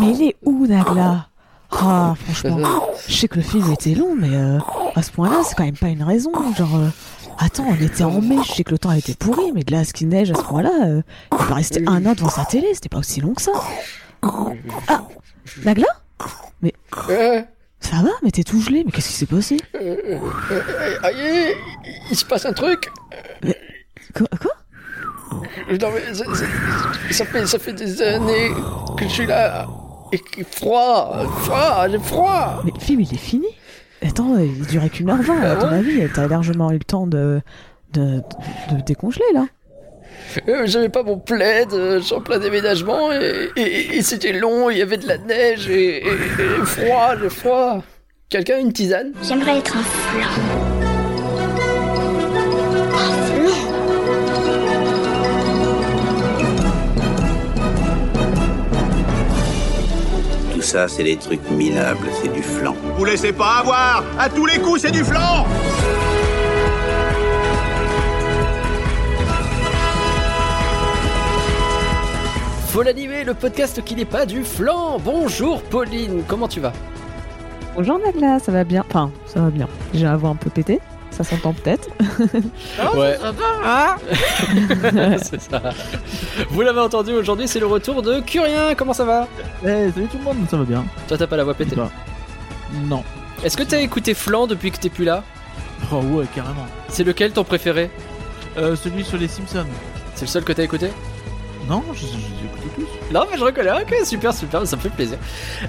Mais il est où, Nagla? Ah, franchement, je sais que le film était long, mais euh, à ce point-là, c'est quand même pas une raison. Genre, euh, attends, on était en mai, je sais que le temps a été pourri, mais de là à ce qu'il neige à ce point-là, euh, il va rester un an devant sa télé, c'était pas aussi long que ça. Ah, Nagla? Mais ça va Mais t'es tout gelé, mais qu'est-ce qui s'est passé? Aïe, il se passe un truc. Quoi, quoi? Non, mais ça, fait, ça fait des années que je suis là. Et qu'il- froid, froid, j'ai froid. Mais le film, il est fini Attends, il durait qu'une heure vingt, à ton Ah avis, t'as largement eu le temps de, de, de décongeler, là. Euh, J'avais pas mon plaid, euh, je suis en plein déménagement et, et- et c'était long, il y avait de la neige et, et- et froid, j'ai froid. Quelqu'un a une tisane? J'aimerais être un flan. Ça, c'est des trucs minables, c'est du flan. Vous laissez pas avoir. À tous les coups, c'est du flan. Faut l'animer, le podcast qui n'est pas du flan. Bonjour Pauline, comment tu vas? Bonjour Nagla, ça va bien. Enfin, ça va bien. J'ai la voix un peu pété, ça s'entend peut-être. Ouais. c'est ça. Vous l'avez entendu aujourd'hui, c'est le retour de Curien. Comment ça va? Eh, salut tout le monde, ça va bien. Toi, t'as pas la voix pétée. Bah, Non. Est-ce que t'as écouté Flan depuis que t'es plus là? Oh ouais, carrément. C'est lequel ton préféré? Euh, celui sur les Simpsons. C'est le seul que t'as écouté? Non, je, je. Non, mais je reconnais. Ok, super, super, ça me fait plaisir.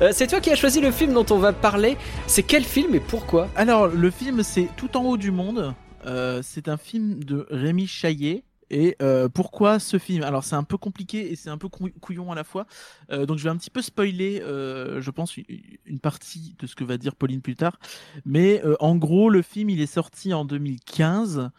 Euh, c'est toi qui as choisi le film dont on va parler. C'est quel film et pourquoi Alors, le film, c'est Tout en haut du monde. Euh, c'est un film de Rémi Chaillet. Et euh, pourquoi ce film? Alors c'est un peu compliqué et c'est un peu cou- couillon à la fois. Donc je vais un petit peu spoiler, je pense, une- une partie de ce que va dire Pauline plus tard. Mais en gros, le film, il est sorti en 2015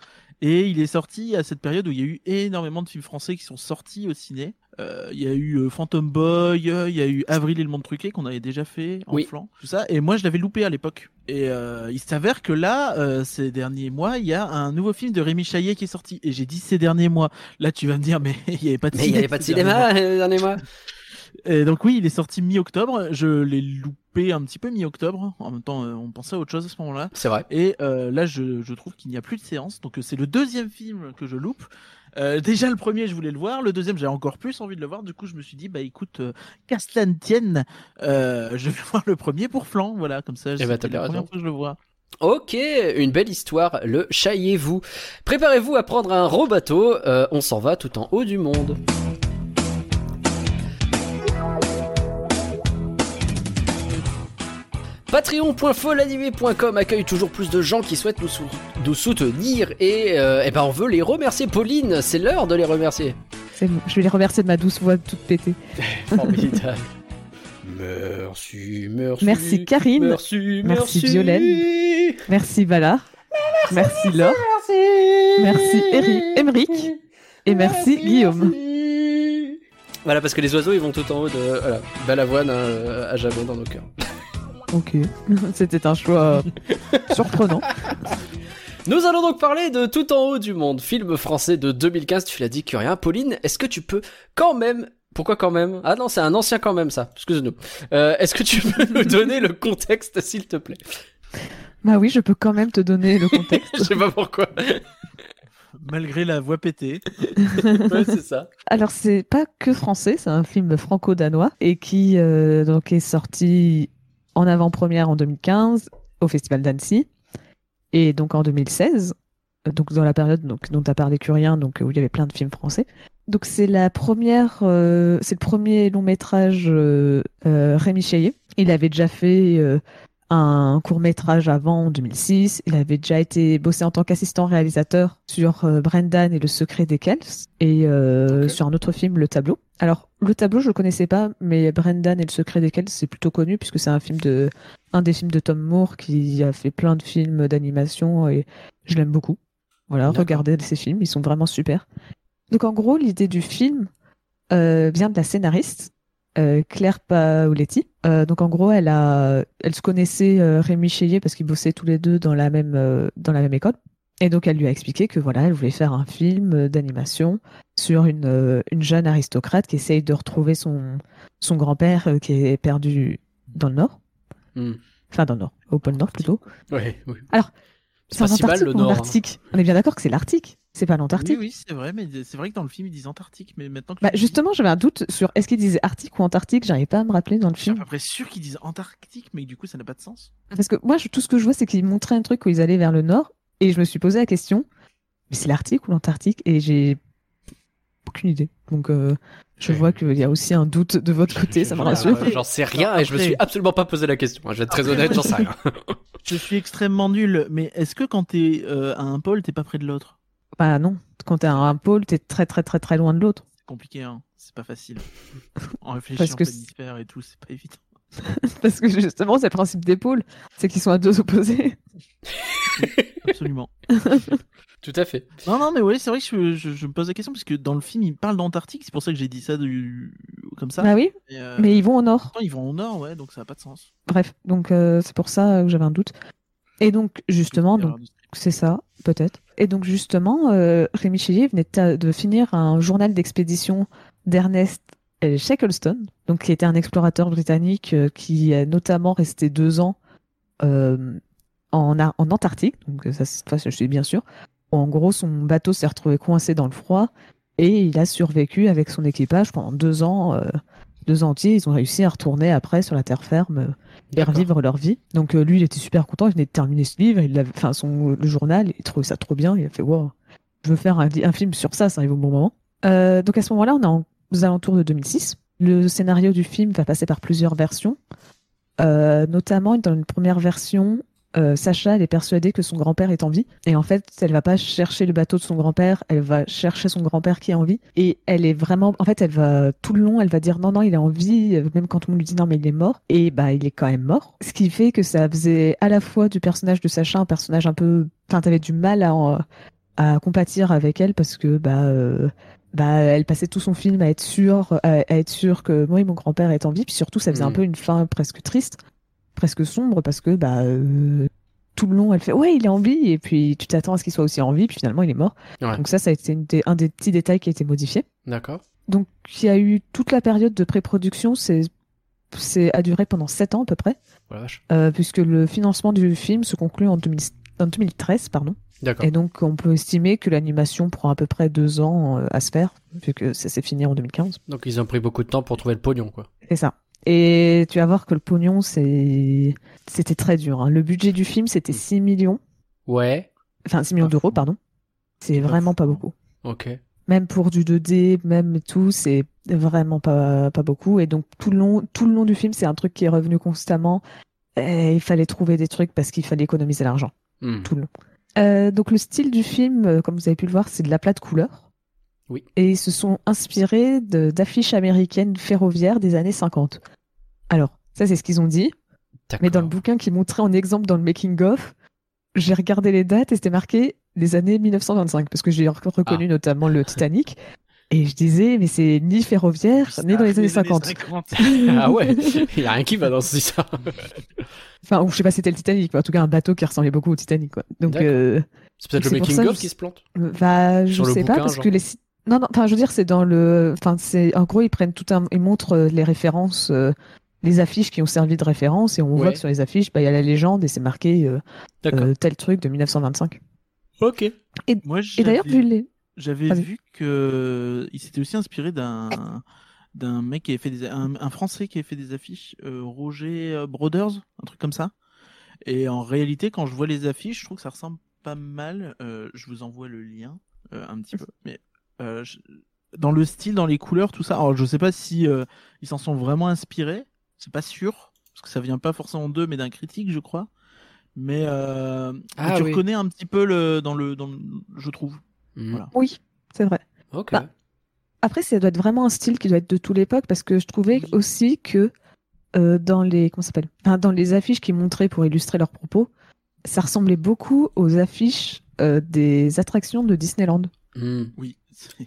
et il est sorti à cette période où il y a eu énormément de films français qui sont sortis au ciné. Euh, Il y a eu euh, Phantom Boy, il y a eu Avril et le monde truqué qu'on avait déjà fait en Oui. flanc, tout ça. Et moi, je l'avais loupé à l'époque. Et euh, il s'avère que là, euh, ces derniers mois, il y a un nouveau film de Rémi Chaillet qui est sorti. Et j'ai dit ces derniers mois. Là, tu vas me dire, mais il n'y avait pas de Mais il n'y avait pas de cinéma les derniers mois. et donc oui, il est sorti mi-octobre. Je l'ai loupé un petit peu mi-octobre. En même temps, on pensait à autre chose à ce moment-là. C'est vrai. Et euh, là, je, je trouve qu'il n'y a plus de séance. Donc c'est le deuxième film que je loupe. Euh, déjà le premier, je voulais le voir. Le deuxième, j'ai encore plus envie de le voir. Du coup, je me suis dit, bah écoute, euh, qu'à cela ne tienne, euh, je vais voir le premier pour flanc. Voilà, comme ça, bah, c'est bien la première raison. fois que je le vois. Ok, une belle histoire, le chaillez-vous. Préparez-vous à prendre un gros bateau, euh, on s'en va tout en haut du monde. Patreon.folanimé.com accueille toujours plus de gens qui souhaitent nous, sou- nous soutenir et, euh, eh ben on veut les remercier Pauline, c'est l'heure de les remercier. C'est bon, je vais les remercier de ma douce voix toute pétée. Formidable. Merci, merci. Merci, Karine. Merci, Merci, Violaine. Merci Bala. Merci Laure. Merci Eri, Emeric. Et merci Guillaume. Voilà, parce que les oiseaux ils vont tout en haut de. Voilà, Balavoine hein, à jamais dans nos cœurs. Ok, c'était un choix surprenant. Nous allons donc parler de Tout en haut du monde, film français de 2015. Tu l'as dit, Curien. Pauline, est-ce que tu peux quand même. Pourquoi quand même? Ah non, c'est un ancien quand même ça. Excuse-nous. Euh, est-ce que tu peux nous donner le contexte, s'il te plaît? Bah oui, je peux quand même te donner le contexte. Je sais pas pourquoi. Malgré la voix pétée. ouais, c'est ça. Alors c'est pas que français, c'est un film franco-danois et qui euh, donc est sorti en avant-première en 2015 au Festival d'Annecy et donc en 2016, euh, donc dans la période donc, dont as parlé Curien, donc où il y avait plein de films français. Donc c'est la première, euh, c'est le premier long métrage euh, euh, Rémi Chaillet. Il avait déjà fait euh, un court métrage avant en 2006. Il avait déjà été bossé en tant qu'assistant réalisateur sur euh, Brendan et le secret des Kells et euh, sur un autre film, Le Tableau. Alors le Tableau je le connaissais pas, mais Brendan et le secret des Kells c'est plutôt connu puisque c'est un film de un des films de Tom Moore qui a fait plein de films d'animation et je l'aime beaucoup. Voilà, regardez ces films, ils sont vraiment super. Donc en gros l'idée du film euh, vient de la scénariste euh, Claire Paoletti. Euh, donc en gros, elle a, elle se connaissait euh, Rémi Chaillet parce qu'ils bossaient tous les deux dans la même, dans la même école. Et donc elle lui a expliqué que voilà, elle voulait faire un film d'animation sur une, une jeune aristocrate qui essaye de retrouver son, son grand-père qui est perdu dans le Nord. Hmm. Enfin, dans le Nord, au pôle Nord plutôt. Oui. C'est pas en si Antarctique le Nord, hein. On est bien d'accord que c'est l'Arctique, c'est pas l'Antarctique. oui, c'est vrai, mais c'est vrai que dans le film ils disent Antarctique, mais maintenant que Bah, justement, j'avais un doute sur est-ce qu'ils disaient Arctique ou Antarctique, j'arrivais pas à me rappeler dans le je suis à film. peu près sûr qu'ils disent Antarctique, mais du coup ça n'a pas de sens. Parce que moi, je- tout ce que je vois, c'est qu'ils montraient un truc où ils allaient vers le Nord, et je me suis posé la question, mais c'est l'Arctique ou l'Antarctique? Et j'ai aucune idée. Donc, euh, je Ouais. vois qu'il y a aussi un doute de votre côté, ça me rassure. J'en sais rien et je me suis absolument pas posé la question. Je vais être très Après, honnête, j'en sais rien. Je suis extrêmement nul, mais est-ce que quand t'es euh, à un pôle, t'es pas près de l'autre? Bah non, quand t'es à un pôle, t'es très très très très loin de l'autre. C'est compliqué, hein C'est pas facile. En Parce réfléchissant que et tout, c'est pas évident. Parce que justement, c'est le principe des pôles, c'est qu'ils sont à deux opposés. Absolument. Tout à fait. non, non, mais oui, c'est vrai que je, je- je me pose la question parce que dans le film, il parle d'Antarctique, c'est pour ça que j'ai dit ça du... comme ça. Bah oui, euh, mais ils vont au Nord. ils vont au nord, ouais, donc ça n'a pas de sens. Bref, donc euh, c'est pour ça que j'avais un doute. Et donc, justement, donc, C'est ça, peut-être. Et donc justement, euh, Rémi Chillier venait de, finir un journal d'expédition d'Ernest. Shackleton, donc qui était un explorateur britannique euh, qui est notamment resté deux ans euh, en, Ar- en Antarctique. Donc ça, fois, je suis bien sûr. En gros, son bateau s'est retrouvé coincé dans le froid et il a survécu avec son équipage pendant deux ans, euh, deux entiers. Ils ont réussi à retourner après sur la terre ferme euh, et revivre leur vie. Donc euh, lui, il était super content, il venait de terminer ce livre, il l'avait- enfin son le journal, il trouvait ça trop bien, il a fait wow, je veux faire un, film sur ça, ça arrive au bon moment. Euh, donc à ce moment-là, on est en- aux alentours de 2006. Le scénario du film va passer par plusieurs versions, Euh, notamment dans une première version. Euh, Sacha, elle est persuadée que son grand-père est en vie. Et en fait, elle va pas chercher le bateau de son grand-père, elle va chercher son grand-père qui est en vie. Et elle est vraiment, en fait, elle va, tout le long, elle va dire non, non, il est en vie, euh, même quand tout le monde lui dit non, mais il est mort. Et bah, il est quand même mort. Ce qui fait que ça faisait à la fois du personnage de Sacha un personnage un peu, enfin, t'avais du mal à, en- à compatir avec elle parce que, bah, euh, bah, elle passait tout son film à être sûre, à, à être sûre que moi et mon grand-père est en vie. Puis surtout, ça faisait un Mhm. peu une fin presque triste, presque sombre parce que, bah, euh, tout le long, elle fait ouais, il est en vie. Et puis tu t'attends à ce qu'il soit aussi en vie. Puis finalement, il est mort. Ouais. Donc ça, ça a été des- un des petits détails qui a été modifié. D'accord. Donc il y a eu toute la période de pré-production. C'est a duré pendant sept ans à peu près, Oh euh, puisque le financement du film se conclut en, 2000 en 2013, pardon. Et donc, on peut estimer que l'animation prend à peu près deux ans euh, à se faire, vu que ça s'est fini en 2015. Donc ils ont pris beaucoup de temps pour trouver le pognon, quoi. C'est ça. Et tu vas voir que le pognon, c'est... c'était très dur. hein. Le budget du film, c'était 6 millions. Ouais. Enfin, 6 millions Pas d'euros, pardon. C'est vraiment pas beaucoup. Ok. Même pour du 2D, même tout, c'est vraiment pas, pas beaucoup. Et donc, tout le long, tout le long du film, c'est un truc qui est revenu constamment. Et il fallait trouver des trucs parce qu'il fallait économiser l'argent. Hmm. tout le long. Euh, donc le style du film, euh, comme vous avez pu le voir, c'est de la plate couleur. Oui. Et ils se sont inspirés de- d'affiches américaines ferroviaires des années 50. Alors, ça c'est ce qu'ils ont dit, mais dans le bouquin qui montrait en exemple dans le making-of, j'ai regardé les dates et c'était marqué les années 1925, parce que j'ai rec- reconnu notamment le Titanic. Et je disais, mais c'est ni ferroviaire, ni dans les années 50. Ah ouais, il y a rien qui va dans ce ça. Enfin, ou je sais pas si c'était le Titanic, mais en tout cas un bateau qui ressemblait beaucoup au Titanic. Quoi. Donc, euh, C'est peut-être le making of qui se plante. Bah, je Sur le sais pas bouquin, parce genre. que les. Non, non. Enfin, je veux dire, c'est dans le. Enfin, c'est en gros, ils prennent tout un. Ils montrent euh, les références, euh, les affiches qui ont servi de référence, et on voit que sur les affiches, bah, il y a la légende et c'est marqué euh, euh, tel truc de 1925. Ok. Moi, Et d'ailleurs, j'avais- vu les. J'avais vu que il s'était aussi inspiré d'un d'un mec qui avait fait des un, un français qui avait fait des affiches euh, Roger Brothers un truc comme ça et en réalité quand je vois les affiches je trouve que ça ressemble pas mal euh, je vous envoie le lien euh, un petit peu mais euh, je- dans le style dans les couleurs tout ça alors je sais pas si euh, ils s'en sont vraiment inspirés c'est pas sûr parce que ça vient pas forcément d'eux mais d'un critique je crois mais euh, Ah tu oui. reconnais un petit peu le dans le dans le- je trouve. Voilà. Oui, c'est vrai. Ok. Bah, Après, ça doit être vraiment un style qui doit être de toute l'époque parce que je trouvais Oui. aussi que euh, dans les comment s'appelle? Enfin, dans les affiches qu'ils montraient pour illustrer leurs propos, ça ressemblait beaucoup aux affiches euh, des attractions de Disneyland. Hmm. Oui,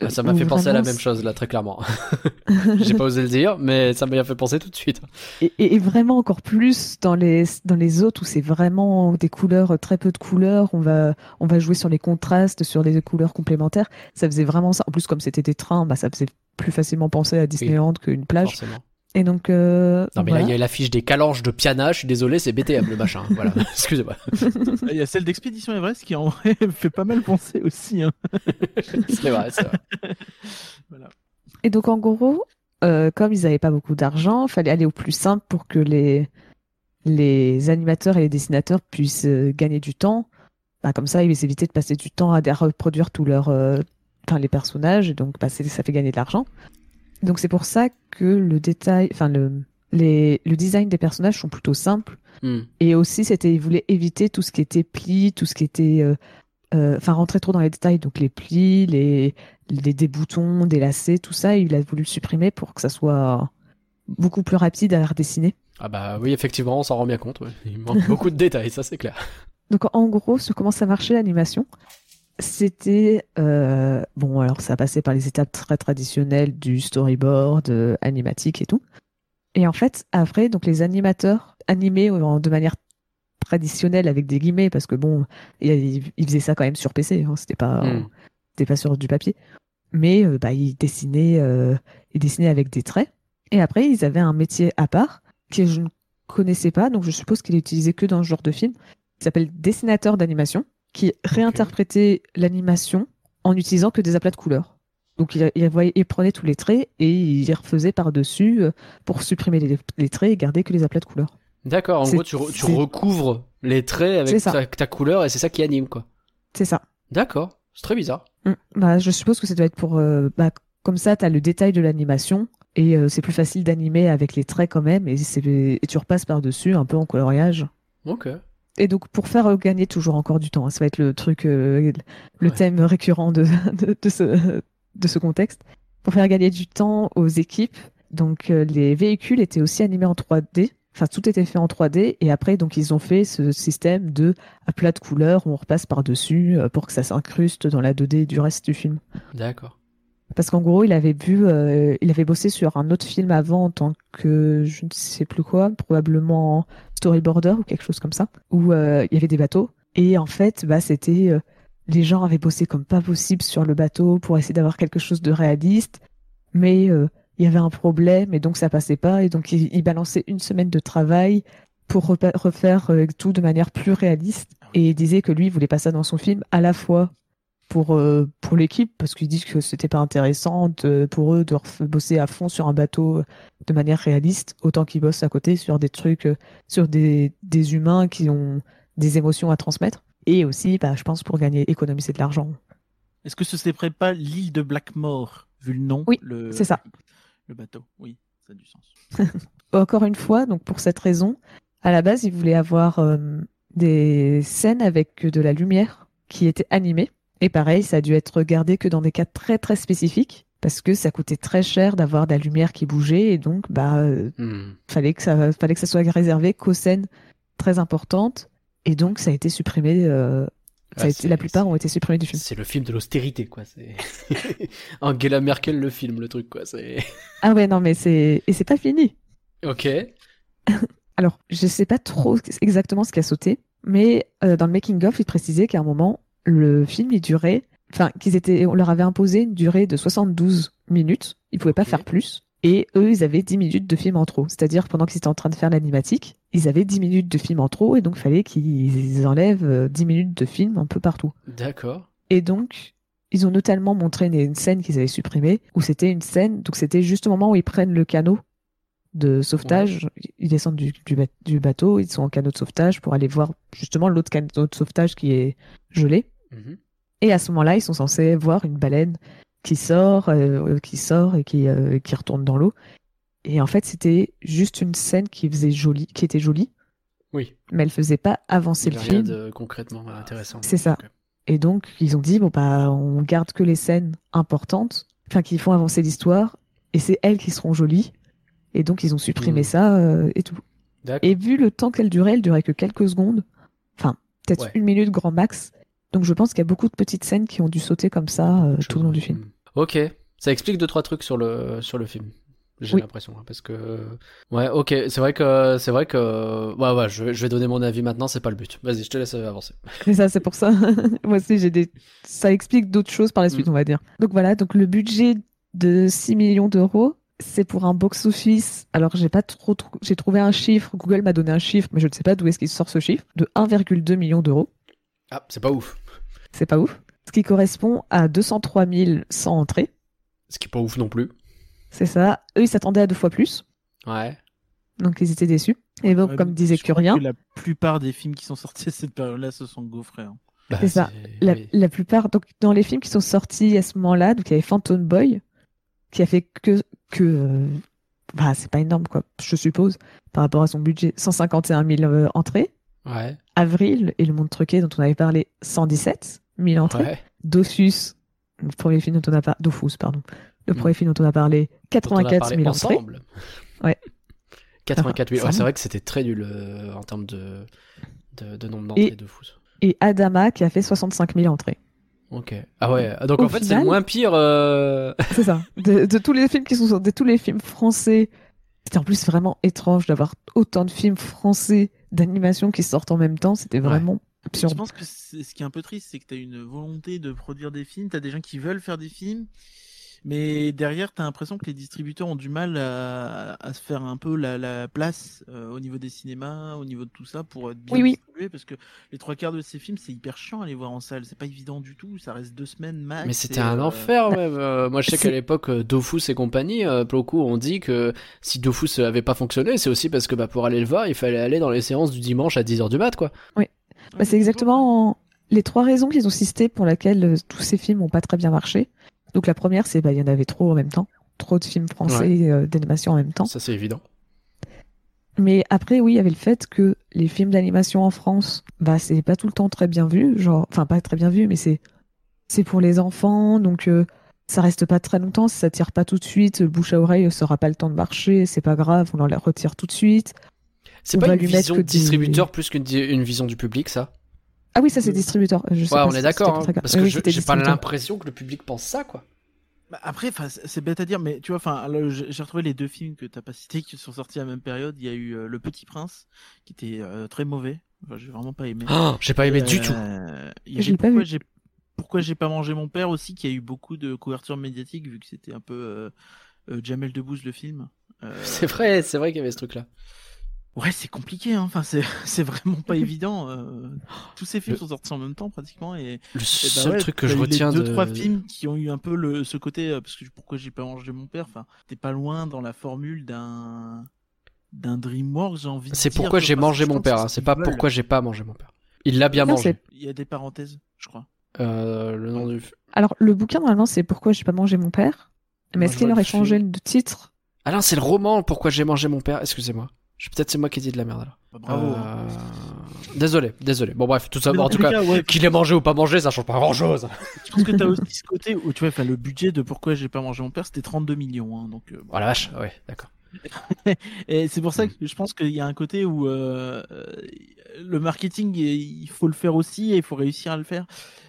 Ah, Ça m'a fait penser à la même chose là, très clairement. J'ai pas osé le dire, mais ça m'a fait penser tout de suite. Et, et- et vraiment encore plus dans les, dans les autres où c'est vraiment des couleurs, très peu de couleurs. On va, on va jouer sur les contrastes, sur les couleurs complémentaires. Ça faisait vraiment ça. En plus, comme c'était des trains, bah, ça faisait plus facilement penser à Disneyland qu'une plage. Forcément. Et donc, euh, Non, mais voilà. là, il y a l'affiche des calanges de Piana. Je suis désolé, c'est BTM le machin. Voilà, excusez-moi. Il y a celle d'Expédition Everest qui en vrai fait pas mal penser aussi. hein. C'est vrai, c'est vrai. Voilà. Et donc, en gros, euh, comme ils n'avaient pas beaucoup d'argent, il fallait aller au plus simple pour que les, les animateurs et les dessinateurs puissent euh, gagner du temps. Bah, comme ça, ils évitaient de passer du temps à, à reproduire tous leurs, euh, enfin, les personnages, et donc bah, ça fait gagner de l'argent. Donc, c'est pour ça que le détail, enfin, le, les, le design des personnages sont plutôt simples. Hmm. Et aussi, c'était, ils voulaient éviter tout ce qui était plis, tout ce qui était, euh, euh, enfin, rentrer trop dans les détails, donc les plis, les, les des boutons, des lacets, tout ça, il a voulu le supprimer pour que ça soit beaucoup plus rapide à redessiner. Ah bah oui, effectivement, on s'en rend bien compte. ouais. Il manque beaucoup de détails, ça c'est clair. Donc, en gros, comment ça marchait l'animation, c'était euh, bon. Alors, ça passait par les étapes très traditionnelles du storyboard, euh, animatique et tout. Et en fait, après, donc les animateurs animés en- de manière traditionnelle avec des guillemets, parce que bon, ils faisaient ça quand même sur PC. Hein, c'était pas, Hmm. c'était pas sur du papier. Mais euh, bah, ils dessinaient, euh, ils dessinaient avec des traits. Et après, ils avaient un métier à part que je ne connaissais pas, donc je suppose qu'il est utilisé que dans ce genre de film. Il s'appelle dessinateur d'animation, qui réinterprétait l'animation en utilisant que des aplats de couleurs. Donc il, il voyait- il prenait tous les traits et il les refaisait par-dessus euh, pour supprimer les, les traits et garder que les aplats de couleurs. D'accord, en gros, tu, re- tu c'est- recouvres les traits avec ta, ta couleur et c'est ça qui anime, quoi. C'est ça. D'accord, c'est très bizarre. Mm. Bah, je suppose que ça doit être pour... euh, bah, comme ça, tu as le détail de l'animation et euh, c'est plus facile d'animer avec les traits quand même et, et tu repasses par-dessus un peu en coloriage. Ok. Et donc, pour faire euh, gagner toujours encore du temps, hein, ça va être le truc, euh, le Ouais. thème récurrent de, de, de ce, de ce contexte. Pour faire gagner du temps aux équipes, donc euh, les véhicules étaient aussi animés en 3D. Enfin, tout était fait en 3D. Et après, donc, ils ont fait ce système de à plat de couleurs on repasse par-dessus euh, pour que ça s'incruste dans la 2D du reste du film. D'accord. Parce qu'en gros, il avait vu, euh, il avait bossé sur un autre film avant en tant que je ne sais plus quoi, probablement storyboarder ou quelque chose comme ça, où euh, il y avait des bateaux. Et en fait, bah, c'était euh, les gens avaient bossé comme pas possible sur le bateau pour essayer d'avoir quelque chose de réaliste, mais euh, il y avait un problème et donc ça passait pas. Et donc il, il balançait une semaine de travail pour refaire tout de manière plus réaliste. Et il disait que lui, il voulait pas ça dans son film, à la fois pour, euh, pour l'équipe, parce qu'ils disent que c'était pas intéressant de- pour eux de bosser à fond sur un bateau euh, de manière réaliste, autant qu'ils bossent à côté sur des trucs, euh, sur des, des humains qui ont des émotions à transmettre. Et aussi, bah, je pense, pour gagner, économiser de l'argent. Est-ce que ce serait pas l'île de Blackmore, vu le nom Oui, le... c'est ça. Le bateau, oui, ça a du sens. Encore une fois, donc pour cette raison, à la base, ils voulaient avoir euh, des scènes avec de la lumière qui étaient animées. Et pareil, ça a dû être gardé que dans des cas très très spécifiques parce que ça coûtait très cher d'avoir de la lumière qui bougeait et donc bah euh, Hmm. fallait que ça fallait que ça soit réservé qu'aux scènes très importantes et donc ça a été supprimé. euh, ça a Ah, été- la plupart ont été supprimés du film. C'est le film de l'austérité, quoi. Angela Merkel le film, le truc, quoi. Ah ouais non mais c'est et c'est pas fini. Ok. Alors, je sais pas trop exactement ce qui a sauté, mais euh, dans le making of, ils précisaient qu'à un moment, le film il durait, enfin qu'ils étaient, on leur avait imposé une durée de 72 minutes, ils pouvaient pas faire plus, et eux ils avaient 10 minutes de film en trop, c'est-à-dire pendant qu'ils étaient en train de faire l'animatique, ils avaient 10 minutes de film en trop, et donc il fallait qu'ils enlèvent euh, 10 minutes de film un peu partout. D'accord. Et donc, ils ont notamment montré une, une scène qu'ils avaient supprimée, où c'était une scène, donc c'était juste au moment où ils prennent le canot de sauvetage, ils descendent du, du bateau, ils sont en canot de sauvetage pour aller voir justement l'autre canot de sauvetage qui est gelé. Mhm. Et à ce moment-là, ils sont censés voir une baleine qui sort, euh, qui sort et qui, euh, qui retourne dans l'eau. Et en fait, c'était juste une scène qui faisait jolie, qui était jolie, Oui. mais elle faisait pas avancer Il le rien film. de concrètement intéressant. C'est ça. Et donc, ils ont dit, bon, bah, on garde que les scènes importantes, enfin, qui font avancer l'histoire, et c'est elles qui seront jolies. Et donc, ils ont supprimé Hmm. ça euh, et tout. Et vu le temps qu'elle durait, elle durait que quelques secondes. Enfin, peut-être Ouais. une minute grand max. Donc, je pense qu'il y a beaucoup de petites scènes qui ont dû sauter comme ça euh, tout le long du film. Ok, ça explique deux trois trucs sur le sur le film. J'ai Oui. l'impression hein, parce que ouais, ok, c'est vrai que c'est vrai que ouais ouais, je vais, je vais donner mon avis maintenant, c'est pas le but. Vas-y, je te laisse euh, avancer. C'est ça, c'est pour ça. Moi aussi, j'ai des. Ça explique d'autres choses par la suite, Mm. on va dire. Donc voilà, donc le budget de 6 millions d'euros, c'est pour un box-office. Alors, j'ai pas trop. J'ai trouvé un chiffre. Google m'a donné un chiffre, mais je ne sais pas d'où est-ce qu'il sort ce chiffre. De 1,2 million d'euros. Ah, c'est pas ouf. C'est pas ouf. Ce qui correspond à 203 100 entrées. Ce qui est pas ouf non plus. C'est ça. Eux, ils s'attendaient à deux fois plus. Ouais. Donc, ils étaient déçus. Et donc, Ouais, comme disait Curien, La plupart des films qui sont sortis à cette période-là se sont gaufrés. hein. Bah, C'est ça. la, oui. la plupart, donc dans les films qui sont sortis à ce moment-là, donc il y avait Phantom Boy, qui a fait que, que euh, bah, c'est pas énorme, quoi, je suppose, par rapport à son budget, 151 000 euh, entrées. Ouais. Avril et Le Monde Truqué, dont on avait parlé, 117 000 entrées. Ouais. Dofus, le premier film dont on a parlé, Dofus, pardon, le Mm. premier film dont on a parlé, Dont on a 84 parlé 000 entrées. ensemble. Ouais. 84 000. Ah, Ouais, ça c'est vrai que c'était très nul euh, en termes de, de, de nombre d'entrées Et- de fous. Et Adama, qui a fait 65 000 entrées. Ok. Ah ouais. Donc Au en fait, c'est le moins pire. euh, C'est ça. De, de tous les films qui sont de tous les films français, c'était en plus vraiment étrange d'avoir autant de films français d'animation qui sortent en même temps. C'était vraiment Je absurde. pense que c'est- ce qui est un peu triste, c'est que tu as une volonté de produire des films, tu as des gens qui veulent faire des films, mais derrière, tu as l'impression que les distributeurs ont du mal à, à se faire un peu la, la place euh, au niveau des cinémas, au niveau de tout ça, pour être bien Oui, oui. distribué, parce que les trois quarts de ces films, c'est hyper chiant à les voir en salle, c'est pas évident du tout, ça reste deux semaines max. Mais c'était un euh, enfer même. Euh, moi, je sais qu'à l'époque, Dofus et compagnie, euh, beaucoup ont dit que si Dofus avait pas fonctionné, c'est aussi parce que bah, pour aller le voir, il fallait aller dans les séances du dimanche à 10h du mat, quoi. ouais, Bah, c'est exactement les trois raisons qu'ils ont citées pour lesquelles tous ces films n'ont pas très bien marché. Donc la première, c'est bah, il y en avait trop en même temps. Trop de films français euh, d'animation en même temps. Ça, c'est évident. Mais après, oui, il y avait le fait que les films d'animation en France, bah, c'est pas tout le temps très bien vu. Genre, enfin, pas très bien vu, mais c'est, c'est pour les enfants, donc euh, ça reste pas très longtemps. Si ça tire pas tout de suite, bouche à oreille, ça aura pas le temps de marcher, c'est pas grave, on les retire tout de suite. C'est pas une vision que des- distributeur plus qu'une une vision du public, ça? Ah oui, ça c'est distributeur. Je sais Ouais, pas on si est d'accord. hein, parce que Oui, j'ai pas l'impression que le public pense ça, quoi. Bah, après, c'est bête à dire, mais tu vois, enfin, j'ai retrouvé les deux films que t'as pas cités qui sont sortis à la même période. Il y a eu euh, Le Petit Prince, qui était euh, très mauvais. Enfin, j'ai vraiment pas aimé. Oh, j'ai pas aimé du tout. Euh, il y pas pourquoi vu. j'ai pourquoi j'ai pas mangé mon père aussi, qui a eu beaucoup de couverture médiatique vu que c'était un peu euh, euh, Jamel Debbouze le film. Euh, C'est vrai, c'est vrai qu'il y avait ce truc-là. Ouais, c'est compliqué, hein. Enfin, c'est vraiment pas évident. euh, Tous ces films Le- sont sortis en même temps pratiquement et Le ben seul ouais, truc que je retiens les deux de. trois films qui ont eu un peu le ce côté euh, parce que pourquoi j'ai pas mangé mon père enfin t'es pas loin dans la formule d'un d'un DreamWorks j'ai envie de C'est pourquoi j'ai mangé mon père. c'est hein, ce C'est pas pourquoi j'ai pas mangé mon père. Il l'a bien Non, mangé. il y a des parenthèses je crois Euh, le nom du. Alors le bouquin normalement c'est pourquoi j'ai pas mangé mon père. Mais est-ce qu'il aurait changé le titre? Ah non, c'est le roman Pourquoi j'ai mangé mon père? Excusez-moi. Je- Peut-être c'est moi qui ai dit de la merde alors. Bah, bravo Euh, Désolé, désolé. Bon bref, tout ça. Bon, en tout cas, ouais, qu'il ait mangé ou pas mangé, ça change pas grand-chose. je pense que t'as aussi ce côté où tu vois enfin le budget de pourquoi j'ai pas mangé mon père c'était 32 millions hein, donc euh, bon. Oh la vache. Ouais, d'accord. Et c'est pour ça que je pense qu'il y a un côté où euh, le marketing, il faut le faire aussi et il faut réussir à le faire.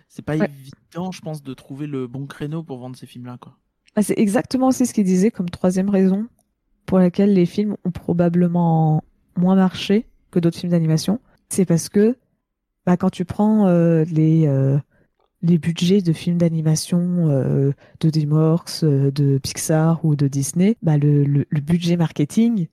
C'est pas Ouais. évident, je pense, de trouver le bon créneau pour vendre ces films-là, quoi. Bah, c'est exactement aussi ce qu'il disait comme troisième raison pour laquelle les films ont probablement moins marché que d'autres films d'animation. C'est parce que bah, quand tu prends euh, les, euh, les budgets de films d'animation euh, de DreamWorks, de Pixar ou de Disney, bah, le budget marketing,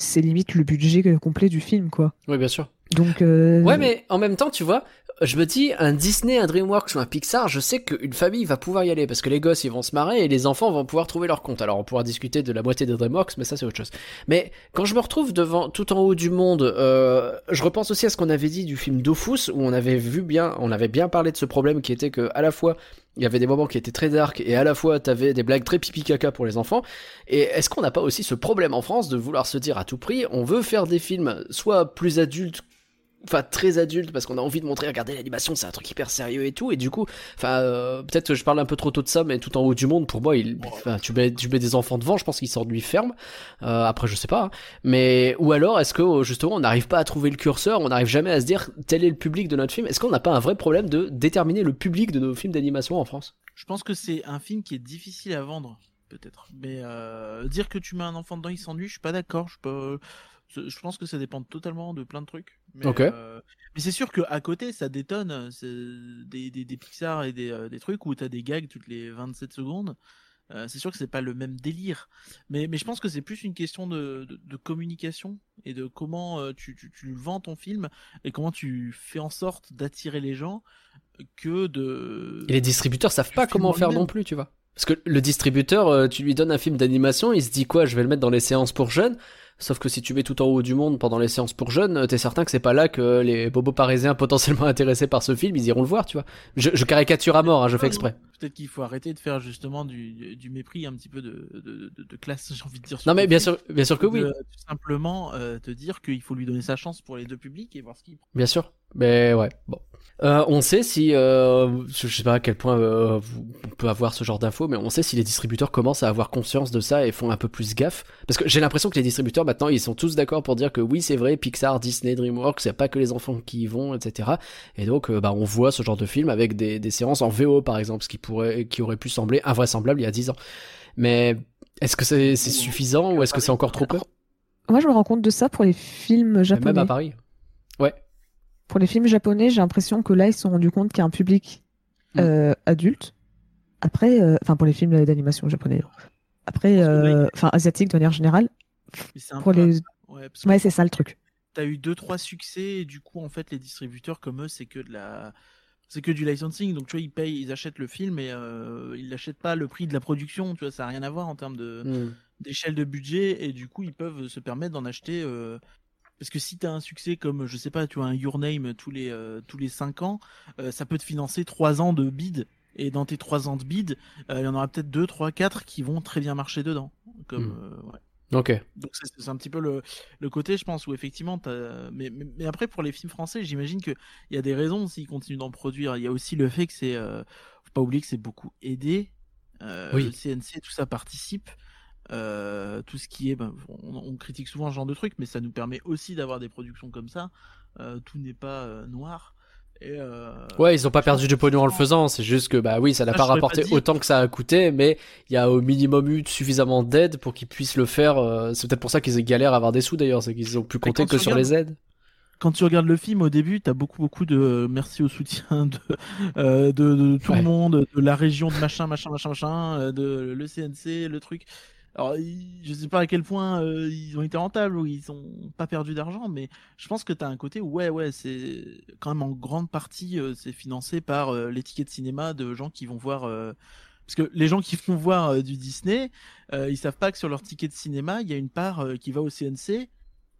c'est limite le budget complet du film, quoi. Oui, bien sûr. Donc, euh, Ouais, mais en même temps, tu vois, je me dis, un Disney, un DreamWorks ou un Pixar, je sais qu'une famille va pouvoir y aller parce que les gosses ils vont se marrer et les enfants vont pouvoir trouver leur compte. Alors on pourra discuter de la moitié des DreamWorks, mais ça c'est autre chose. Mais quand je me retrouve devant tout en haut du monde, euh, je repense aussi à ce qu'on avait dit du film Dofus où on avait vu bien, on avait bien parlé de ce problème qui était que à la fois il y avait des moments qui étaient très dark et à la fois t'avais des blagues très pipi caca pour les enfants. Et est-ce qu'on n'a pas aussi ce problème en France de vouloir se dire à tout prix, on veut faire des films soit plus adultes enfin très adulte parce qu'on a envie de montrer regardez l'animation c'est un truc hyper sérieux et tout et du coup enfin euh, peut-être que je parle un peu trop tôt de ça mais tout en haut du monde pour moi il enfin, tu mets tu mets des enfants devant je pense qu'ils s'ennuient ferme euh, après je sais pas hein. mais ou alors est-ce que justement on n'arrive pas à trouver le curseur on n'arrive jamais à se dire tel est le public de notre film est-ce qu'on n'a pas un vrai problème de déterminer le public de nos films d'animation en France? Je pense que c'est un film qui est difficile à vendre, peut-être. Mais euh, dire que tu mets un enfant dedans, il s'ennuie, je suis pas d'accord. Je peux. Je pense que ça dépend totalement de plein de trucs. Mais, euh, mais c'est sûr qu'à côté, ça détonne. Des, des, des Pixar et des, euh, des trucs où tu as des gags toutes les 27 secondes. Euh, c'est sûr que c'est pas le même délire. Mais, mais je pense que c'est plus une question de, de, de communication et de comment euh, tu, tu, tu vends ton film et comment tu fais en sorte d'attirer les gens que de. Et les distributeurs savent pas comment en faire non plus, tu vois. Parce que le distributeur, euh, tu lui donnes un film d'animation, il se dit quoi, je vais le mettre dans les séances pour jeunes. Sauf que si tu mets tout en haut du monde pendant les séances pour jeunes, t'es certain que c'est pas là que les bobos parisiens potentiellement intéressés par ce film, ils iront le voir, tu vois. Je, je caricature à mort, hein, je fais exprès. Peut-être qu'il faut arrêter de faire justement du, du mépris, un petit peu de, de, de, de classe, j'ai envie de dire. Non mais bien sûr, bien sûr que oui, tout simplement euh, te dire qu'il faut lui donner sa chance pour les deux publics et voir ce qu'il prend. bien sûr. Mais ouais, bon. Euh, on sait si, euh, je sais pas à quel point euh, on peut avoir ce genre d'infos, mais on sait si les distributeurs commencent à avoir conscience de ça et font un peu plus gaffe. Parce que j'ai l'impression que les distributeurs maintenant, ils sont tous d'accord pour dire que oui, c'est vrai, Pixar, Disney, DreamWorks, a pas que les enfants qui y vont, etc. Et donc, bah, on voit ce genre de film avec des, des séances en VO, par exemple, ce qui pourrait, qui aurait pu sembler invraisemblable il y a 10 ans. Mais est-ce que c'est suffisant ou est-ce que c'est encore trop peu? Moi, je me rends compte de ça pour les films Même japonais. à Paris. Ouais. Pour les films japonais, j'ai l'impression que là, ils se sont rendus compte qu'il y a un public Mm. euh, adulte. Après, euh, enfin, pour les films d'animation japonais. Après, euh, enfin, asiatique de manière générale. Mais c'est un Pour peu- les... Ouais, c'est ça le truc. t'as eu deux trois succès et du coup en fait les distributeurs comme eux c'est que de la c'est que du licensing donc tu vois ils payent ils achètent le film et euh, ils l'achètent pas le prix de la production tu vois ça a rien à voir en termes de Hmm. d'échelle de budget et du coup ils peuvent se permettre d'en acheter euh, parce que si t'as un succès comme je sais pas tu vois un Your Name tous les euh, tous les cinq ans euh, ça peut te financer trois ans de bid et dans tes trois ans de bid il y en aura peut-être deux trois quatre qui vont très bien marcher dedans comme Mm. euh, ouais. Ok. Donc c'est un petit peu le, le côté, je pense, où effectivement, mais, mais, mais après pour les films français, j'imagine qu'il y a des raisons s'ils continuent d'en produire. Il y a aussi le fait que c'est, euh, faut pas oublier que c'est beaucoup aidé. Euh, Oui. Le CNC, tout ça participe. Euh, tout ce qui est, ben, on, on critique souvent ce genre de trucs, mais ça nous permet aussi d'avoir des productions comme ça. Euh, tout n'est pas euh, noir. Et, euh, Ouais, ils ont pas perdu que pognon en le faisant, c'est juste que bah oui, ça n'a Ça, pas rapporté autant que ça a coûté, mais il y a au minimum eu suffisamment d'aide pour qu'ils puissent le faire. euh, C'est peut-être pour ça qu'ils galèrent à avoir des sous d'ailleurs, c'est qu'ils ont pu compter que sur regardes- les aides. quand tu regardes le film au début, t'as beaucoup beaucoup de euh, merci au soutien de euh, de, de tout Ouais. le monde, de la région de machin machin machin machin, de le CNC, le truc. Alors je sais pas à quel point euh, ils ont été rentables ou ils ont pas perdu d'argent, mais je pense que t'as un côté où ouais ouais c'est quand même en grande partie euh, c'est financé par euh, les tickets de cinéma de gens qui vont voir. parce que les gens qui vont voir du Disney, ils savent pas que sur leur ticket de cinéma, il y a une part qui va au CNC.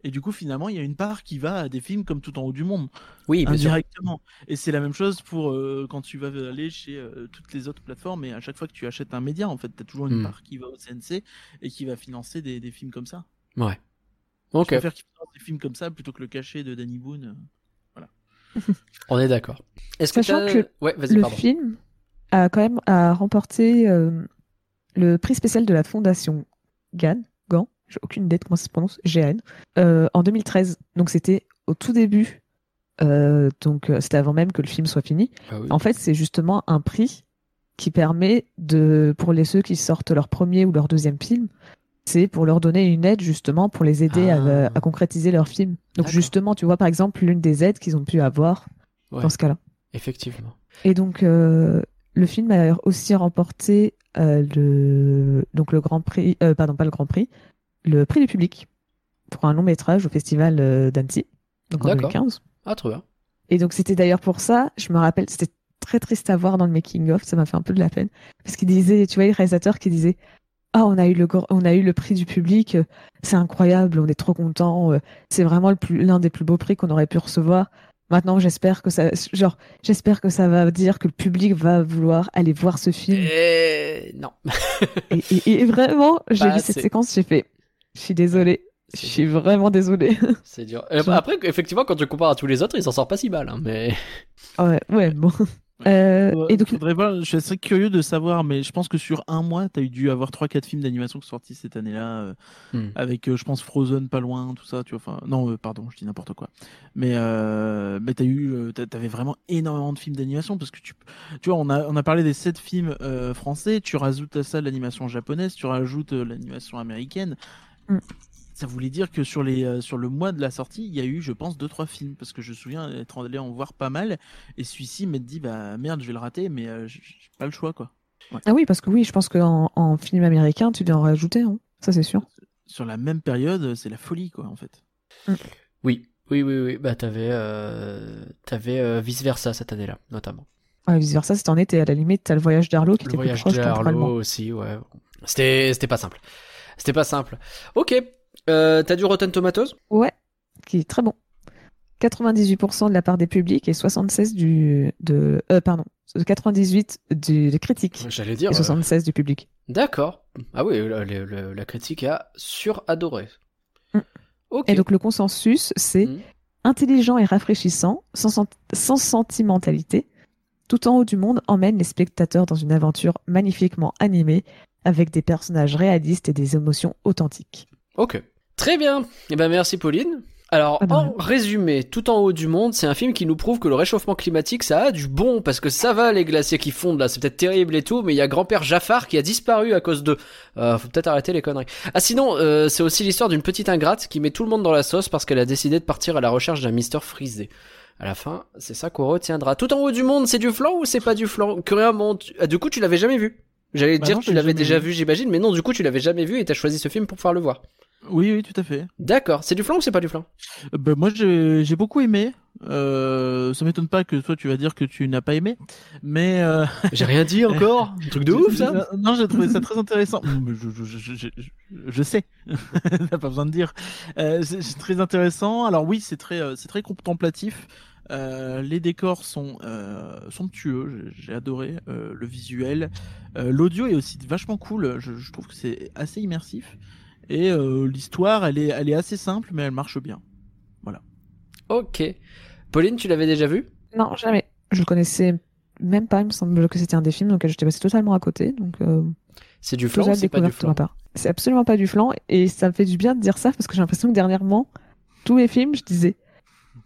Et du coup, finalement, il y a une part qui va à des films comme Tout en haut du monde, Oui, bien sûr. indirectement. Et c'est la même chose pour euh, quand tu vas aller chez euh, toutes les autres plateformes. Et à chaque fois que tu achètes un média, en fait, tu as toujours une Hmm. part qui va au CNC et qui va financer des, des films comme ça. Ouais. Je Ok, préfère qu'ils financent des films comme ça plutôt que le cachet de Danny Boone. on est d'accord. Est-ce que Sachant t'as- que ouais, vas-y, Le pardon. film a quand même a remporté euh, le prix spécial de la fondation GAN, GAN, j'ai aucune idée de comment ça se prononce, GAN, euh, en 2013. Donc c'était au tout début, euh, donc euh, c'était avant même que le film soit fini. Ah oui. En fait, c'est justement un prix qui permet de, pour les ceux qui sortent leur premier ou leur deuxième film, c'est pour leur donner une aide justement pour les aider à, Ah. à concrétiser leur film. Donc justement, tu vois par exemple l'une des aides qu'ils ont pu avoir Ouais. dans ce cas-là. Effectivement. Et donc, euh, le film a aussi remporté euh, le, donc le Grand Prix, euh, pardon, pas le Grand Prix, le prix du public pour un long métrage au festival euh, d'Annecy, donc en D'accord. 2015. Ah, trop bien. Et donc, c'était d'ailleurs pour ça, je me rappelle, c'était très triste à voir dans le making-of, ça m'a fait un peu de la peine. Parce qu'il disait, tu vois, le réalisateur qui disait Ah, on a eu le, on a eu le prix du public, euh, c'est incroyable, on est trop contents, euh, c'est vraiment l'un des plus beaux prix qu'on aurait pu recevoir. Maintenant, j'espère que ça, genre, j'espère que ça va dire que le public va vouloir aller voir ce film. Et... Non. Et, et- et vraiment, j'ai vu cette séquence, j'ai fait, je suis désolée, je suis vraiment désolée. C'est dur. Euh, Après, effectivement, quand tu compares à tous les autres, il s'en sort pas si mal, hein, mais. ouais, ouais, bon. Euh, Ouais, et donc, faudrait voir, je assez curieux de savoir, mais je pense que sur un mois, tu as dû avoir 3-4 films d'animation qui sont sortis cette année-là, euh, Hmm. avec, euh, je pense, Frozen pas loin, tout ça, tu vois. Enfin, non, euh, pardon, je dis n'importe quoi. Mais, euh, mais tu eu, euh, t'avais vraiment énormément de films d'animation parce que tu, tu vois, on a, on a parlé des 7 films euh, français, tu rajoutes à ça l'animation japonaise, tu rajoutes euh, l'animation américaine. Hmm. Ça voulait dire que sur, les, euh, sur le mois de la sortie, il y a eu, je pense, 2-3 films. Parce que je me souviens être allé en voir pas mal. Et celui-ci m'être dit, bah merde, je vais le rater, mais euh, j'ai pas le choix, quoi. ah oui, parce que oui, je pense qu'en en film américain, tu dois en rajouter, hein. ça c'est sûr. Sur la même période, c'est la folie, quoi, en fait. Oui, oui, oui, oui. Bah, t'avais, euh, t'avais euh, vice versa cette année-là, notamment. Ouais, vice versa, c'était en été. À la limite, t'as le voyage d'Arlo qui Le était plus voyage proche de Harlow temporellement. aussi, ouais. C'était, c'était pas simple. C'était pas simple. Ok. Euh, t'as du Rotten Tomatoes? Ouais, qui est très bon. 98% de la part des publics et 76 du de euh, pardon 98 du, des critiques J'allais dire. et euh, 76 du public. D'accord. Ah oui, la, critique a suradoré. Mm. Ok. Et donc le consensus c'est Mm. intelligent et rafraîchissant, sans sentimentalité, tout en haut du monde emmène les spectateurs dans une aventure magnifiquement animée avec des personnages réalistes et des émotions authentiques. Ok. Très bien. Eh ben merci Pauline. Alors, Ah, de en résumé, tout en haut du monde, c'est un film qui nous prouve que le réchauffement climatique, ça a du bon, parce que ça va, les glaciers qui fondent là, c'est peut-être terrible et tout, mais il y a grand-père Jafar qui a disparu à cause de... Euh, faut peut-être arrêter les conneries. Ah sinon, euh, c'est aussi l'histoire d'une petite ingrate qui met tout le monde dans la sauce parce qu'elle a décidé de partir à la recherche d'un Mister Frisé. À la fin, c'est ça qu'on retiendra. Tout en haut du monde, c'est du flan ou c'est pas du flan? Curien, bon, tu- ah, du coup, tu l'avais jamais vu? J'allais Bah dire non, que tu l'avais déjà vu. vu, j'imagine, mais non, du coup, tu l'avais jamais vu et t'as choisi ce film pour pouvoir le voir. Oui, oui, tout à fait. D'accord. C'est du flan ou c'est pas du flan Euh, bah, moi, j'ai beaucoup aimé. Euh, ça m'étonne pas que toi, tu vas dire que tu n'as pas aimé. Mais. euh, J'ai rien dit encore. Un truc de ouf, ça. Non, j'ai trouvé ça très intéressant. Mm, Je, je, je, je, sais, t'as pas besoin de dire. Euh, c'est c'est très intéressant. Alors oui, c'est très, euh, c'est très contemplatif. Euh, les décors sont euh, somptueux. J'ai adoré euh, le visuel. Euh, L'audio est aussi vachement cool. Je, je trouve que c'est assez immersif. Et euh, l'histoire, elle est, elle est assez simple, mais elle marche bien. Ok. Pauline, tu l'avais déjà vu? Non, jamais. Je le connaissais même pas, il me semble que c'était un des films, donc j'étais passé totalement à côté. Donc, euh, C'est du flan c'est pas du flan. C'est absolument pas du flan, et ça me fait du bien de dire ça, parce que j'ai l'impression que dernièrement, tous les films, je disais,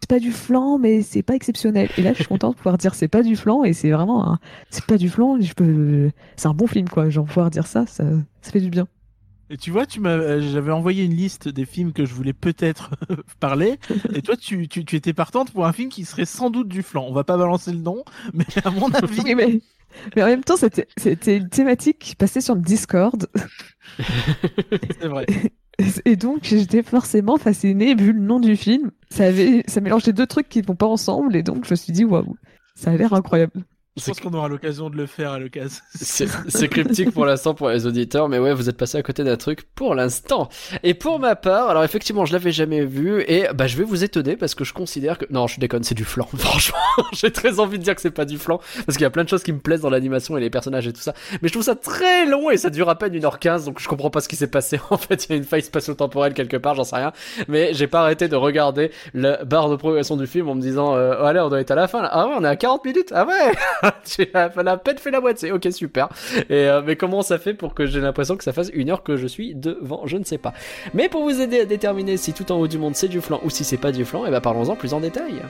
c'est pas du flan, mais c'est pas exceptionnel. Et là, je suis contente de pouvoir dire c'est pas du flan, et c'est vraiment un... c'est pas du flan, je peux... c'est un bon film, quoi. Genre, pouvoir dire ça, ça, ça fait du bien. Et tu vois, tu m'as, j'avais envoyé une liste des films que je voulais peut-être parler, et toi, tu, tu, tu étais partante pour un film qui serait sans doute du flan. On va pas balancer le nom, mais à mon avis, Oui, mais... mais en même temps, c'était c'était une thématique qui passait sur le Discord, c'est vrai. Et donc, j'étais forcément fascinée, vu le nom du film. Ça, avait, ça mélangeait deux trucs qui vont pas ensemble, et donc je me suis dit, waouh, ça a l'air incroyable. Je pense qu'on aura l'occasion de le faire à l'occasion. C'est cryptique pour l'instant pour les auditeurs, mais ouais, vous êtes passé à côté d'un truc pour l'instant. Et pour ma part, alors effectivement, je l'avais jamais vu, et bah je vais vous étonner parce que je considère que non, je déconne, c'est du flan. Franchement, j'ai très envie de dire que c'est pas du flan parce qu'il y a plein de choses qui me plaisent dans l'animation et les personnages et tout ça, mais je trouve ça très long et ça dure à peine 1h15, donc je comprends pas ce qui s'est passé. En fait, il y a une faille spatio-temporelle quelque part, j'en sais rien, mais j'ai pas arrêté de regarder la barre de progression du film en me disant, euh, oh, allez, on doit être à la fin. Là. Ah ouais, on est à 40 minutes. Ah ouais, tu as à peine fait la moitié. Ok, super. Et euh, mais comment ça fait pour que j'ai l'impression que ça fasse une heure que je suis devant Je ne sais pas. Mais pour vous aider à déterminer si tout en haut du monde c'est du flan ou si c'est pas du flan, et ben parlons-en plus en détail.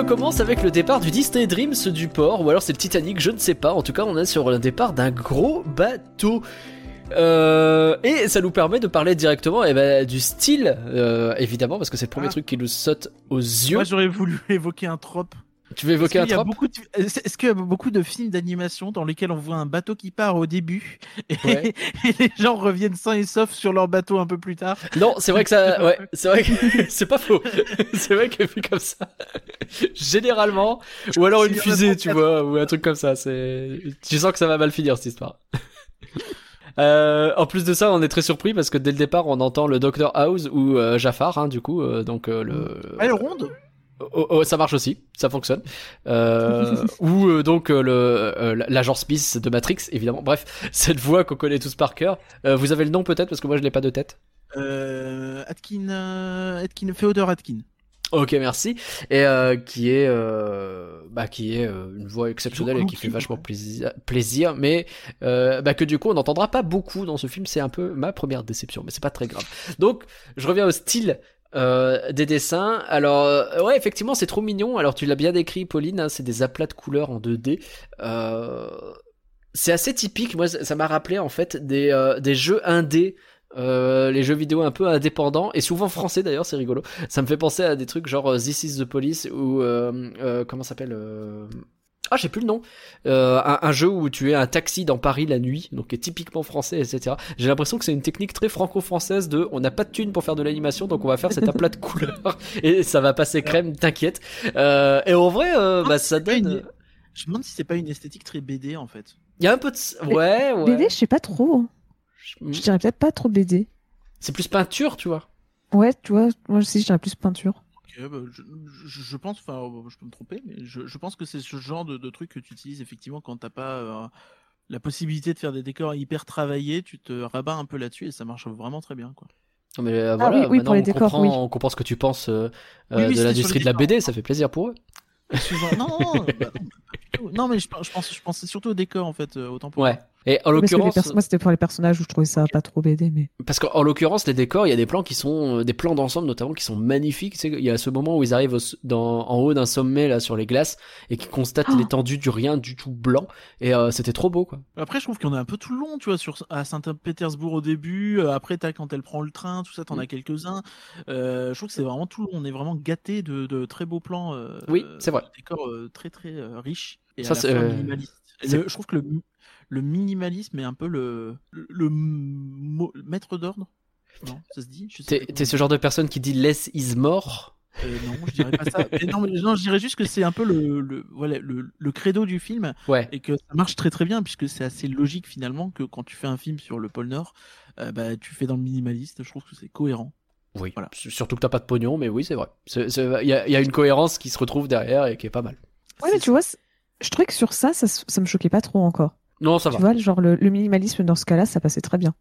Film commence avec le départ du Disney Dreams du port, ou alors c'est le Titanic, je ne sais pas. En tout cas, on est sur le départ d'un gros bateau. Euh, et ça nous permet de parler directement eh ben, du style, euh, évidemment, parce que c'est le premier Ah. truc qui nous saute aux yeux. Moi, j'aurais voulu évoquer un trope. Tu veux évoquer un trope de- Est-ce qu'il y a beaucoup de films d'animation dans lesquels on voit un bateau qui part au début et, Ouais. et les gens reviennent sains et saufs sur leur bateau un peu plus tard? Non, c'est vrai que ça, ouais, c'est vrai que c'est pas faux. c'est vrai que vu comme ça, généralement, ou alors une fusée, tu vois, ou un truc comme ça. C'est, tu sens que ça va mal finir cette histoire. Euh, en plus de ça, on est très surpris parce que dès le départ, on entend le Dr House ou euh, Jafar, hein, du coup, euh, donc euh, le. Elle ronde Oh, oh, ça marche aussi, ça fonctionne. Euh, ou euh, donc euh, le euh, l'agent Smith de Matrix, évidemment. Bref, cette voix qu'on connaît tous par cœur. Euh, vous avez le nom peut-être parce que moi je l'ai pas de tête. euh, Atkin, euh, Atkin, Féodor Atkin. Ok, merci. Et euh, qui est, euh, bah, qui est euh, une voix exceptionnelle et qui fait vachement plaisir, plaisir, mais euh, bah, que du coup on n'entendra pas beaucoup dans ce film. C'est un peu ma première déception, mais c'est pas très grave. Donc, je reviens au style. Euh, des dessins. Alors euh, ouais, effectivement, c'est trop mignon. Alors tu l'as bien décrit, Pauline. hein, c'est des aplats de couleurs en 2D. Euh, c'est assez typique. Moi, ça m'a rappelé en fait des des, des jeux indés. Euh, les jeux vidéo un peu indépendants et souvent français d'ailleurs c'est rigolo ça me fait penser à des trucs genre euh, This is the Police ou euh, euh, comment s'appelle euh... ah j'ai plus le nom euh, un, un jeu où tu es un taxi dans Paris la nuit donc qui est typiquement français etc j'ai l'impression que c'est une technique très franco-française de on n'a pas de thunes pour faire de l'animation donc on va faire cet aplat de couleurs et ça va passer crème t'inquiète euh, et en vrai euh, bah ça donne une- Je me demande si c'est pas une esthétique très BD en fait. il y a un peu de ouais ouais BD, je sais pas trop. hein. Mm. Je dirais peut-être pas trop BD. c'est plus peinture tu vois Ouais, tu vois, moi aussi, je dirais plus peinture. Bah, je, pense, enfin, euh, je peux me tromper, mais je, je pense que c'est ce genre de, de truc que tu utilises effectivement quand t'as pas euh, la possibilité de faire des décors hyper travaillés, tu te rabats un peu là-dessus et ça marche vraiment très bien, quoi. Non, mais euh, Ah voilà, oui, oui, maintenant, pour les on décors, comprend, oui. on comprend ce que tu penses euh, Oui, euh, oui, de l'industrie de la BD, ça fait plaisir pour eux. Non, non, non, bah, mais je, je pense, je pensais surtout au décor en fait, euh, autant pour Ouais. Et en l'occurrence, moi, c'était pour les personnages où je trouvais ça pas trop BD, mais. parce qu'en l'occurrence, les décors, il y a des plans qui sont, euh, des plans d'ensemble notamment qui sont magnifiques. Tu sais, il y a ce moment où ils arrivent au dans, en haut d'un sommet là sur les glaces et qui constatent Oh. l'étendue du rien du tout blanc. Et euh, c'était trop beau quoi. Après, je trouve qu'on est un peu tout le long, tu vois, sur, à Saint-Pétersbourg au début. euh, après, t'as quand elle prend le train, tout ça, t'en Mm. as quelques-uns. Euh, je trouve que c'est vraiment tout le long. On est vraiment gâté de, de très beaux plans. euh, Oui, c'est vrai. décors euh, très très euh, riches et Ça, à la euh, le- je trouve que le, le minimalisme est un peu le, le, maître d'ordre? Non, ça se dit? Je sais T'es ce genre de personne qui dit less is more? euh, non, je dirais pas ça. Mais non, mais non, je dirais juste que c'est un peu le, le, voilà, le, le credo du film Ouais. et que ça marche très très bien puisque c'est assez logique finalement que quand tu fais un film sur le pôle Nord, euh, bah, tu fais dans le minimaliste. Je trouve que c'est cohérent. Oui. Voilà. Surtout que t'as pas de pognon, mais oui, c'est vrai. Il y, a, il y a une cohérence qui se retrouve derrière et qui est pas mal. Ouais, mais tu vois, je trouvais que sur ça, ça, ça me choquait pas trop encore. Non, ça Tu va. vois, genre le, le minimalisme dans ce cas-là, ça passait très bien.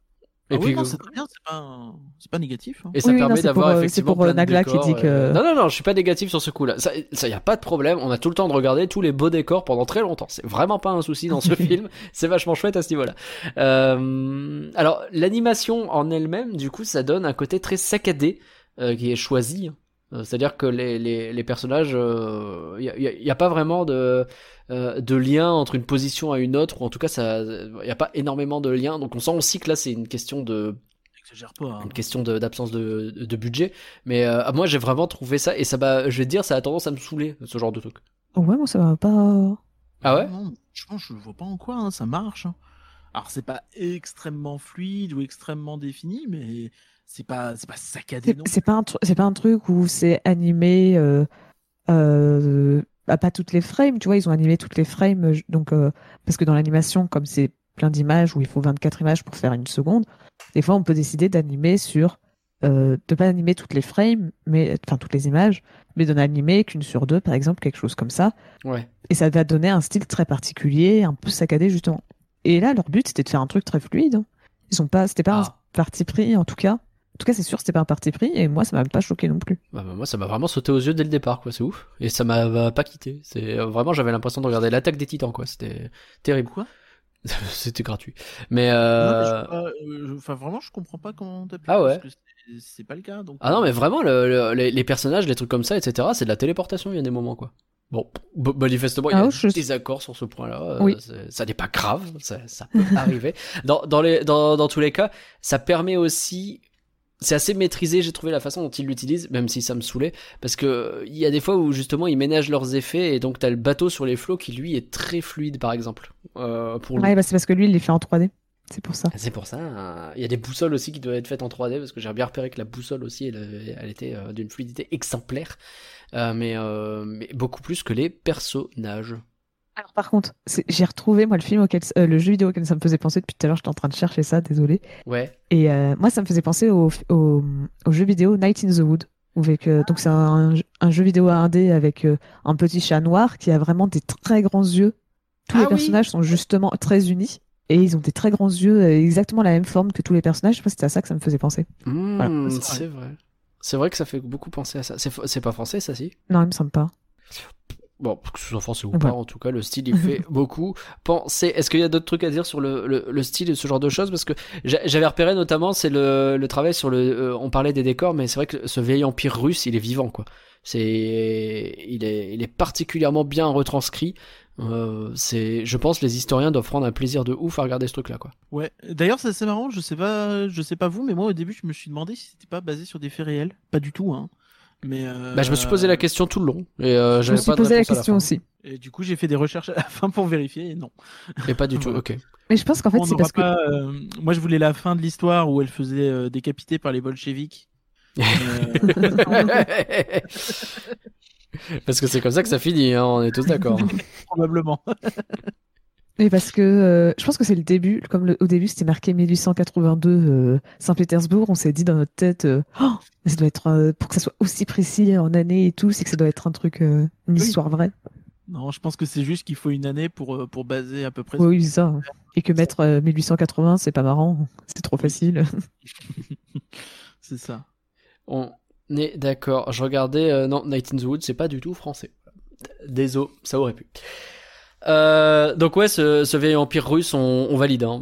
Et Ah oui, puis, non, c'est très bien, c'est pas, c'est pas négatif. hein. Et ça Oui, permet non, c'est d'avoir pour, euh, effectivement c'est pour, euh, plein de Nagla qui décors, dit que- euh, Non, non, non, je suis pas négatif sur ce coup-là. Ça, ça y a pas de problème. On a tout le temps de regarder tous les beaux décors pendant très longtemps. C'est vraiment pas un souci dans ce film. C'est vachement chouette à ce niveau-là. Euh, alors, l'animation en elle-même, du coup, ça donne un côté très saccadé euh, qui est choisi. Euh, C'est-à-dire que les, les, les personnages, il y, a, y a- y a pas vraiment de euh, de lien entre une position à une autre, ou en tout cas, ça, il y a pas énormément de lien. Donc, on sent aussi que là, c'est une question de Exagère pas. hein. une question d'absence de, de, de budget. Mais euh, moi, j'ai vraiment trouvé ça, et ça m'a, je vais te dire, ça a tendance à me saouler, ce genre de truc. Ouais, moi, ça va pas. Ah ouais? Non, non, je je vois pas en quoi hein, ça marche. hein. Alors c'est pas extrêmement fluide ou extrêmement défini, mais c'est pas, c'est pas saccadé non? c'est pas, un c'est pas un truc où c'est animé euh, euh, à pas toutes les frames, tu vois, ils ont animé toutes les frames, donc euh, parce que dans l'animation, comme c'est plein d'images où il faut 24 images pour faire une seconde, des fois on peut décider d'animer sur euh, de pas animer toutes les frames, mais enfin toutes les images, mais d'en animer qu'une sur deux, par exemple, quelque chose comme ça, Ouais. et ça va donner un style très particulier, un peu saccadé justement. Et là, leur but c'était de faire un truc très fluide. hein. Ils sont pas, c'était pas un Ah. parti pris en tout cas. En tout cas, c'est sûr, c'était pas un parti pris, et moi, ça m'a pas choqué non plus. Bah, bah, moi, ça m'a vraiment sauté aux yeux dès le départ, quoi. C'est ouf. Et ça m'a m'a pas quitté. C'est euh, vraiment, j'avais l'impression de regarder l'attaque des Titans, quoi. C'était terrible. Quoi? C'était gratuit. Mais Non, mais euh... je euh, je- Enfin, vraiment, je comprends pas comment t'as pu. Ah ouais. parce que c'est- pas le cas. Donc, Ah non, mais vraiment, le- le- les, les personnages, les trucs comme ça, etc., c'est de la téléportation, il y a des moments, quoi. Bon, manifestement, il y a Ah, je- des accords sur ce point-là. euh, Oui. Ça n'est pas grave, ça, ça peut arriver. Dans, dans, les, dans, dans tous les cas, ça permet aussi... C'est assez maîtrisé, j'ai trouvé la façon dont ils l'utilisent, même si ça me saoulait, parce que euh, il y a des fois où justement ils ménagent leurs effets et donc t'as le bateau sur les flots qui lui est très fluide par exemple. Euh, pour Ouais, bah, c'est parce que lui, il les fait en 3D. C'est pour ça. c'est pour ça. euh, Il y a des boussoles aussi qui doivent être faites en 3D parce que j'ai bien repéré que la boussole aussi, elle, elle était euh, d'une fluidité exemplaire, Euh, mais, euh, mais beaucoup plus que les personnages. Alors, par contre, j'ai retrouvé, moi, le film auquel, euh, le jeu vidéo auquel ça me faisait penser depuis tout à l'heure. J'étais en train de chercher ça, désolé. Ouais. Et euh, moi, ça me faisait penser au, au, au jeu vidéo Night in the Wood. Avec, euh, donc, c'est un, un jeu vidéo indé avec euh, un petit chat noir qui a vraiment des très grands yeux. Tous Ah les oui. personnages sont justement très unis. Et ils ont des très grands yeux, exactement la même forme que tous les personnages. Je sais pas si c'était à ça que ça me faisait penser. Mmh, Voilà, c'est vrai. C'est vrai que ça fait beaucoup penser à ça. C'est, c'est pas français, ça, si? Non, il me semble pas. Bon, que ce soit français ou Ouais. pas, en tout cas, le style, il fait beaucoup penser. Est-ce qu'il y a d'autres trucs à dire sur le, le, le style et ce genre de choses? Parce que j'a- j'avais repéré notamment, c'est le, le travail sur le. euh, on parlait des décors, mais c'est vrai que ce vieil empire russe, il est vivant, quoi. C'est, il est, il est particulièrement bien retranscrit. Euh, c'est, je pense, les historiens doivent prendre un plaisir de ouf à regarder ce truc-là, quoi. Ouais. D'ailleurs, c'est assez marrant. Je sais pas, je sais pas vous, mais moi au début, je me suis demandé si c'était pas basé sur des faits réels. Pas du tout, hein. Mais. euh, Bah, je me suis posé la question tout le long et euh, Je me suis pas posé la question aussi. Et du coup, j'ai fait des recherches à la fin pour vérifier. Et non. Et pas du tout. Ok. Mais je pense qu'en fait, c'est parce que. pas, euh, Moi, je voulais la fin de l'histoire où elle faisait euh, décapiter par les bolcheviks. Mais, euh, Parce que c'est comme ça que ça finit, hein, on est tous d'accord. probablement. Mais parce que euh, je pense que c'est le début, comme le- au début c'était marqué 1882 euh, Saint-Pétersbourg, on s'est dit dans notre tête, euh, Oh, ça doit être euh, pour que ça soit aussi précis en année et tout, c'est que ça doit être un truc, euh, une Oui. histoire vraie. Non, je pense que c'est juste qu'il faut une année pour, pour baser à peu près. Oui, ça. Et que mettre euh, 1880, c'est pas marrant, c'est trop facile. C'est ça. On est d'accord. Je regardais, euh, non, Night in the Woods, c'est pas du tout français. Désolé, ça aurait pu. Euh, donc ouais, ce, ce vieil empire russe, on, valide. Hein,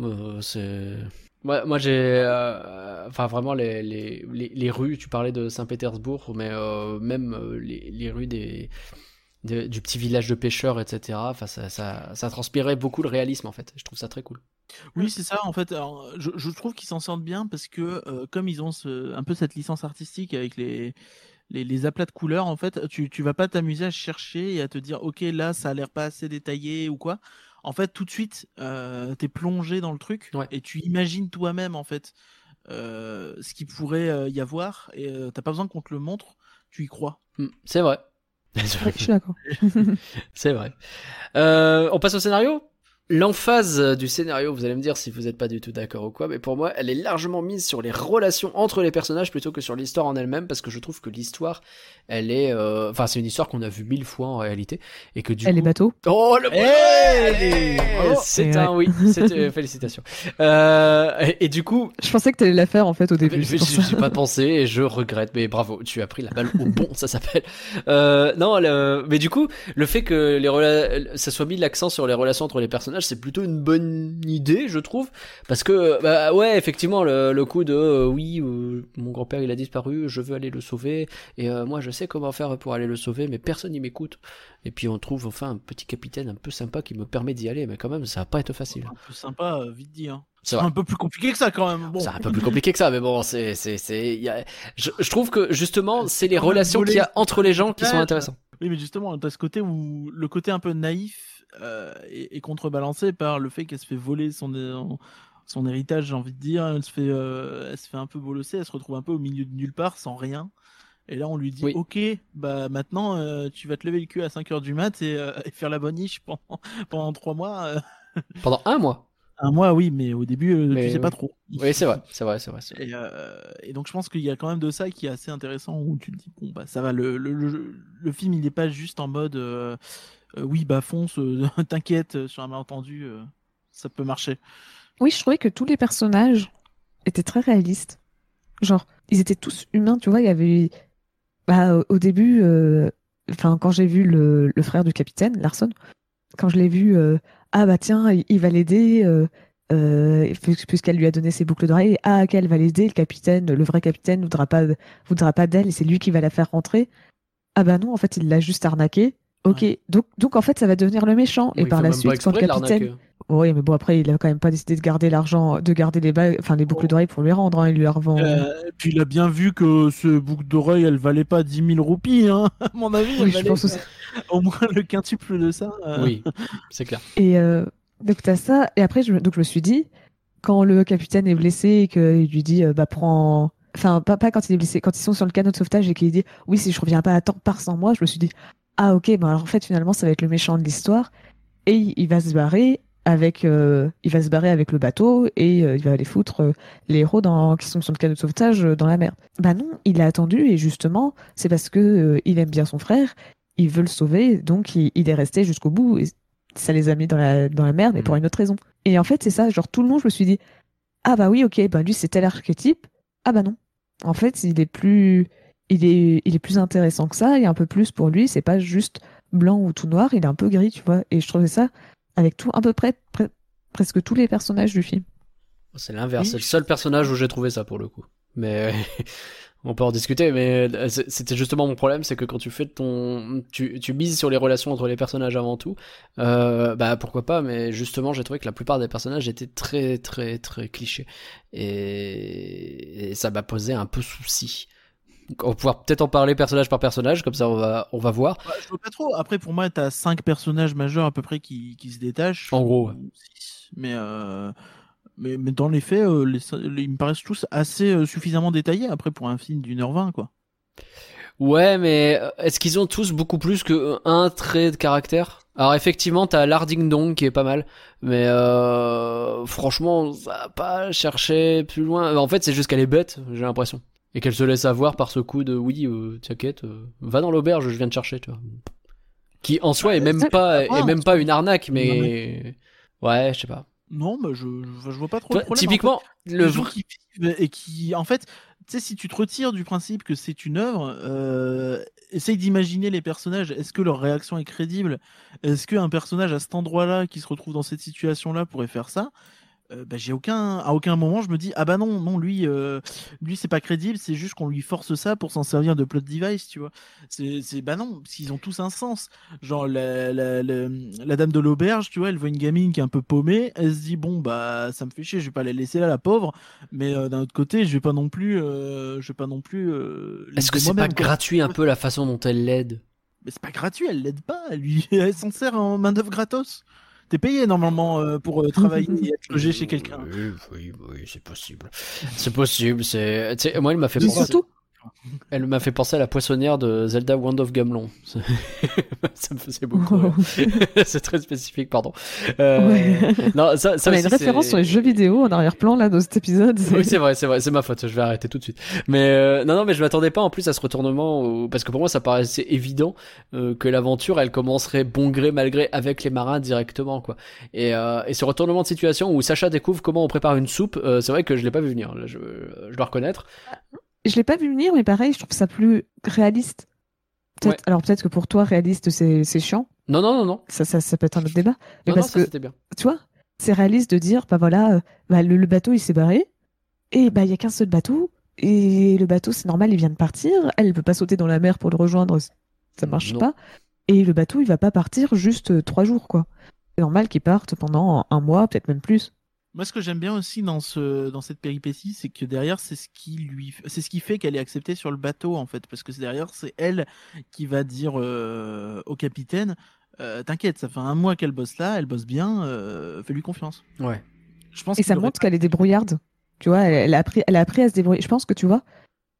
euh. Moi, j'ai, euh, enfin vraiment les, les, les, rues. Tu parlais de Saint-Pétersbourg, mais même les, les rues des, du petit village de pêcheurs, etc. Enfin, ça, ça, transpirait beaucoup le réalisme en fait. Je trouve ça très cool. Oui, c'est ça. En fait, je, trouve qu'ils s'en sortent bien parce que comme ils ont un peu cette licence artistique avec les, les, les aplats de couleurs, en fait, tu, tu vas pas t'amuser à chercher et à te dire, ok, là, ça a l'air pas assez détaillé ou quoi. En fait, tout de suite, euh, t'es plongé dans le truc Ouais. et tu imagines toi-même, en fait, euh, ce qu'il pourrait euh, y avoir et euh, t'as pas besoin qu'on te le montre, tu y crois. C'est vrai. Ouais, je suis d'accord. C'est vrai. Euh, on passe au scénario? L'emphase du scénario, vous allez me dire si vous n'êtes pas du tout d'accord ou quoi, mais pour moi, elle est largement mise sur les relations entre les personnages plutôt que sur l'histoire en elle-même, parce que je trouve que l'histoire, elle est, euh, enfin, c'est une histoire qu'on a vue mille fois en réalité, et que du Elle coup, est bateau. Oh le Hey Bravo C'est un oui, c'est euh, félicitations. Euh, et, et du coup, Je pensais que t'allais la faire en fait au début. je n'ai pas pensé et je regrette, mais bravo, tu as pris la balle au bon, ça s'appelle. Euh, non, le- mais du coup, le fait que les rela- ça soit mis l'accent sur les relations entre les personnages, c'est plutôt une bonne idée, je trouve, parce que bah ouais, effectivement, le, le coup de euh, oui, euh, mon grand-père il a disparu, je veux aller le sauver, et euh, moi je sais comment faire pour aller le sauver, mais personne n'y m'écoute. Et puis on trouve enfin un petit capitaine un peu sympa qui me permet d'y aller, mais quand même, ça va pas être facile. Un peu sympa, vite dit. Hein. C'est un peu plus compliqué que ça quand même. Bon. C'est un peu plus compliqué que ça, mais bon, c'est, c'est, c'est, a- je, je trouve que justement, c'est les relations qu'il y a entre les gens qui sont intéressantes. Oui, mais justement, t'as ce côté où le côté un peu naïf euh, est, est contrebalancé par le fait qu'elle se fait voler son, euh, son héritage, j'ai envie de dire. Elle se, fait, euh, elle se fait un peu bolosser, elle se retrouve un peu au milieu de nulle part, sans rien. Et là, on lui dit Oui. Ok, bah maintenant, euh, tu vas te lever le cul à 5h du mat et, et faire la boniche pendant, pendant 3 mois. Pendant un mois? Un mois, oui, mais au début, Mais tu sais oui. pas trop. Oui, c'est vrai, c'est vrai, c'est vrai. Et, euh, et donc je pense qu'il y a quand même de ça qui est assez intéressant où tu te dis bon bah ça va le, le, le, le film il n'est pas juste en mode euh, oui bah fonce euh, t'inquiète euh, sur un malentendu euh, ça peut marcher Oui, je trouvais que tous les personnages étaient très réalistes. Genre, ils étaient tous humains, tu vois. Il y avait, bah, au- début, euh, enfin, quand j'ai vu le, frère du capitaine, Larson, quand je l'ai vu, euh, ah bah tiens, il, va l'aider, euh, euh, puis- puisqu'elle lui a donné ses boucles d'oreilles, ah qu'elle va l'aider, le capitaine, le vrai capitaine voudra pas, voudra pas d'elle et c'est lui qui va la faire rentrer. Ah bah non, en fait, il l'a juste arnaqué. Ok, donc, donc en fait, ça va devenir le méchant. Et par la suite, quand le capitaine. Oui, mais bon, après, il a quand même pas décidé de garder l'argent, de garder les, ba- enfin, les boucles Oh. d'oreilles pour lui rendre. hein, il lui a revendu. Euh, puis il a bien vu que ce boucle d'oreille, elle valait pas 10 000 roupies, hein. À mon avis, elle Oui, je valait pense aussi. au moins le quintuple de ça. euh. Oui, c'est clair. Et euh, donc t'as ça. Et après, je, me- donc je me suis dit, quand le capitaine est blessé et qu'il lui dit, euh, bah prends, enfin pas, pas quand il est blessé, quand ils sont sur le canot de sauvetage et qu'il dit, oui si je reviens pas à temps, pars sans moi, je me suis dit, ah ok, bah alors en fait finalement ça va être le méchant de l'histoire et il, va se barrer avec, euh, il va se barrer avec le bateau et euh, il va aller foutre euh, les héros dans, qui sont sur le canot de sauvetage euh, dans la mer. Bah non, il a attendu et justement c'est parce que il aime bien son frère, il veut le sauver, donc il, il est resté jusqu'au bout. Et ça les a mis dans la, dans la merde, mais pour Mhm. une autre raison. Et en fait, c'est ça, genre tout le long, je me suis dit, ah bah oui, ok, bah lui c'est tel archétype. Ah bah non. En fait, il est plus, il est, il est plus intéressant que ça, il y a un peu plus pour lui, c'est pas juste blanc ou tout noir, il est un peu gris, tu vois. Et je trouvais ça avec tout, à peu près, pre- presque tous les personnages du film. C'est l'inverse. Oui. C'est le seul personnage où j'ai trouvé ça pour le coup. Mais on peut en discuter. Mais euh, c'était justement mon problème, c'est que quand tu fais ton, tu, tu mises sur les relations entre les personnages avant tout. Euh, bah pourquoi pas. Mais justement, j'ai trouvé que la plupart des personnages étaient très très très clichés et, et ça m'a posé un peu souci. On va pouvoir peut-être en parler personnage par personnage, comme ça on va on va voir. Je vois pas trop. Après, pour moi, t'as cinq personnages majeurs à peu près qui, qui se détachent. En gros, ouais. Mais, euh, mais, mais dans les faits, euh, les, les- ils me paraissent tous assez euh, suffisamment détaillés après pour un film d'une heure vingt, quoi. Ouais, mais euh, est-ce qu'ils ont tous beaucoup plus que un trait de caractère? Alors effectivement, t'as Larding Dong qui est pas mal, mais euh, franchement, ça a pas cherché plus loin. En fait, c'est juste qu'elle est bête, j'ai l'impression, et qu'elle se laisse avoir par ce coup de oui, euh, t'inquiète, euh, va dans l'auberge, je viens te chercher, tu vois. Qui en soi est même pas ouais, est même pas une arnaque, Non, mais ouais, je sais pas. Non, bah, je, vois pas trop Toi, le problème. typiquement, le le les gens vrai- qui vivent et qui, en fait, tu sais, si tu te retires du principe que c'est une œuvre, euh, essaye d'imaginer les personnages. Est-ce que leur réaction est crédible? Est-ce qu'un personnage à cet endroit-là, qui se retrouve dans cette situation-là, pourrait faire ça? Euh, bah, j'ai aucun à aucun moment je me dis ah bah non non lui euh, lui c'est pas crédible c'est juste qu'on lui force ça pour s'en servir de plot device tu vois. C'est c'est bah non parce qu'ils ont tous un sens. Genre la, la, la, la dame de l'auberge tu vois elle voit une gamine qui est un peu paumée elle se dit bon bah ça me fait chier je vais pas la laisser là la pauvre mais euh, d'un autre côté je vais pas non plus euh, je vais pas non plus est-ce que c'est pas quoi. gratuit un peu la façon dont elle l'aide? Mais c'est pas gratuit elle l'aide pas elle lui elle s'en sert en main d'œuvre gratos t'es payé normalement euh, pour euh, travailler et être logé chez quelqu'un Oui, oui, oui, c'est possible. C'est possible, c'est. tu sais, moi, elle m'a fait penser. surtout, Elle m'a fait penser à la poissonnière de Zelda Wand of Gamelon. ça me faisait beaucoup. rire. c'est très spécifique, pardon. Euh, Ouais. Non, ça, ça on a une référence sur les jeux vidéo en arrière-plan là dans cet épisode. Oui, c'est vrai, c'est vrai, c'est ma faute. Je vais arrêter tout de suite. Mais euh, non, non, mais je m'attendais pas en plus à ce retournement où- parce que pour moi, ça paraissait évident euh, que l'aventure, elle commencerait bon gré mal gré avec les marins directement, quoi. Et, euh, et ce retournement de situation où Sacha découvre comment on prépare une soupe, euh, c'est vrai que je l'ai pas vu venir. Là, je, je dois reconnaître. Je l'ai pas vu venir, mais pareil, je trouve ça plus réaliste. Ouais. Alors peut-être que pour toi, réaliste, c'est c'est chiant. Non, non, non, non. Ça, ça, ça peut être un autre débat. Mais Non, non, parce ça que, c'était bien. tu vois, c'est réaliste de dire, bah voilà, euh, bah, le, le bateau, il s'est barré. Et bah, il y a qu'un seul bateau. Et le bateau, c'est normal, il vient de partir. Elle ne peut pas sauter dans la mer pour le rejoindre. Ça marche Non. pas. Et le bateau, il va pas partir juste euh, trois jours, quoi. C'est normal qu'il parte pendant un mois, peut-être même plus. Moi, ce que j'aime bien aussi dans ce dans cette péripétie, c'est que derrière, c'est ce qui lui, c'est ce qui fait qu'elle est acceptée sur le bateau en fait, parce que c'est derrière, c'est elle qui va dire euh, au capitaine, euh, t'inquiète, ça fait un mois qu'elle bosse là, elle bosse bien, euh, fais-lui confiance. Ouais. Je pense Et ça montre qu'elle est débrouillarde. Tu vois, elle, elle a appris, elle a appris à se débrouiller. Je pense que tu vois,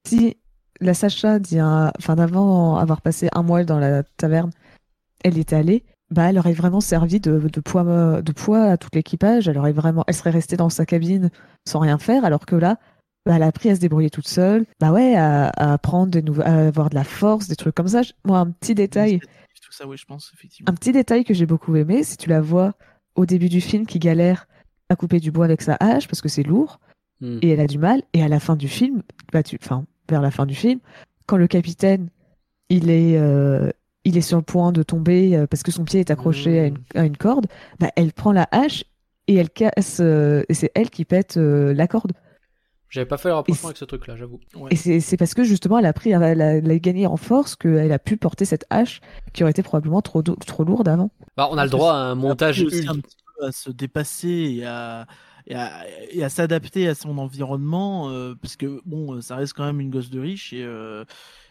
si la Sacha dit un- enfin d'avant avoir passé un mois dans la taverne, elle y était allée, bah elle aurait vraiment servi de, de poids de poids à tout l'équipage. Elle aurait vraiment, elle serait restée dans sa cabine sans rien faire, alors que là, bah, elle a appris à se débrouiller toute seule. Bah ouais, à, à apprendre des nouveaux, à avoir de la force, des trucs comme ça. Moi, un petit détail. Tout ça, oui, je pense effectivement. Un petit détail que j'ai beaucoup aimé, si tu la vois au début du film qui galère à couper du bois avec sa hache parce que c'est lourd Hmm. et elle a du mal. Et à la fin du film, bah tu, enfin vers la fin du film, quand le capitaine il est euh, il est sur le point de tomber euh, parce que son pied est accroché à, une, à une corde, bah, elle prend la hache et elle casse, euh, et c'est elle qui pète euh, la corde. J'avais pas fait le rapprochement avec ce truc-là, j'avoue. Ouais. Et c'est c'est parce que justement elle a pris, elle a, elle a gagné en force qu'elle a pu porter cette hache qui aurait été probablement trop, lourde avant. Bah, on a le droit à un montage aussi ultra. un petit peu à se dépasser et à, et à, et à s'adapter à son environnement euh, parce que bon ça reste quand même une gosse de riche et, euh,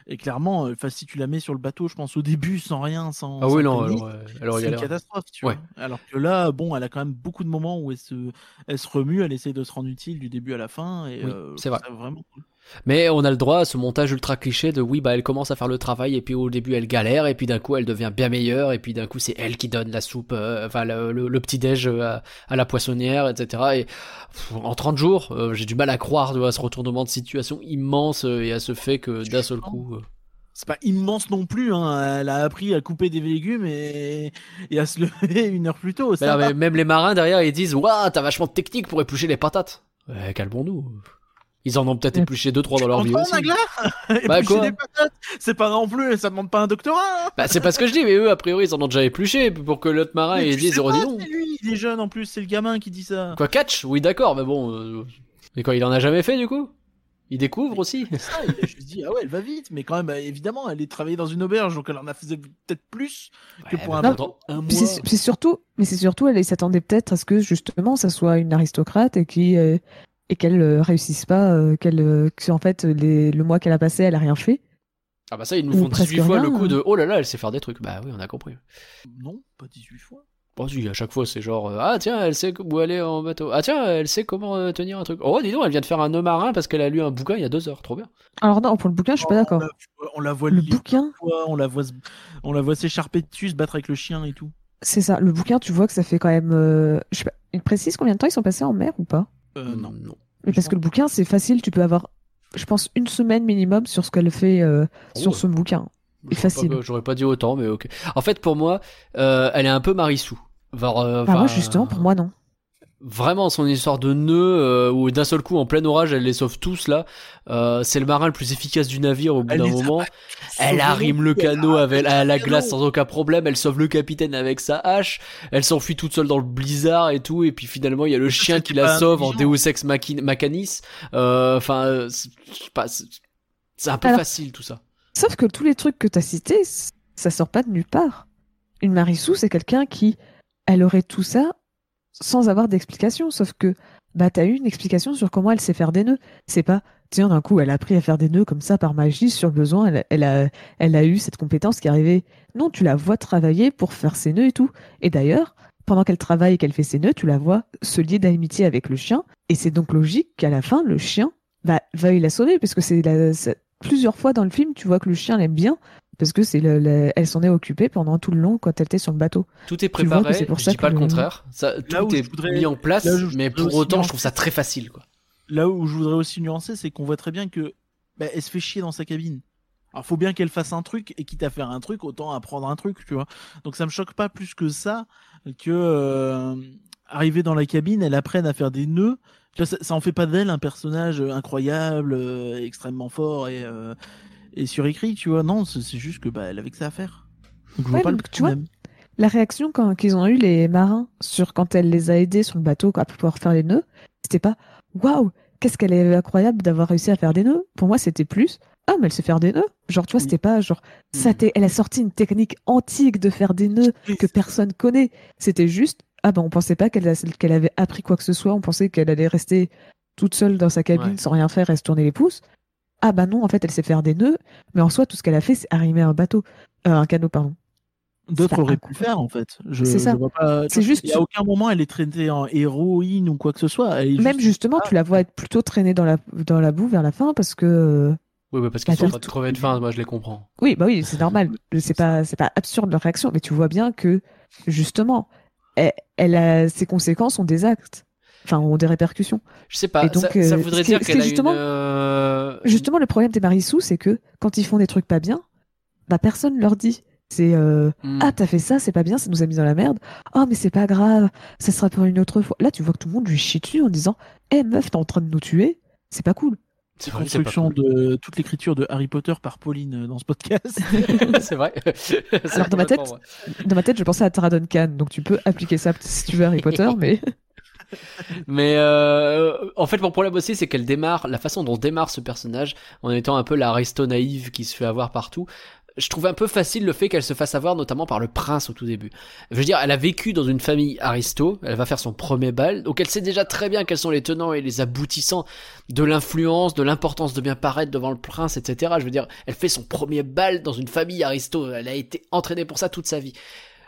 et clairement euh, enfin, si tu la mets sur le bateau je pense au début sans rien sans Ah sans oui, non, elle aurait c'est une catastrophe tu Ouais. vois alors que là bon elle a quand même beaucoup de moments où elle se elle se remue elle essaie de se rendre utile du début à la fin et Oui, euh, c'est vrai. vraiment cool. Mais on a le droit à ce montage ultra cliché de oui, bah elle commence à faire le travail et puis au début elle galère et puis d'un coup elle devient bien meilleure et puis d'un coup c'est elle qui donne la soupe, euh, enfin le, le, le petit déj euh, à, à la poissonnière, etc. Et pff, en 30 jours, euh, j'ai du mal à croire à ce retournement de situation immense et à ce fait que d'un seul coup. euh, c'est pas immense non plus hein. elle a appris à couper des légumes et, et à se lever une heure plus tôt non, mais même les marins derrière ils disent waouh t'as vachement de technique pour éplucher les patates. Ouais, calmons-nous. Ils en ont peut-être Ouais. épluché deux trois dans leur vie aussi. Bah, quoi des patates, c'est pas non plus, ça demande pas un doctorat. hein. Bah c'est pas ce que je dis, mais eux a priori ils en ont déjà épluché pour que l'autre marin sais oh, pas, donc. c'est lui, il est jeune en plus, c'est le gamin qui dit ça. Quoi, catch? Oui, d'accord, mais bon. euh, Mais quoi, il en a jamais fait du coup? Il découvre aussi C'est ça, il a juste dit, ah ouais, elle va vite, mais quand même, bah, évidemment, elle est travaillée dans une auberge, donc elle en a fait peut-être plus que Ouais, pour mais un pendant un mois. c'est c'est surtout, mais c'est surtout, elle s'attendait peut-être à ce que justement ça soit une aristocrate et qui euh, et qu'elle euh, réussisse pas, euh, qu'elle, euh, que en fait les, le mois qu'elle a passé, elle a rien fait. Ah bah ça, ils nous Ou font 18 presque fois rien, le coup hein. de oh là là, elle sait faire des trucs. Bah oui, on a compris. Non, pas 18 fois. Bon, si, à chaque fois, c'est genre euh, ah tiens, elle sait où aller en bateau. Ah tiens, elle sait comment euh, tenir un truc. Oh, dis donc, elle vient de faire un nœud marin parce qu'elle a lu un bouquin il y a deux heures. Trop bien. Alors non, pour le bouquin, je suis pas d'accord. On la, on la voit Le bouquin, on la voit, se- on la voit s'écharper dessus, se battre avec le chien et tout. c'est ça. Le bouquin, tu vois que ça fait quand même. euh, je sais pas, il précise combien de temps ils sont passés en mer ou pas? Euh, non. non. Mais parce que le bouquin, c'est facile, tu peux avoir, je pense, une semaine minimum sur ce qu'elle fait euh, sur Oh. ce bouquin. J'aurais facile. pas- J'aurais pas dit autant, mais ok. En fait, pour moi, euh, elle est un peu Marissou. Var- euh, Ah, moi, justement, pour moi, non. Vraiment, son histoire de nœud, euh, où d'un seul coup, en plein orage, elle les sauve tous là. Euh, c'est le marin le plus efficace du navire au bout d'un moment. Elle arrime le canot avec, à la glace sans aucun problème. Elle sauve le capitaine avec sa hache. Elle s'enfuit toute seule dans le blizzard et tout. Et puis finalement, il y a le chien qui la sauve en. Deus Ex Machinis. Euh, Enfin, euh, c'est je sais pas, c'est c'est un peu Alors- facile tout ça. Sauf que tous les trucs que tu as cités, ça sort pas de nulle part. Une Marissou, c'est quelqu'un qui, elle aurait tout ça sans avoir d'explication. Sauf que, bah, t'as eu une explication sur comment elle sait faire des nœuds. C'est pas, tiens, d'un coup, elle a appris à faire des nœuds comme ça par magie sur le besoin. Elle, a, elle a eu cette compétence qui est arrivée. Non, tu la vois travailler pour faire ses nœuds et tout. Et d'ailleurs, pendant qu'elle travaille et qu'elle fait ses nœuds, tu la vois se lier d'amitié avec le chien. Et c'est donc logique qu'à la fin, le chien, bah, veuille la sauver, parce que c'est- plusieurs fois dans le film, tu vois que le chien l'aime bien, parce que c'est le- le- elle s'en est occupée pendant tout le long quand elle était sur le bateau. Tout est préparé. c'est pour je ça dis pas que le le- contraire. Ça, Là où tout est voudrais- mis en place, mais pour autant, je trouve ça très facile, quoi. Là où je voudrais aussi nuancer, c'est qu'on voit très bien que bah, elle se fait chier dans sa cabine. Alors faut bien qu'elle fasse un truc et quitte à faire un truc, autant apprendre un truc, tu vois. Donc ça me choque pas plus que ça que euh, arriver dans la cabine, elle apprenne à faire des nœuds. Ça, ça en fait pas d'elle un personnage incroyable, euh, extrêmement fort et, euh, et surécrit, tu vois. Non, c'est juste que bah elle avait que ça à faire. Donc je vois pas le tu vois. La réaction quand- qu'ils ont eu les marins sur quand elle les a aidés sur le bateau à pouvoir faire les nœuds, c'était pas waouh, qu'est-ce qu'elle est incroyable d'avoir réussi à faire des nœuds. Pour moi, c'était plus ah, mais elle sait faire des nœuds. Genre, tu vois, c'était pas genre ça elle a sorti une technique antique de faire des nœuds que personne connaît. C'était juste ah ben on pensait pas qu'elle avait appris quoi que ce soit, on pensait qu'elle allait rester toute seule dans sa cabine Ouais. sans rien faire et se tourner les pouces. Ah bah non, en fait, elle sait faire des nœuds, mais en soi, tout ce qu'elle a fait, c'est arrimer un bateau, euh, un canot, pardon. D'autres auraient pu faire en fait. C'est ça. C'est juste- Il a aucun moment elle est traitée en héroïne ou quoi que ce soit. Elle est Même juste- justement, tu la vois être plutôt traînée dans la, dans la boue vers la fin parce que. euh, Oui, oui, parce qu'ils Bah, sont en train de crever de faim, moi je les comprends. Oui, bah oui, c'est normal. C'est pas, c'est pas absurde leur réaction, mais tu vois bien que, justement, elle, elle a, ses conséquences ont des actes. Enfin, ont des répercussions. Je sais pas, Et donc, ça, ça euh, voudrait dire qu'elle a justement- une... euh, Justement, le problème des Marissou, c'est que quand ils font des trucs pas bien, bah personne leur dit. C'est euh, hmm. ah t'as fait ça, c'est pas bien, ça nous a mis dans la merde. Oh mais c'est pas grave, ça sera pour une autre fois. Là tu vois que tout le monde lui chie dessus en disant, eh meuf t'es en train de nous tuer, c'est pas cool. C'est pas construction de toute l'écriture de Harry Potter par Pauline dans ce podcast. c'est vrai. Alors, dans ma tête, vrai. Dans ma tête, je pensais à Tara Duncan, donc tu peux appliquer ça si tu veux Harry Potter, mais Mais euh, en fait, mon problème aussi, c'est qu'elle démarre, la façon dont démarre ce personnage, en étant un peu la resto naïve qui se fait avoir partout. Je trouve un peu facile le fait qu'elle se fasse avoir, notamment par le prince au tout début. Je veux dire, elle a vécu dans une famille aristo, elle va faire son premier bal, donc elle sait déjà très bien quels sont les tenants et les aboutissants de l'influence, de l'importance de bien paraître devant le prince, etc. Je veux dire, elle fait son premier bal dans une famille aristo, elle a été entraînée pour ça toute sa vie.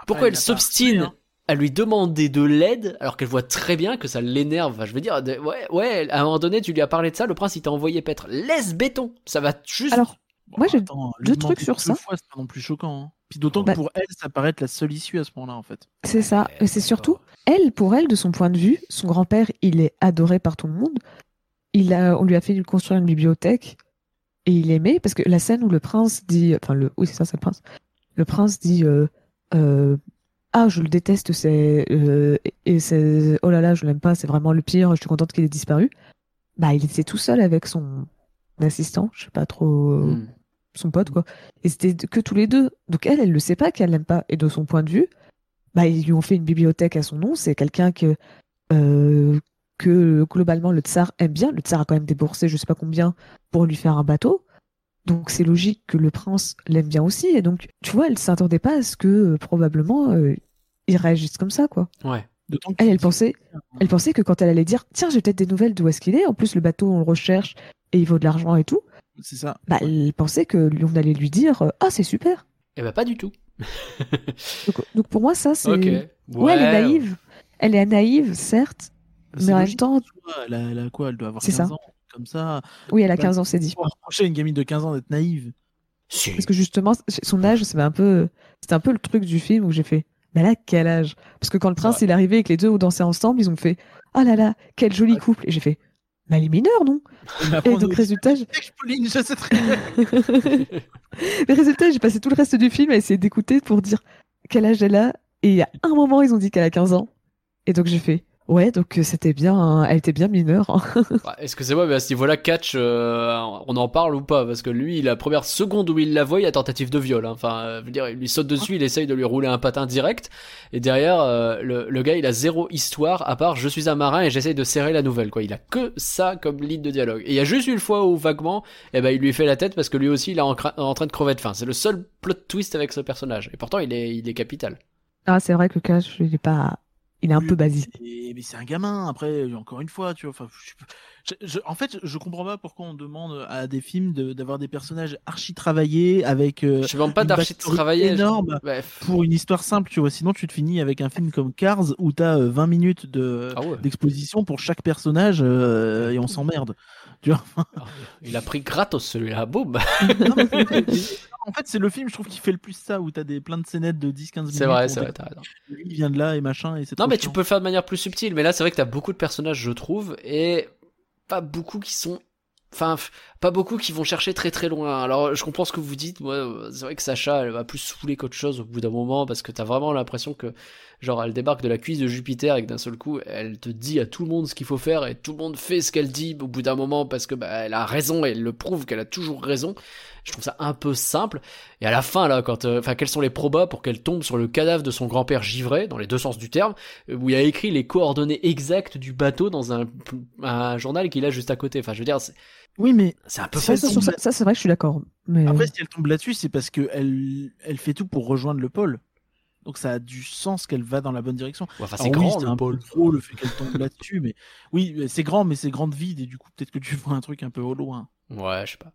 Pourquoi elle s'obstine hein. À lui demander de l'aide alors qu'elle voit très bien que ça l'énerve. Enfin, je veux dire, de- ouais, ouais, à un moment donné, tu lui as parlé de ça, le prince il t'a envoyé paître. Laisse béton, ça va juste. alors Moi, j'ai deux trucs sur deux ça. fois, c'est pas non plus choquant. hein. Puis d'autant Bah- que pour elle, ça paraît être la seule issue à ce moment-là, en fait. c'est ça. Et c'est surtout elle, pour elle, de son point de vue, son grand-père, il est adoré par tout le monde. Il a, on lui a fait construire une bibliothèque et il aimait parce que la scène où le prince dit, enfin le, oui c'est ça, c'est le prince. Le prince dit, euh, euh, ah je le déteste, c'est euh, et- c'est, oh là là, je l'aime pas, c'est vraiment le pire. Je suis contente qu'il ait disparu. Bah il était tout seul avec son assistant, je sais pas trop, Hmm. son pote quoi. Et c'était que tous les deux. Donc elle, elle le sait pas qu'elle l'aime pas. Et de son point de vue, bah ils lui ont fait une bibliothèque à son nom. C'est quelqu'un que euh, que globalement le tsar aime bien. Le tsar a quand même déboursé je sais pas combien pour lui faire un bateau. Donc c'est logique que le prince l'aime bien aussi. Et donc tu vois, elle s'attendait pas à ce que euh, probablement euh, il réagisse comme ça quoi. Ouais. Elle, elle pensait, elle pensait que quand elle allait dire tiens j'ai peut-être des nouvelles d'où est-ce qu'il est. En plus le bateau on le recherche et il vaut de l'argent et tout. C'est ça. Bah elle pensait que on allait lui dire euh, ah c'est super. Eh ben pas du tout. Donc, donc pour moi, ça, c'est. Ok. Ouais, elle est naïve. Elle est naïve, certes, C'est mais en même temps, Elle a, elle a quoi? Elle doit avoir C'est 15 ça. ans. Comme ça, oui, elle a Bah, 15 ans, c'est dit. on va reprocher à une gamine de 15 ans d'être naïve. Si. Parce que justement, son âge, c'est un peu, c'était un peu le truc du film où j'ai fait, mais là, quel âge? Parce que quand le prince Ouais. il est arrivé et que les deux ont dansé ensemble, ils ont fait, oh là là, quel joli couple. Et j'ai fait, mais elle est mineure, non? Et donc, résultat, j'ai- Pauline, je sais très bien. Mais résultat, j'ai passé tout le reste du film à essayer d'écouter pour dire quel âge elle a? Et il y a un moment, ils ont dit qu'elle a 15 ans. Et donc j'ai fait, ouais, donc euh, c'était bien, hein, elle était bien mineure. hein. Ouais, Excusez-moi, mais à ce niveau-là, Catch, euh, on en parle ou pas? Parce que lui, la première seconde où il la voit, il y a tentative de viol. hein. Enfin, euh, je veux dire, il lui saute dessus, il essaye de lui rouler un patin direct. Et derrière, euh, le, le gars, il a zéro histoire, à part je suis un marin et j'essaye de serrer la nouvelle. quoi. Il a que ça comme ligne de dialogue. Et il y a juste une fois où, vaguement, eh ben, il lui fait la tête parce que lui aussi, il est en, en train de crever de faim. C'est le seul plot twist avec ce personnage. Et pourtant, il est, il est capital. Ah, c'est vrai que cash, il est pas, il est un Oui, peu basique. Mais c'est un gamin, après, encore une fois, tu vois. Enfin, je- je- je- en fait, je comprends pas pourquoi on demande à des films de- d'avoir des personnages archi travaillés avec euh, Je demande pas d'archi je- énorme Bref. pour une histoire simple, tu vois. Sinon, tu te finis avec un film comme Cars où t'as euh, 20 minutes de Ah ouais. d'exposition pour chaque personnage euh, et on s'emmerde. Tu vois. Il a pris gratos celui-là, boum. En fait, c'est le film, je trouve, qui fait le plus ça, où t'as des plein de scénettes de 10-15 minutes. C'est vrai, c'est vrai, t'as raison. il vient de là et machin. Et c'est Non, mais tu peux le faire de manière plus subtile. Mais là, c'est vrai que t'as beaucoup de personnages, je trouve, et pas beaucoup qui sont. Enfin, pas beaucoup qui vont chercher très très loin. Alors, je comprends ce que vous dites. Moi, euh, c'est vrai que Sacha, elle va plus saouler qu'autre chose au bout d'un moment parce que t'as vraiment l'impression que, genre, elle débarque de la cuisse de Jupiter et que d'un seul coup, elle te dit à tout le monde ce qu'il faut faire et tout le monde fait ce qu'elle dit au bout d'un moment parce que, bah, elle a raison et elle le prouve qu'elle a toujours raison. Je trouve ça un peu simple. Et à la fin, là, quand, euh, enfin, quels sont les probas pour qu'elle tombe sur le cadavre de son grand-père givré, dans les deux sens du terme, euh, où il a écrit les coordonnées exactes du bateau dans un, un journal qu'il a juste à côté. Enfin, je veux dire, c'est Oui, mais c'est un peu Ça, ça, facile. sur ça, ça, c'est vrai que je suis d'accord. Mais Après, si elle tombe là-dessus, c'est parce que elle, elle fait tout pour rejoindre le pôle. Donc ça a du sens qu'elle va dans la bonne direction. Ouais, Enfin, c'est oui, grand, c'est le un peu pôle. le fait qu'elle tombe là-dessus, mais oui, mais c'est grand, mais c'est grande vide et du coup peut-être que tu vois un truc un peu au loin. Ouais, je sais pas.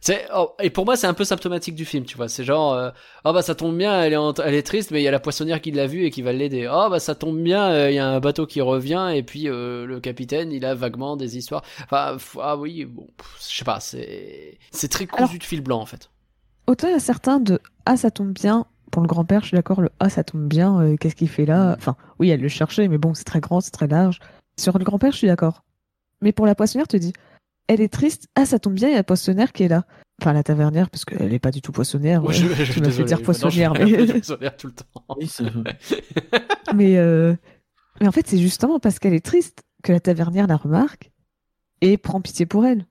C'est oh, et pour moi c'est un peu symptomatique du film, tu vois. C'est genre euh, oh bah ça tombe bien, elle est en- elle est triste, mais il y a la poissonnière qui l'a vue et qui va l'aider. Oh bah ça tombe bien, euh, il y a un bateau qui revient et puis euh, le capitaine il a vaguement des histoires. Enfin f- ah oui bon, je sais pas, c'est c'est très cousu Alors- de fil blanc en fait. autant il y a certains de Ah, ça tombe bien. Pour le grand-père, je suis d'accord. Le Ah, ça tombe bien. euh, Qu'est-ce qu'il fait là? Enfin, oui, elle le cherchait, mais bon, c'est très grand, c'est très large. Sur le grand-père, je suis d'accord. Mais pour la poissonnière, tu dis Elle est triste. Ah, ça tombe bien, il y a la poissonnière qui est là. Enfin, la tavernière, parce qu'elle n'est pas du tout poissonnière. Ouais, ouais. je- je- tu m'as fait désolé, dire poissonnière, je mais- poissonnière tout le temps. Oui, c'est- mais, euh, mais en fait, c'est justement parce qu'elle est triste que la tavernière la remarque et prend pitié pour elle.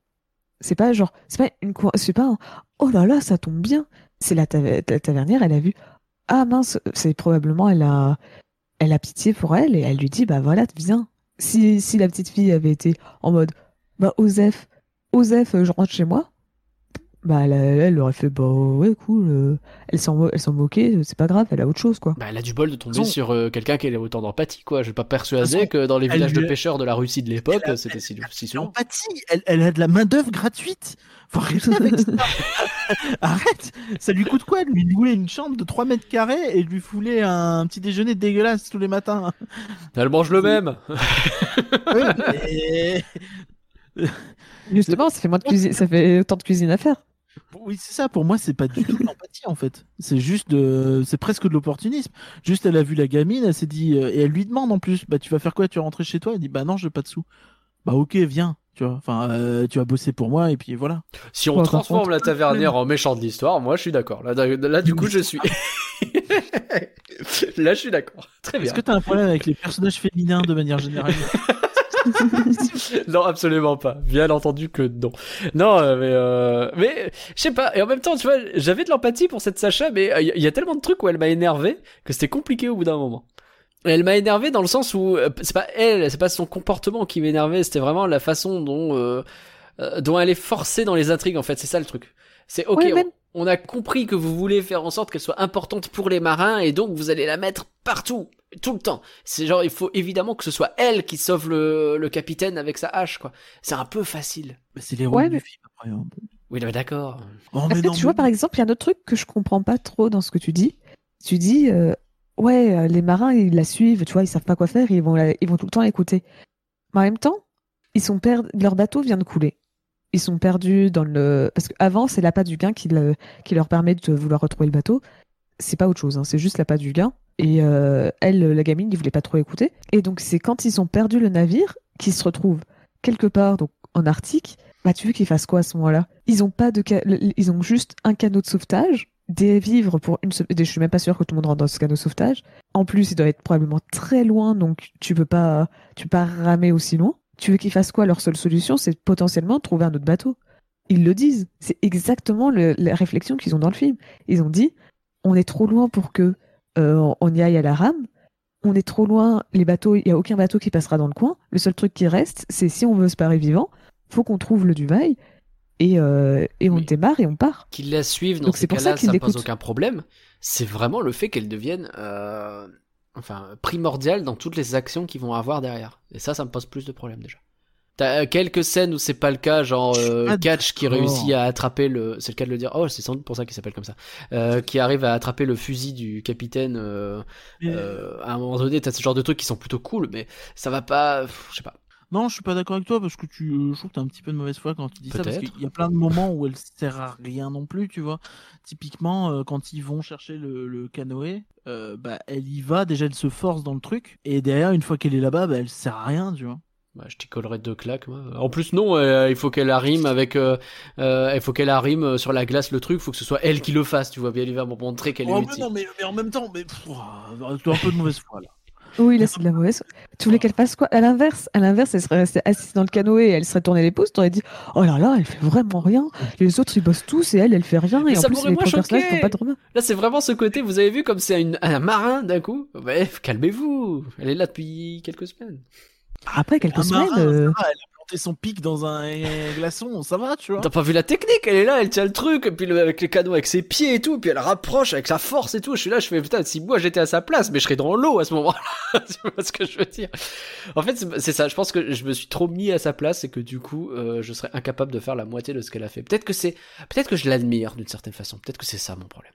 C'est pas genre, c'est pas une, c'est pas un, oh là là, ça tombe bien. C'est la, taver- la tavernière, elle a vu, ah mince, c'est probablement, elle a, elle a pitié pour elle et elle lui dit, bah voilà, viens. Si, si la petite fille avait été en mode, bah Osef, Osef, je rentre chez moi, bah elle, elle aurait fait, bah ouais, cool, euh, elle s'en, mo- elle s'en moquait, euh, c'est pas grave, elle a autre chose, quoi. Bah, elle a du bol de tomber sur euh, quelqu'un qui a autant d'empathie, quoi. Je vais pas persuader que dans les elle villages de pêcheurs de la Russie de l'époque, c'était si, si l'empathie. Elle, elle a de la main d'œuvre gratuite. Faut arrêter avec ça. Arrête. Ça lui coûte quoi de lui louer une chambre de 3 mètres carrés et de lui fouler un petit déjeuner dégueulasse tous les matins? Elle mange le même. Justement, ça fait moins de cuisine, ça fait autant de cuisine à faire. Oui, c'est ça. Pour moi, c'est pas du tout de l'empathie en fait. C'est juste de, c'est presque de l'opportunisme. Juste, elle a vu la gamine, elle s'est dit, euh, et elle lui demande en plus, bah tu vas faire quoi? Tu vas rentrer chez toi Elle dit, bah non, j'ai pas de sous. Bah ok, viens. Tu vois, enfin, euh, tu vas bosser pour moi et puis voilà. Si on transforme contre- la tavernière en méchant de l'histoire, moi je suis d'accord. Là, là, du coup, je suis. là, je suis d'accord. Très bien. Est-ce que t'as un problème avec les personnages féminins de manière générale? Non, absolument pas. Bien entendu que non. Non, euh, mais euh, mais je sais pas. Et en même temps, tu vois, j'avais de l'empathie pour cette Sacha, mais il y, y a tellement de trucs où elle m'a énervé que c'était compliqué au bout d'un moment. Elle m'a énervé dans le sens où euh, c'est pas elle, c'est pas son comportement qui m'énervait, c'était vraiment la façon dont euh, euh, dont elle est forcée dans les intrigues. En fait, c'est ça le truc. C'est ok. Ouais, on- même- on a compris que vous voulez faire en sorte qu'elle soit importante pour les marins et donc vous allez la mettre partout, tout le temps. C'est genre, il faut évidemment que ce soit elle qui sauve le, le capitaine avec sa hache, quoi. C'est un peu facile. Bah, C'est les rôles Ouais, du mais- film après. hein. Oui, mais d'accord. Oh, Parce mais non, tu mais vois, par exemple, il y a un autre truc que je comprends pas trop dans ce que tu dis. Tu dis, euh, ouais, euh, les marins, ils la suivent, tu vois, ils savent pas quoi faire, ils vont, ils vont tout le temps l'écouter. Mais en même temps, ils sont per- leur bateau vient de couler. Ils sont perdus dans le. Parce qu'avant, c'est l'appât du gain qui, le- qui leur permet de vouloir retrouver le bateau. C'est pas autre chose, hein, c'est juste l'appât du gain. Et euh, elle, la gamine, ils voulaient pas trop écouter. Et donc, c'est quand ils ont perdu le navire qu'ils se retrouvent quelque part donc, en Arctique. Bah, tu veux qu'ils fassent quoi à ce moment-là? Ils ont pas de ils ont juste un canot de sauvetage, des vivres pour une semaine. Je suis même pas sûre que tout le monde rentre dans ce canot sauvetage. En plus, il doit être probablement très loin, donc tu peux pas, tu peux pas ramer aussi loin. Tu veux qu'ils fassent quoi? Leur seule solution, c'est potentiellement trouver un autre bateau. Ils le disent. C'est exactement le- la réflexion qu'ils ont dans le film. Ils ont dit, on est trop loin pour que euh, on y aille à la rame. On est trop loin, les bateaux, il y a aucun bateau qui passera dans le coin. Le seul truc qui reste, c'est si on veut se parer vivant, faut qu'on trouve le Dubaï et, euh, et on Oui. démarre et on part. Qu'ils la suivent dans Donc ces c'est pour cas-là, ça ça pose aucun problème. C'est vraiment le fait qu'elle devienne, euh, enfin, primordiale dans toutes les actions qu'ils vont avoir derrière. Et ça, ça me pose plus de problèmes déjà. T'as euh, quelques scènes où c'est pas le cas, genre euh, Catch qui réussit à attraper le, c'est le cas de le dire. Oh, c'est sans doute pour ça qu'il s'appelle comme ça. Euh, qui arrive à attraper le fusil du capitaine. Euh, euh, à un moment donné, t'as ce genre de trucs qui sont plutôt cool, mais ça va pas. Je sais pas. Non, je suis pas d'accord avec toi parce que tu, euh, je trouve que t'as un petit peu de mauvaise foi quand tu dis ça parce qu'il y a plein de moments où elle sert à rien non plus, tu vois. Typiquement, euh, quand ils vont chercher le, le canoë, euh, bah elle y va, déjà elle se force dans le truc et derrière une fois qu'elle est là-bas, bah elle sert à rien, tu vois. Bah, je t'y collerai deux claques, moi. En plus, non, euh, il faut qu'elle arrime avec, euh, euh, il faut qu'elle arrime sur la glace le truc, il faut que ce soit elle qui le fasse, tu vois, bien, il va montrer qu'elle est mais utile. non, mais, mais en même temps, mais pff, oh, tu as un peu de mauvaise foi là. Oui, là, c'est de la mauvaise. Tu voulais qu'elle fasse quoi? À l'inverse, à l'inverse, elle serait restée assise dans le canoë et elle serait tournée les pouces. T'aurais dit, oh là là, elle fait vraiment rien. Les autres, ils bossent tous et elle, elle fait rien. Mais et en ça plus, m'aurait les personnages font pas de remarques. Là, c'est vraiment ce côté, vous avez vu comme c'est un marin d'un coup? Bref, calmez-vous. Elle est là depuis quelques semaines. Après quelques Un semaines, marin, euh, ça va, elle a planté son pic dans un glaçon, ça va, tu vois. T'as pas vu la technique Elle est là, elle tient le truc, et puis le- avec les canaux avec ses pieds et tout, et puis elle rapproche avec sa force et tout. Je suis là, je fais putain, si moi j'étais à sa place, mais je serais dans l'eau à ce moment-là. tu vois ce que je veux dire? En fait, c'est c'est ça. Je pense que je me suis trop mis à sa place et que du coup, euh, je serais incapable de faire la moitié de ce qu'elle a fait. Peut-être que c'est, peut-être que je l'admire d'une certaine façon. Peut-être que c'est ça mon problème.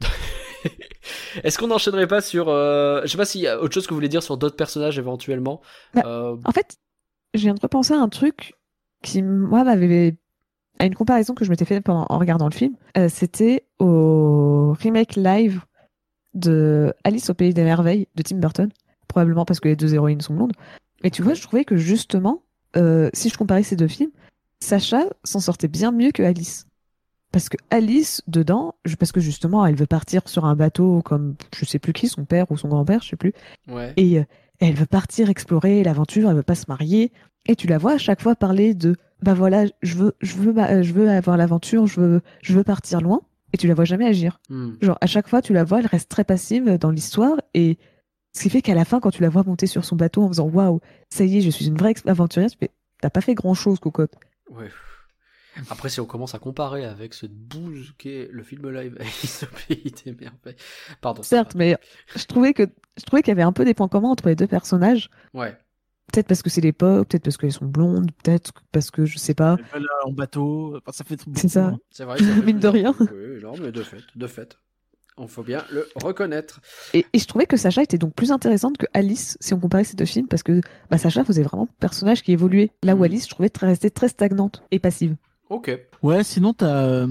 Est-ce qu'on n'enchaînerait pas sur, euh, je sais pas s'il y a autre chose que vous voulez dire sur d'autres personnages éventuellement? Bah, Euh, en fait, je viens de repenser à un truc qui, moi, m'avait. à une comparaison que je m'étais fait pendant, en regardant le film. Euh, C'était au remake live de Alice au Pays des Merveilles de Tim Burton. Probablement parce que les deux héroïnes sont blondes. Et tu vois, je trouvais que justement, euh, si je comparais ces deux films, Sacha s'en sortait bien mieux que Alice. Parce que Alice, dedans, parce que justement, elle veut partir sur un bateau comme je sais plus qui, son père ou son grand-père, je sais plus. ouais. Et euh, elle veut partir explorer l'aventure, elle veut pas se marier. Et tu la vois à chaque fois parler de bah voilà, je veux, je veux, ma- je veux avoir l'aventure, je veux, je veux partir loin, et tu la vois jamais agir. Hmm. Genre, à chaque fois, tu la vois, elle reste très passive dans l'histoire, et ce qui fait qu'à la fin, quand tu la vois monter sur son bateau en faisant waouh, ça y est, je suis une vraie aventurière, tu fais, t'as pas fait grand chose, cocotte. Ouais. Après, si on commence à comparer avec ce bouse qu'est le film live Alice au pays des merveilles. Pardon. Certes, mais je trouvais que, je trouvais qu'il y avait un peu des points communs entre les deux personnages. Ouais. Peut-être parce que c'est l'époque, peut-être parce qu'elles sont blondes, peut-être parce que je sais pas. En bateau, enfin, ça fait beaucoup, C'est ça. hein. C'est vrai. ça fait Mine de rien. Oui, non, mais de fait, de fait. On faut bien le reconnaître. Et, et je trouvais que Sacha était donc plus intéressante que Alice si on comparait ces deux films parce que bah, Sacha faisait vraiment un personnage qui évoluait. Là où Mhm. Alice, je trouvais très, rester très stagnante et passive. Ok. Ouais, sinon t'as euh,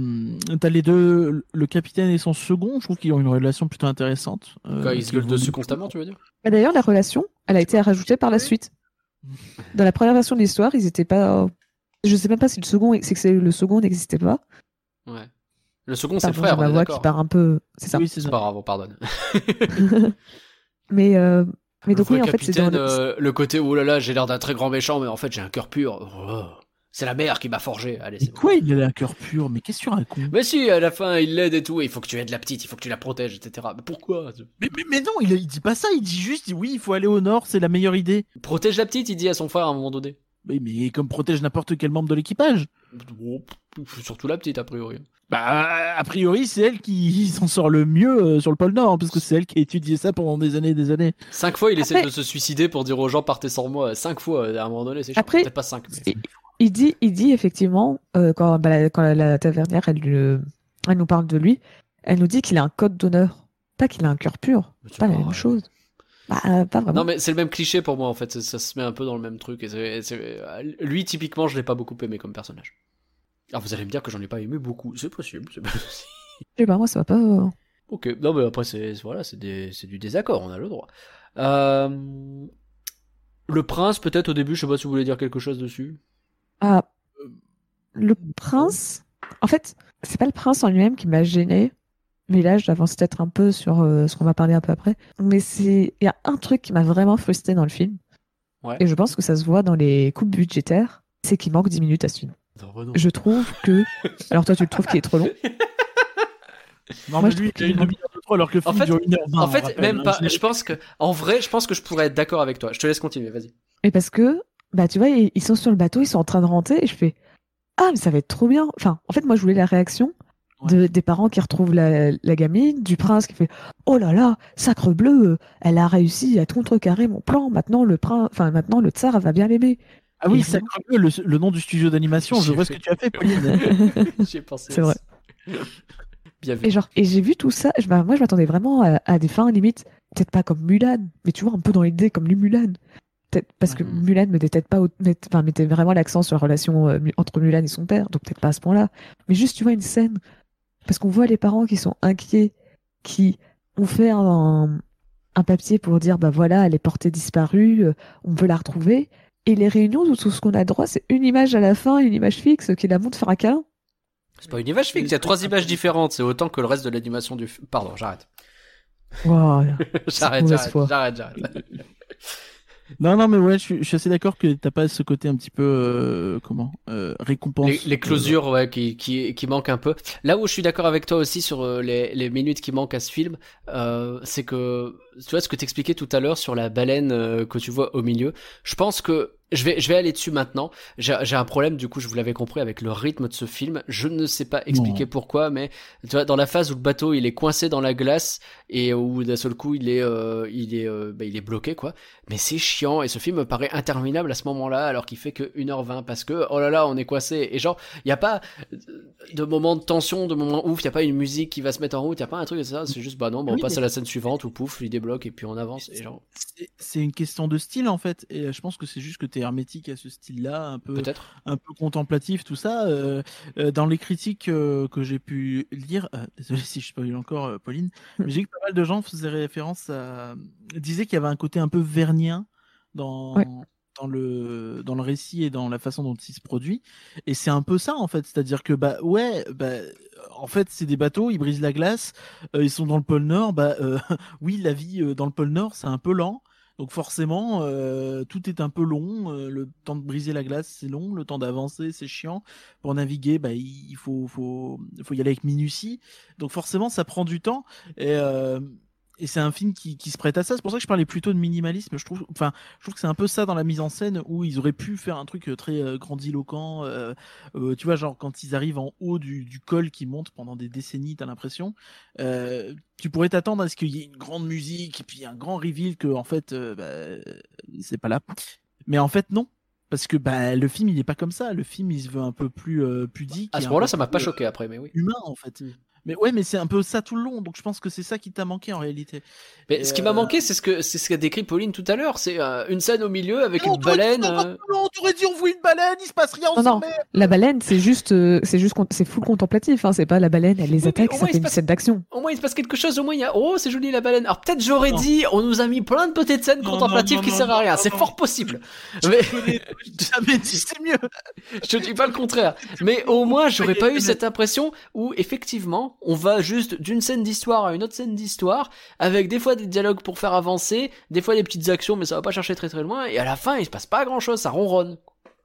t'as les deux, le capitaine et son second. Je trouve qu'ils ont une relation plutôt intéressante. euh, Quand ils se gueulent dessus constamment, tu veux dire Et D'ailleurs, la relation, elle a été rajoutée par la suite. Dans la première version de l'histoire, ils étaient pas. Je sais même pas si le second, c'est que c'est- le second n'existait pas. Ouais. Le second, c'est le frère, ma voix qui part un peu. C'est ça. Oui, c'est pas grave, on pardonne. mais euh, mais Le donc oui, en fait, c'est le... euh, le côté oh là là, j'ai l'air d'un très grand méchant, mais en fait j'ai un cœur pur. Oh, c'est la mère qui m'a forgé. Allez, Mais bon. quoi, il a un cœur pur Mais qu'est-ce que tu racontes? Mais si, à la fin, il l'aide et tout. Il faut que tu aides la petite, il faut que tu la protèges, etc. Mais pourquoi? Mais, mais, mais non, il, il dit pas ça. Il dit juste, oui, il faut aller au nord, c'est la meilleure idée. Protège la petite, il dit à son frère à un moment donné. Mais, mais comme protège n'importe quel membre de l'équipage. Oh, surtout la petite, a priori. Bah, a priori, c'est elle qui s'en sort le mieux euh, sur le pôle Nord, parce que c'est elle qui a étudié ça pendant des années et des années. Cinq fois, il essaie de se suicider pour dire aux gens partez sans moi. Cinq fois, à un moment donné, c'est. Après- Peut-être pas cinq, mais... il, dit, il dit effectivement euh, quand, bah, la, quand la, la tavernière, elle, le- elle nous parle de lui, elle nous dit qu'il a un code d'honneur, pas qu'il a un cœur pur. C'est Pas la pas même chose. Bah, euh, pas vraiment. Non, mais c'est le même cliché pour moi, en fait. Ça, ça se met un peu dans le même truc. Et c'est- c'est- Lui, typiquement, je l'ai pas beaucoup aimé comme personnage. Alors, vous allez me dire que j'en ai pas aimé beaucoup. C'est possible, c'est possible. Pas, moi, ça va pas. euh, Ok, non mais après c'est voilà, c'est des- c'est du désaccord, on a le droit. Euh, Le prince peut-être au début, je sais pas si vous voulez dire quelque chose dessus. Ah, le prince. En fait, c'est pas le prince en lui-même qui m'a gêné. Mais là, j'avance peut-être un peu sur euh, ce qu'on va parler un peu après. Mais c'est, il y a un truc qui m'a vraiment frustré dans le film. Ouais. Et je pense que ça se voit dans les coupes budgétaires. C'est qu'il manque 10 minutes à ce film. Non. Je trouve que. Alors, toi, tu le trouves qu'il est trop long Non, Moi, mais je lui, trouve il a une qu'il- demi-heure de trop, alors que le En film fait- dure une heure vingt, En fait, rappelle, même hein. pas. Je- Je pense que, en vrai, je pense que je pourrais être d'accord avec toi. Je te laisse continuer, vas-y. Et parce que, bah, tu vois, ils ils sont sur le bateau, ils sont en train de rentrer, et je fais Ah, mais ça va être trop bien. Enfin, en fait, moi, je voulais la réaction de, des parents qui retrouvent la, la gamine, du prince qui fait Oh là là, sacre bleu, euh, elle a réussi à contrecarrer mon plan. Maintenant, le prince, enfin, maintenant, le tsar va bien l'aimer. Ah oui, Sacre Bleu, le, le nom du studio d'animation. Je vois ce que tu as fait, Pauline. J'ai pensé. C'est à vrai. ça. Bien vu. Et genre, et j'ai vu tout ça, je, bah, moi, je m'attendais vraiment à, à des fins limite, peut-être pas comme Mulan, mais tu vois, un peu dans l'idée comme les Mulan. Peut-être parce que Mhm. Mulan me détecte pas, enfin, mettait vraiment l'accent sur la relation euh, entre Mulan et son père, donc peut-être pas à ce point-là. Mais juste, tu vois, une scène, parce qu'on voit les parents qui sont inquiets, qui ont fait un, un papier pour dire, bah voilà, elle est portée disparue, euh, on veut la retrouver. Et les réunions, tout tout ce qu'on a droit, c'est une image à la fin, une image fixe qui la montre faire un câlin. C'est pas une image fixe, il y a trois images différentes. C'est autant que le reste de l'animation du. Pardon, j'arrête. Wow. j'arrête, j'arrête, j'arrête, j'arrête. Non, non, mais ouais, je suis, je suis assez d'accord que t'as pas ce côté un petit peu, euh, comment, euh, récompense. Les, les closures, ouais, qui, qui, qui manquent un peu. Là où je suis d'accord avec toi aussi sur euh, les, les minutes qui manquent à ce film, euh, c'est que, tu vois, ce que t'expliquais tout à l'heure sur la baleine euh, que tu vois au milieu, je pense que je vais, je vais aller dessus maintenant. J'ai un problème, du coup, je vous l'avais compris, avec le rythme de ce film. Je ne sais pas expliquer pourquoi, mais tu vois, dans la phase où le bateau il est coincé dans la glace et où d'un seul coup il est, euh, il est, euh, bah, il est bloqué, quoi. Mais c'est chiant et ce film me paraît interminable à ce moment-là, alors qu'il fait que 1h20 parce que, oh là là, on est coincé. Et genre, il y a pas de moment de tension, de moment ouf, il y a pas une musique qui va se mettre en route, il y a pas un truc, ça, c'est juste, bah non, bah, on Oui, passe mais- à la scène suivante ou pouf, il débloque et puis on avance. Et genre, C'est- C'est une question de style en fait, et je pense que c'est juste que hermétique à ce style-là, un peu, peut-être. un peu contemplatif, tout ça. euh, euh, dans les critiques euh, que j'ai pu lire, désolé si je spoil encore, Pauline, mais j'ai vu que pas mal de gens faisaient référence à, disaient qu'il y avait un côté un peu vernien dans. Ouais. dans le dans le récit et dans la façon dont il se produit et c'est un peu ça en fait c'est-à-dire que bah ouais bah en fait c'est des bateaux ils brisent la glace euh, ils sont dans le pôle Nord bah euh, oui la vie euh, dans le pôle Nord c'est un peu lent Donc forcément, euh, tout est un peu long. euh, le temps de briser la glace, c'est long. Le temps d'avancer, c'est chiant. Pour naviguer, bah, il faut, faut, faut y aller avec minutie. Donc forcément, ça prend du temps. Et, euh, et c'est un film qui, qui se prête à ça. C'est pour ça que je parlais plutôt de minimalisme. Je trouve, enfin, je trouve que c'est un peu ça dans la mise en scène où ils auraient pu faire un truc euh, très euh, grandiloquent. euh, euh, tu vois, genre quand ils arrivent en haut du, du col qui monte pendant des décennies, t'as l'impression. Tu pourrais t'attendre à ce qu'il y ait une grande musique et puis un grand reveal que en fait, bah, c'est pas là. Mais en fait, non. Parce que bah, le film, il est pas comme ça. Le film, il se veut un peu plus pudique. À ce moment-là, ça m'a pas choqué après, mais oui. Humain, en fait. Mais ouais, mais c'est un peu ça tout le long. Donc je pense que c'est ça qui t'a manqué en réalité. Mais Et, ce qui m'a euh, manqué, c'est ce que c'est ce qu'a décrit Pauline tout à l'heure. C'est euh, une scène au milieu avec Non, une dit baleine. ça euh, Non, t'aurais dit on voit une baleine, il se passe rien, on Non, non. La baleine, c'est juste, euh, c'est juste, c'est full contemplatif. Hein. C'est pas la baleine, elle les mais attaque, se une passe- scène d'action. Au moins, il se passe quelque chose. Au moins, il y a oh, c'est joli la baleine. Alors peut-être j'aurais Non. dit, on nous a mis plein de petites scènes Non, contemplatives non, qui non, servent à non, rien. non, C'est non. fort possible. Mais jamais dit c'est mieux. je dis pas le contraire. Mais au moins, j'aurais pas eu cette impression où effectivement, on va juste d'une scène d'histoire à une autre scène d'histoire, avec des fois des dialogues pour faire avancer, des fois des petites actions, mais ça va pas chercher très très loin. Et à la fin, il se passe pas grand chose. Ça ronronne.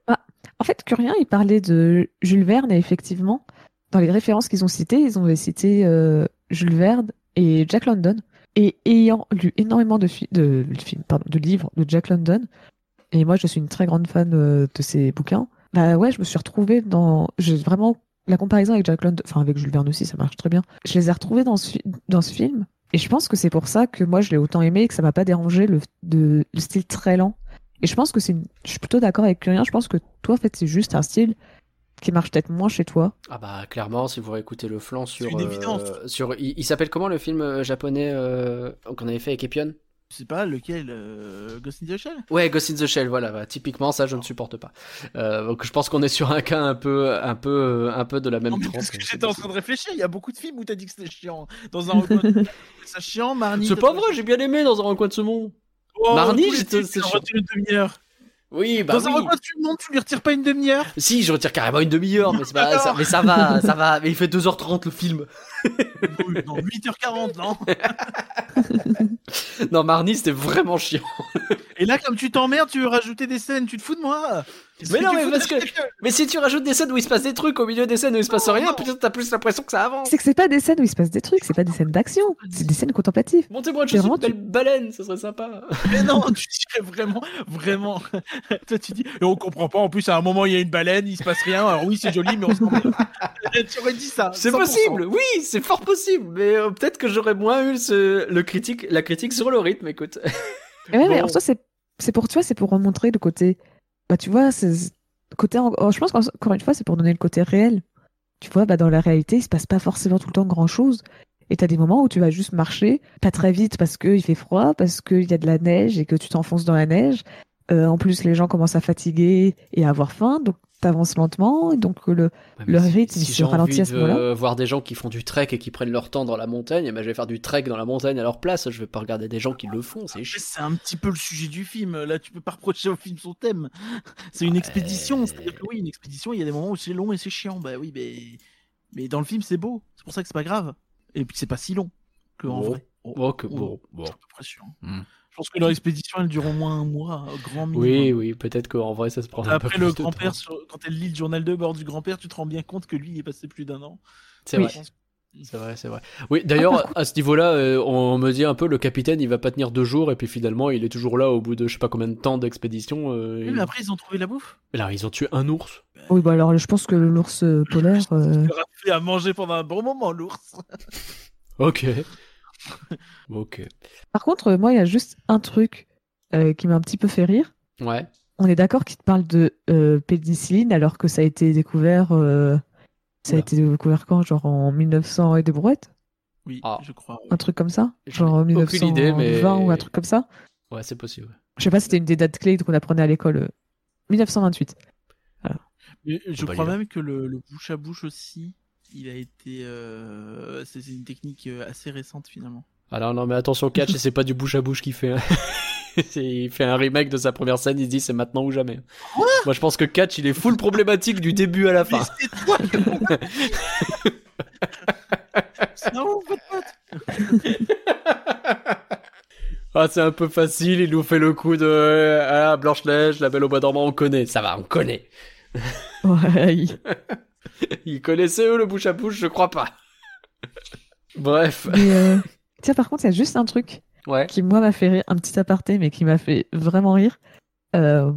En fait, Curien, il parlait de Jules Verne et effectivement, dans les références qu'ils ont citées, ils ont cité euh, Jules Verne et Jack London. Et ayant lu énormément de, de livres de Jack London, et moi je suis une très grande fan euh, de ses bouquins, bah ouais, je me suis retrouvée dans. J'ai vraiment. La comparaison avec Jack London, enfin avec Jules Verne aussi, ça marche très bien. Je les ai retrouvés dans ce, dans ce film, et je pense que c'est pour ça que moi je l'ai autant aimé et que ça m'a pas dérangé le, de, le style très lent. Et je pense que c'est une... Je suis plutôt d'accord avec Curien. Je pense que toi, en fait, c'est juste un style qui marche peut-être moins chez toi. Ah bah clairement, si vous réécoutez le flanc sur une euh, sur il, il s'appelle comment le film euh, japonais euh, qu'on avait fait avec Epion? Je sais pas lequel, euh, Ghost in the Shell? Ouais, Ghost in the Shell, voilà, bah, typiquement ça je ne supporte pas. Euh, donc je pense qu'on est sur un cas un peu un peu euh, un peu de la même trempe. parce que c'est j'étais en train de réfléchir, il y a beaucoup de films où t'as dit que c'était chiant. Dans un recoin, ça chiant, Marnie. C'est pas vrai, j'ai bien aimé dans un recoin de ce monde. Oh, Marnie, j'étais- c'est une demi-heure. Oui, bah Dans un recoin du monde, tu lui retires pas une demi-heure? Si, je retire carrément une demi-heure, mais, pas- ça, mais ça va, ça va. Mais il fait 2h30 le film. Non, 8h40, non? Non, Marnie, c'était vraiment chiant. Et là, comme tu t'emmerdes, tu veux rajouter des scènes, tu te fous de moi? Mais non, mais parce que- Mais si tu rajoutes des scènes où il se passe des trucs au milieu des scènes où il se passe Non, rien, non. peut-être t'as plus l'impression que ça avance. C'est que c'est pas des scènes où il se passe des trucs, c'est pas des scènes d'action, c'est des scènes contemplatives. Montez-moi une vraiment- belle baleine, ça serait sympa. Mais non, tu dirais vraiment, vraiment. Toi, tu dis, et on comprend pas. En plus, à un moment, il y a une baleine, il se passe rien. Alors oui, c'est joli, mais on se comprend pas. Tu aurais dit ça. C'est 100%. possible, oui, c'est fort possible, mais euh, peut-être que j'aurais moins eu ce, le critique, la critique sur le rythme, écoute. Ouais, mais Bon. alors toi, c'est c'est pour tu vois, c'est pour remontrer le côté. Bah tu vois, côté. je pense qu'encore une fois, c'est pour donner le côté réel. Tu vois, bah dans la réalité, il se passe pas forcément tout le temps grand chose. Et t'as des moments où tu vas juste marcher, pas très vite parce qu'il fait froid, parce qu'il y a de la neige et que tu t'enfonces dans la neige. Euh, en plus, les gens commencent à fatiguer et à avoir faim, donc t'avances lentement. Et donc le, Le rythme, il se j'ai ralentit envie à ce de, moment-là. voir des gens qui font du trek et qui prennent leur temps dans la montagne, eh ben, je vais faire du trek dans la montagne à leur place. Je vais pas regarder des gens qui le font, c'est. C'est un petit peu le sujet du film. Là, tu peux pas reprocher au film son thème. C'est une expédition. C'est-à-dire que oui, une expédition, il y a des moments où c'est long et c'est chiant. Bah oui, mais, mais dans le film, c'est beau. C'est pour ça que c'est pas grave. Et puis, c'est pas si long que en Bon. vrai. Oh, Oh, que oh, bon, bon. Peu. Je pense que leur expédition, elle dure au moins un mois, grand minimum. Oui, oui, peut-être qu'en vrai ça se prend un peu Après, plus le grand-père, sur- quand elle lit le journal de bord du grand-père, tu te rends bien compte que lui, il est passé plus d'un an. C'est Oui. vrai. C'est vrai, c'est vrai. Oui, d'ailleurs, à ce niveau-là, euh, on me dit un peu le capitaine, il va pas tenir deux jours, et puis finalement, il est toujours là au bout de je sais pas combien de temps d'expédition. euh, Oui, mais après, ils ont trouvé la bouffe. Là, ils ont tué un ours. Oui, bah alors je pense que l'ours euh, polaire. euh, Il a fait à manger pendant un bon moment, l'ours. Ok. ok. Par contre, euh, moi, il y a juste un truc euh, qui m'a un petit peu fait rire. Ouais. On est d'accord qu'il te parle de euh, pénicilline alors que ça a été découvert. euh, Ça a été découvert quand Genre en 1900 et des brouettes? Oui, Ah. je crois. Un truc comme ça? J'en ai Genre en aucune 1920 idée, mais- ou un truc comme ça? Ouais, c'est possible. Je sais pas si c'était une des dates clés qu'on apprenait à l'école. euh, 1928. Mais je pas crois même que le, le bouche à bouche aussi, il a été. euh, C'est une technique euh, assez récente finalement. Ah non, mais attention, Catch, c'est pas du bouche à bouche qu'il fait. hein. Il fait un remake de sa première scène, il se dit c'est maintenant ou jamais. Moi, je pense que Catch, il est full problématique du début à la fin. C'est toi qui Non, Ah, c'est un peu facile, il nous fait le coup de ah, Blanche-Neige, la belle au bois dormant, on connaît. Ça va, on connaît. Ouais. Ils connaissaient eux le bouche à bouche, je crois pas. Bref. Euh, Tiens, par contre, il y a juste un truc Ouais. qui, moi, m'a fait rire, un petit aparté, mais qui m'a fait vraiment rire. Euh,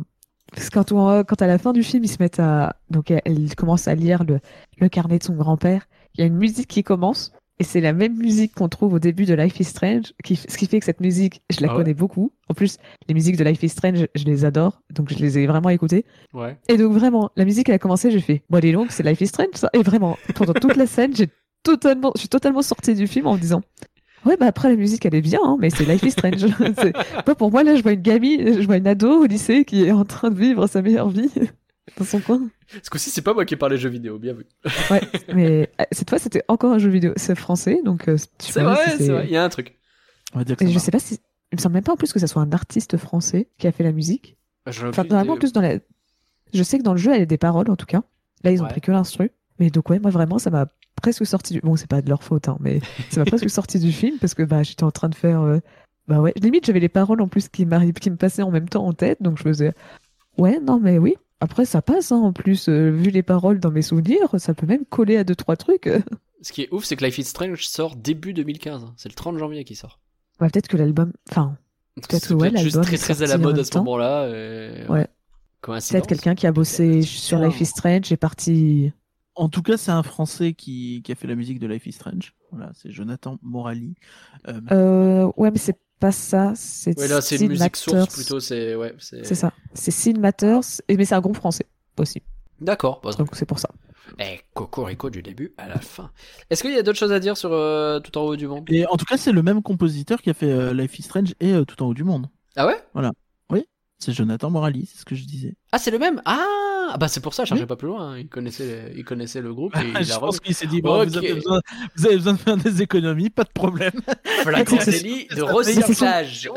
parce que quand, on- quand à la fin du film, ils se mettent à. Donc, elle, elle commence à lire le, le carnet de son grand-père. Il y a une musique qui commence. Et c'est la même musique qu'on trouve au début de Life is Strange. Qui, ce qui fait que cette musique, je la Ah ouais connais beaucoup. En plus, les musiques de Life is Strange, je les adore. Donc, je les ai vraiment écoutées. Ouais. Et donc vraiment, la musique elle a commencé, j'ai fait, bon elle est longue, c'est Life is Strange ça. Et vraiment, pendant toute la scène, j'ai totalement, je suis totalement sortie du film en me disant, ouais bah après la musique elle est bien, hein, mais c'est Life is Strange. C'est- Moi pour moi là, je vois une gamine, je vois une ado au lycée qui est en train de vivre sa meilleure vie dans son coin. Ce coup-ci, c'est pas moi qui parlais jeux vidéo, bien vu. Ouais, mais euh, cette fois c'était encore un jeu vidéo, c'est français, donc euh, je sais C'est vrai, si c'est vrai. Il y a un truc. On va dire que Et je va. sais pas si, il me semble même pas en plus que ça soit un artiste français qui a fait la musique. Je- Enfin, normalement, en plus, dans la... je sais que dans le jeu, elle a des paroles, en tout cas. Là, ils ont Ouais. pris que l'instru. Mais donc, ouais, moi, vraiment, ça m'a presque sorti du... Bon, c'est pas de leur faute, hein, mais ça m'a presque sorti du film parce que bah, j'étais en train de faire... euh, Bah ouais, limite, j'avais les paroles en plus qui, qui me passaient en même temps en tête, donc je faisais... Ouais, non, mais oui. Après, ça passe, hein, en plus, euh, vu les paroles dans mes souvenirs, ça peut même coller à deux, trois trucs. Ce qui est ouf, c'est que Life is Strange sort début 2015. hein. C'est le 30 janvier qui sort. Ouais, peut-être que l'album... Enfin, Peut-être C'est ouais, peut-être juste l'album très est très à la en mode à ce moment-là. et- Ouais. Peut-être quelqu'un qui a bossé sur Life is Strange est parti... En tout cas, c'est un Français qui, qui a fait la musique de Life is Strange. Voilà, c'est Jonathan Morali. Euh, Euh, ouais, mais c'est pas ça. C'est Ouais, là, c'est une musique source Matters. plutôt. C'est ouais, c'est. C'est ça. C'est Sin Matters, et- mais c'est un groupe français aussi. D'accord. Bah, Donc c'est pour ça. Eh, Cocorico du début à la fin. Est-ce qu'il y a d'autres choses à dire sur euh, Tout en haut du monde? Et en tout cas, c'est le même compositeur qui a fait euh, Life is Strange et euh, Tout en haut du monde. Ah ouais? C'est Jonathan Morali, c'est ce que je disais. Ah, c'est le même? Ah Bah, c'est pour ça, je cherchais Oui. pas plus loin. hein. Il, connaissait, il connaissait le groupe et il je a pense qu'il s'est dit bon, vous, avez besoin, vous avez besoin de faire des économies, pas de problème. Flagrant délit de recyclage.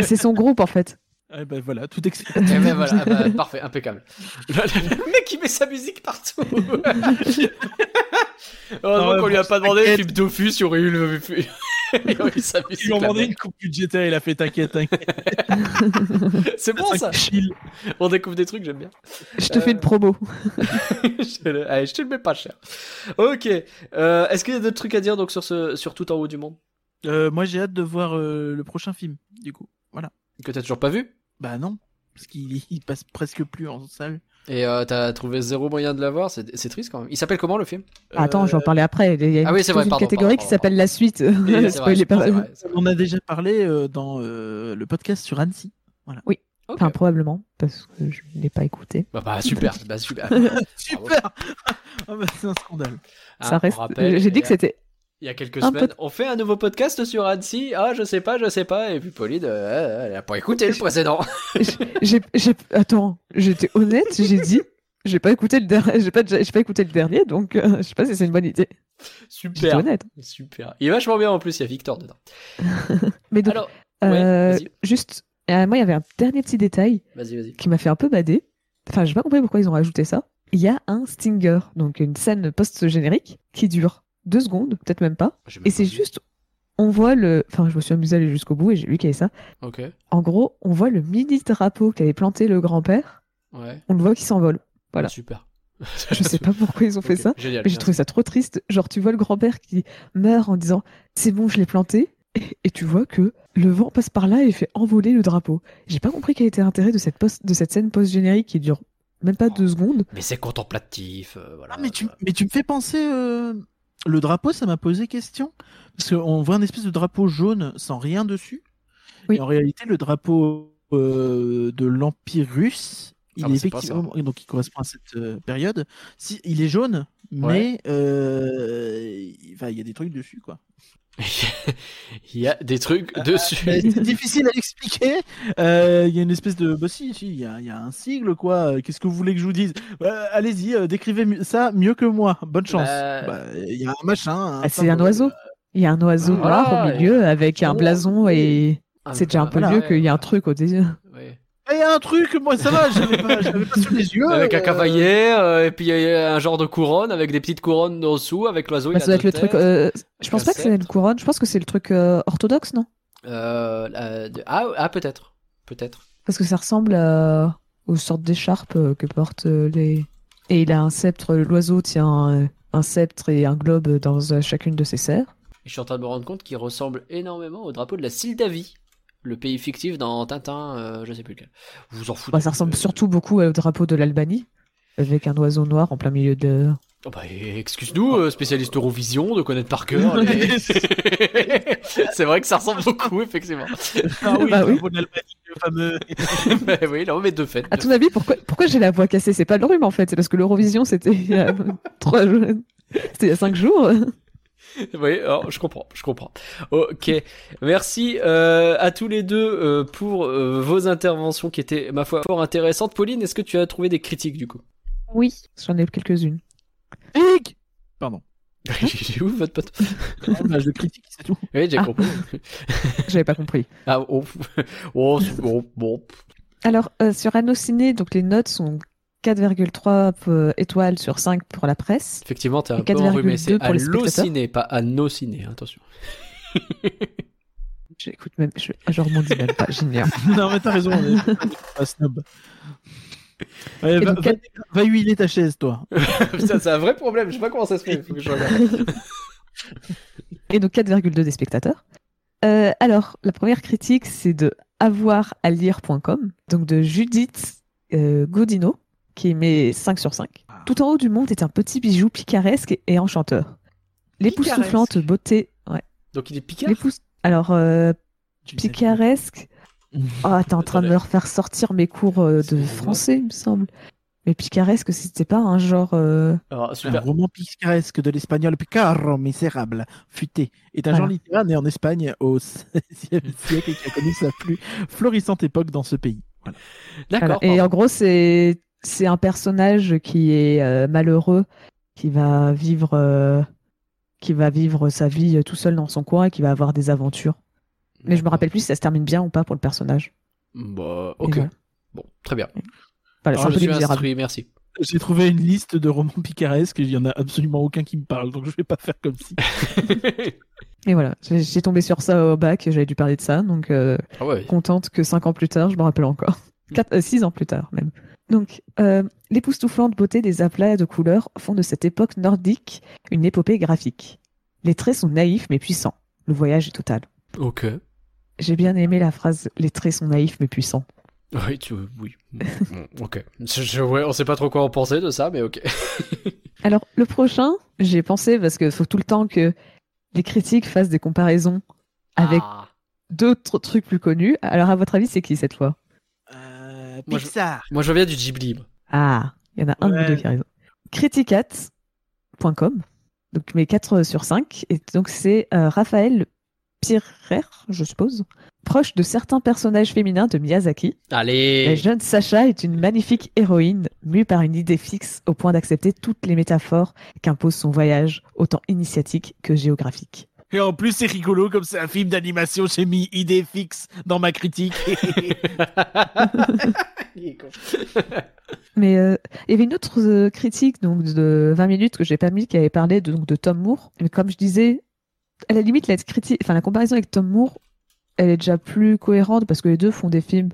C'est son groupe en fait. Eh ben voilà, tout explique. Eh ben voilà, ah bah, parfait, impeccable. Le, le mec, il met sa musique partout. Heureusement ouais, qu'on lui a pas demandé. Philippe Dofus, il aurait eu, le... il aurait eu sa musique. Ils lui ont demandé une coupe budgétaire, il a fait t'inquiète, t'inquiète. C'est bon ça. Chill. On découvre des trucs, j'aime bien. Je te Euh, fais une promo. je, te le... Allez, je te le mets pas cher. Ok. Euh, Est-ce qu'il y a d'autres trucs à dire donc sur ce sur tout en haut du monde? Euh, moi, j'ai hâte de voir euh, le prochain film, du coup. Voilà. que t'as toujours pas vu? Bah non, parce qu'il il passe presque plus en salle. et euh, t'as trouvé zéro moyen de l'avoir C'est c'est triste quand même. Il s'appelle comment le film? Attends, je vais en parler après. Il y a une, Ah oui, c'est vrai, une pardon, catégorie pardon, qui s'appelle la suite. Vrai, pas vrai, vrai. On a déjà parlé euh, dans euh, le podcast sur Annecy. Ok. Enfin, probablement, parce que je ne l'ai pas écouté. Bah, bah, super, bah super. Super Ah bah, C'est un scandale. Ça on reste. rappelle, J'ai dit que c'était. Il y a quelques Un semaines, peu- on fait un nouveau podcast sur Annecy. Ah, je sais pas, je sais pas. Et puis Pauline, euh, elle a pas écouté le précédent. J'ai, j'ai... Attends, j'étais honnête. J'ai dit. J'ai pas écouté le dernier. J'ai pas, j'ai pas écouté le dernier, donc euh, je sais pas si c'est une bonne idée. Super, honnête. super. Il est vachement bien en plus. Il y a Victor dedans. Mais donc, Alors, euh, juste, euh, moi, il y avait un dernier petit détail qui m'a fait un peu bader. Enfin, j'ai pas compris pourquoi ils ont rajouté ça. Il y a un stinger, donc une scène post-générique, qui dure deux secondes, peut-être même pas. Même Et c'est juste, on voit le. Enfin, je me suis amusée à aller jusqu'au bout et j'ai vu qu'il y avait ça. Ok. En gros, on voit le mini drapeau qu'avait planté le grand-père. Ouais. On le voit qui s'envole. Voilà. Super. Je sais pas pourquoi ils ont fait ça. Génial. Mais j'ai trouvé ça trop triste. Genre, tu vois le grand-père qui meurt en disant C'est bon, je l'ai planté. Et, tu vois que le vent passe par là et fait envoler le drapeau. J'ai pas compris quel était l'intérêt de cette, post- de cette scène post-générique qui dure même pas deux secondes. Mais c'est contemplatif. euh, voilà. Ah, mais tu, mais tu me fais penser. euh, Le drapeau, ça m'a posé question. Parce qu'on voit un espèce de drapeau jaune sans rien dessus. Oui. Et en réalité, le drapeau euh, de l'Empire russe, il Ah, est bah, effectivement. Donc, il correspond à cette euh, période. Si, il est jaune, mais euh, il enfin, il y a des trucs dessus, quoi. il y a des trucs dessus. Mais C'est difficile à expliquer. Euh, Il y a une espèce de. Bah, si, si, il y a, il y a un sigle, quoi. Euh, Qu'est-ce que vous voulez que je vous dise? Euh, Allez-y, euh, décrivez ça mieux que moi. Bonne chance. Bah, Bah, Il y a un machin. un Ah, c'est un oiseau. Il y a un oiseau Ah, noir au milieu avec un oh, blason et Ah, c'est déjà un peu voilà, mieux ouais, qu'il y a un truc au désir. Ouais. Eh, Il y a un truc, moi ça va, j'avais pas, j'avais pas sous les yeux. Avec un euh, cavalier, euh, et puis il y a un genre de couronne avec des petites couronnes en dessous, avec l'oiseau. Bah, ça doit être le truc. euh, je pense pas que c'est une couronne. Je pense que c'est le truc euh, orthodoxe, non? Euh, la- de- ah, ah peut-être, peut-être. Parce que ça ressemble à- aux sortes d'écharpes euh, que portent euh, les. Et il a un sceptre, l'oiseau tient un, un sceptre et un globe dans euh, chacune de ses serres. Je suis en train de me rendre compte qu'il ressemble énormément au drapeau de la Sildavie, le pays fictif dans Tintin, euh, je sais plus lequel. Vous vous en foutez. Bah, ça ressemble Euh, surtout beaucoup au drapeau de l'Albanie, avec un oiseau noir en plein milieu de. oh bah, excuse-nous, euh, spécialiste Eurovision, de connaître par cœur. les- C'est vrai que ça ressemble beaucoup, effectivement. Ah oui, Bah le oui. drapeau de l'Albanie, le fameux. Bah oui, là on met deux fêtes. À ton avis, pourquoi, pourquoi j'ai la voix cassée? C'est pas le rhume en fait, c'est parce que l'Eurovision c'était il y a trois jours. C'était il y a cinq jours. Oui, alors, je comprends, je comprends. Ok, merci euh, à tous les deux euh, pour euh, vos interventions qui étaient, ma foi, fort intéressantes. Pauline, est-ce que tu as trouvé des critiques du coup? Oui, j'en ai quelques-unes. Hic Pardon. J'ai où votre pote Ah, bah, je critique, c'est tout. Oui, j'ai Ah. compris. J'avais pas compris. Ah, oh, oh, bon, bon. Alors, euh, sur Annociné, donc les notes sont 4,3 euh, étoiles sur 5 pour la presse. Effectivement, t'es un peu 4,2 enrhumé. C'est halluciné, pas annociné, attention. J'écoute même, je, je rebondis même pas, j'ignore. non, mais t'as raison, on est pas snob. Va, donc, va- va huiler ta chaise, toi. Putain, c'est un vrai problème, je sais pas comment ça se fait. Faut que je regarde. Et donc 4,2 des spectateurs. Euh, alors, la première critique, c'est de avoiralire.com, donc de Judith euh, Godino, qui met 5 sur 5. Tout en haut du monde est un petit bijou picaresque et, enchanteur. L'époustouflante beauté. Ouais. Donc il est picard Alors, euh, Tu picaresque. Oh, t'es en train de me refaire sortir mes cours euh, de français, il me semble. Mais picaresque, c'était pas un genre. euh, Alors, Un super. roman picaresque de l'espagnol picaro, misérable, futé, est un Voilà. genre littéraire né en Espagne au XVIe siècle et qui a connu sa plus florissante époque dans ce pays. Voilà. D'accord. Voilà. Et en gros, c'est c'est un personnage qui est euh, malheureux, qui va vivre euh, qui va vivre sa vie euh, tout seul dans son coin et qui va avoir des aventures. Mais je me rappelle plus si ça se termine bien ou pas pour le personnage. Bah, Et ok. voilà. Bon, très bien. Voilà, c'est Alors, je suis misérables. instruit, merci. J'ai trouvé une liste de romans picaresques et il y en a absolument aucun qui me parle, donc je vais pas faire comme si. Et voilà, j'ai tombé sur ça au bac, j'avais dû parler de ça, donc euh, ah ouais. contente que cinq ans plus tard, je me rappelle encore. Quatre, euh, six ans plus tard même. Donc, euh, l'époustouflante beauté des aplats de couleurs font de cette époque nordique une épopée graphique. Les traits sont naïfs mais puissants. Le voyage est total. Ok. J'ai bien aimé la phrase Les traits sont naïfs mais puissants. Oui, tu... oui. Ok. Je, je- ouais, on sait pas trop quoi en penser de ça, mais ok. Alors, le prochain, j'ai pensé parce qu'il faut tout le temps que les critiques fassent des comparaisons avec Ah. d'autres trucs plus connus. Alors, à votre avis, c'est qui cette fois? Euh, Moi, je- Pixar. Moi, je reviens du Ghibli. Ah, il y en a un Ouais. ou deux qui a raison. Criticat.com, donc mes 4 sur 5. Et donc, c'est euh, Raphaël Pirer, je suppose, proche de certains personnages féminins de Miyazaki. La Allez. jeune Sacha est une magnifique héroïne, mue par une idée fixe au point d'accepter toutes les métaphores qu'impose son voyage, autant initiatique que géographique. Et en plus, c'est rigolo, comme c'est un film d'animation, j'ai mis idée fixe dans ma critique. Il est con. Mais euh, il y avait une autre euh, critique donc, de 20 minutes que j'ai pas mis qui avait parlé de, donc, de Tom Moore. Mais comme je disais, à la limite, la, critique, enfin, la comparaison avec Tom Moore, elle est déjà plus cohérente parce que les deux font des films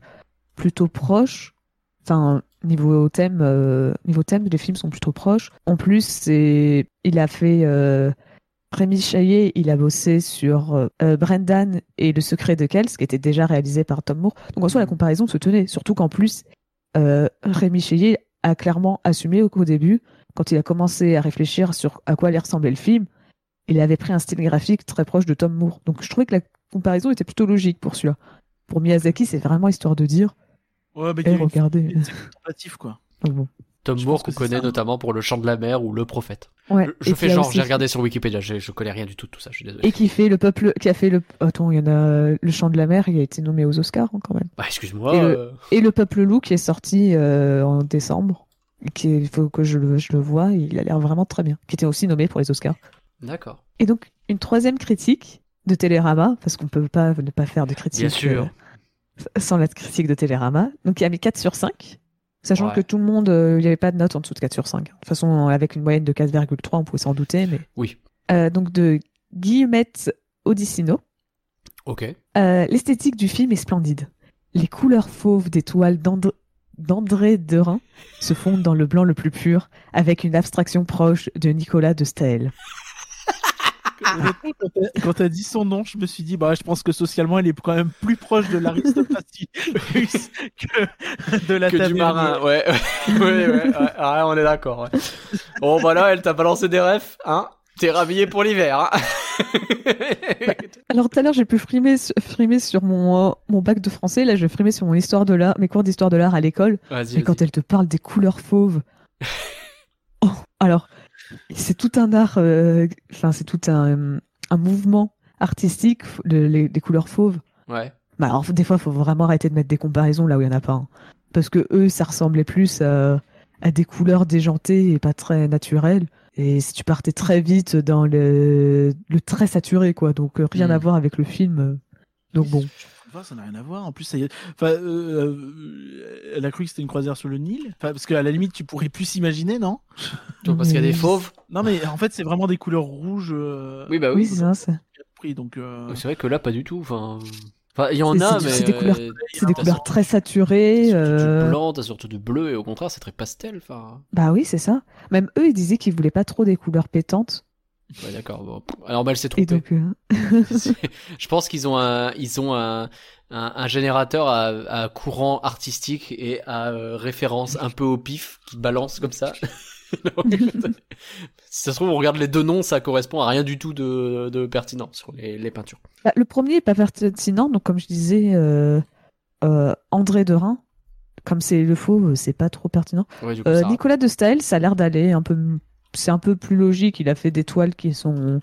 plutôt proches. Enfin, niveau thème, euh, niveau thème, les films sont plutôt proches. En plus, c'est, il a fait euh, Rémi Chaillet, il a bossé sur euh, euh, Brendan et Le Secret de Kells, qui était déjà réalisé par Tom Moore. Donc en soi, la comparaison se tenait. Surtout qu'en plus, euh, Rémi Chaillet a clairement assumé au, au début, quand il a commencé à réfléchir sur à quoi allait ressembler le film, il avait pris un style graphique très proche de Tom Moore. Donc je trouvais que la comparaison était plutôt logique pour celui-là. Pour Miyazaki, c'est vraiment histoire de dire, ouais, mais eh, il y a une- regardez. quoi. Donc bon. Tom Je Moore qu'on connaît ça. notamment pour Le Chant de la Mer ou Le Prophète. Ouais. Je, fais genre, aussi- j'ai regardé sur Wikipédia, je, je connais rien du tout de tout ça, je suis désolé. Et qui fait le peuple, qui a fait le, attends, il y en a le chant de la mer, il a été nommé aux Oscars hein, quand même. Bah, excuse-moi. Et le- euh, Et le peuple loup qui est sorti euh, en décembre, qui il faut que je le, je le vois, il a l'air vraiment très bien. Qui était aussi nommé pour les Oscars. D'accord. Et donc, une troisième critique de Télérama, parce qu'on peut pas ne pas faire de critique Bien sûr. euh, sans la critique de Télérama. Donc, il a mis 4 sur 5, sachant Ouais. que tout le monde, euh, il n'y avait pas de note en dessous de 4 sur 5. De toute façon, avec une moyenne de 4,3, on pouvait s'en douter. Mais... Oui. Euh, donc, de Guillemette Odissino. Ok. Euh, L'esthétique du film est splendide. Les couleurs fauves des toiles d'Andr- d'André Derain se fondent dans le blanc le plus pur, avec une abstraction proche de Nicolas de Staël. Honnêtement, quand t'as- dit son nom, je me suis dit, bah, je pense que socialement, il est quand même plus proche de l'aristocratie russe que de la que du marin, ouais. ouais, ouais, ouais, ouais, on est d'accord. Ouais. Bon, voilà, elle t'a balancé des refs, hein. T'es rhabillé pour l'hiver, hein. Alors tout à l'heure, j'ai pu frimer, frimer sur mon, euh, mon bac de français, là je vais frimer sur mon histoire de l'art, mes cours d'histoire de l'art à l'école. Vas-y, Et quand elle te parle des couleurs fauves. Oh, alors, c'est tout un art, euh, enfin, c'est tout un, un mouvement artistique, le- les, les couleurs fauves. Ouais. Bah, alors, des fois, il faut vraiment arrêter de mettre des comparaisons là où il n'y en a pas. hein. Parce que eux, ça ressemblait plus à, à des couleurs déjantées et pas très naturelles. Et si tu partais très vite dans le, le très saturé, quoi. Donc, euh, rien Mm. à voir avec le film. Donc, bon. Ça n'a rien à voir. En plus, ça y est- enfin, euh, elle a cru que c'était une croisière sur le Nil. Enfin, parce qu'à la limite, tu pourrais plus s'imaginer, non? Parce qu'il y a des fauves. Non, mais en fait, c'est vraiment des couleurs rouges. euh, Oui, bah Oui, oui. c'est ça. c'est- pris, donc. euh, C'est vrai que là, pas du tout. Enfin, enfin, il y en a, mais. c'est des couleurs- euh, des couleurs très saturées. t'as surtout euh, du blanc, t'as surtout du bleu, et au contraire, c'est très pastel. Bah oui, c'est ça. Même eux, ils disaient qu'ils voulaient pas trop des couleurs pétantes. Ouais, d'accord. Bon. Alors, elle s'est donc, euh, Je pense qu'ils ont un, ils ont un, un, un générateur à, à courant artistique et à euh, référence un peu au pif qui balance comme ça. si ça se trouve, on regarde les deux noms, ça correspond à rien du tout de, de pertinent sur les, les peintures. bah, le premier est pas pertinent. Donc, comme je disais, euh, euh, André Derain, comme c'est le faux, c'est pas trop pertinent. Ouais, coup, Nicolas de Staël, ça a l'air d'aller un peu. C'est un peu plus logique. Il a fait des toiles qui sont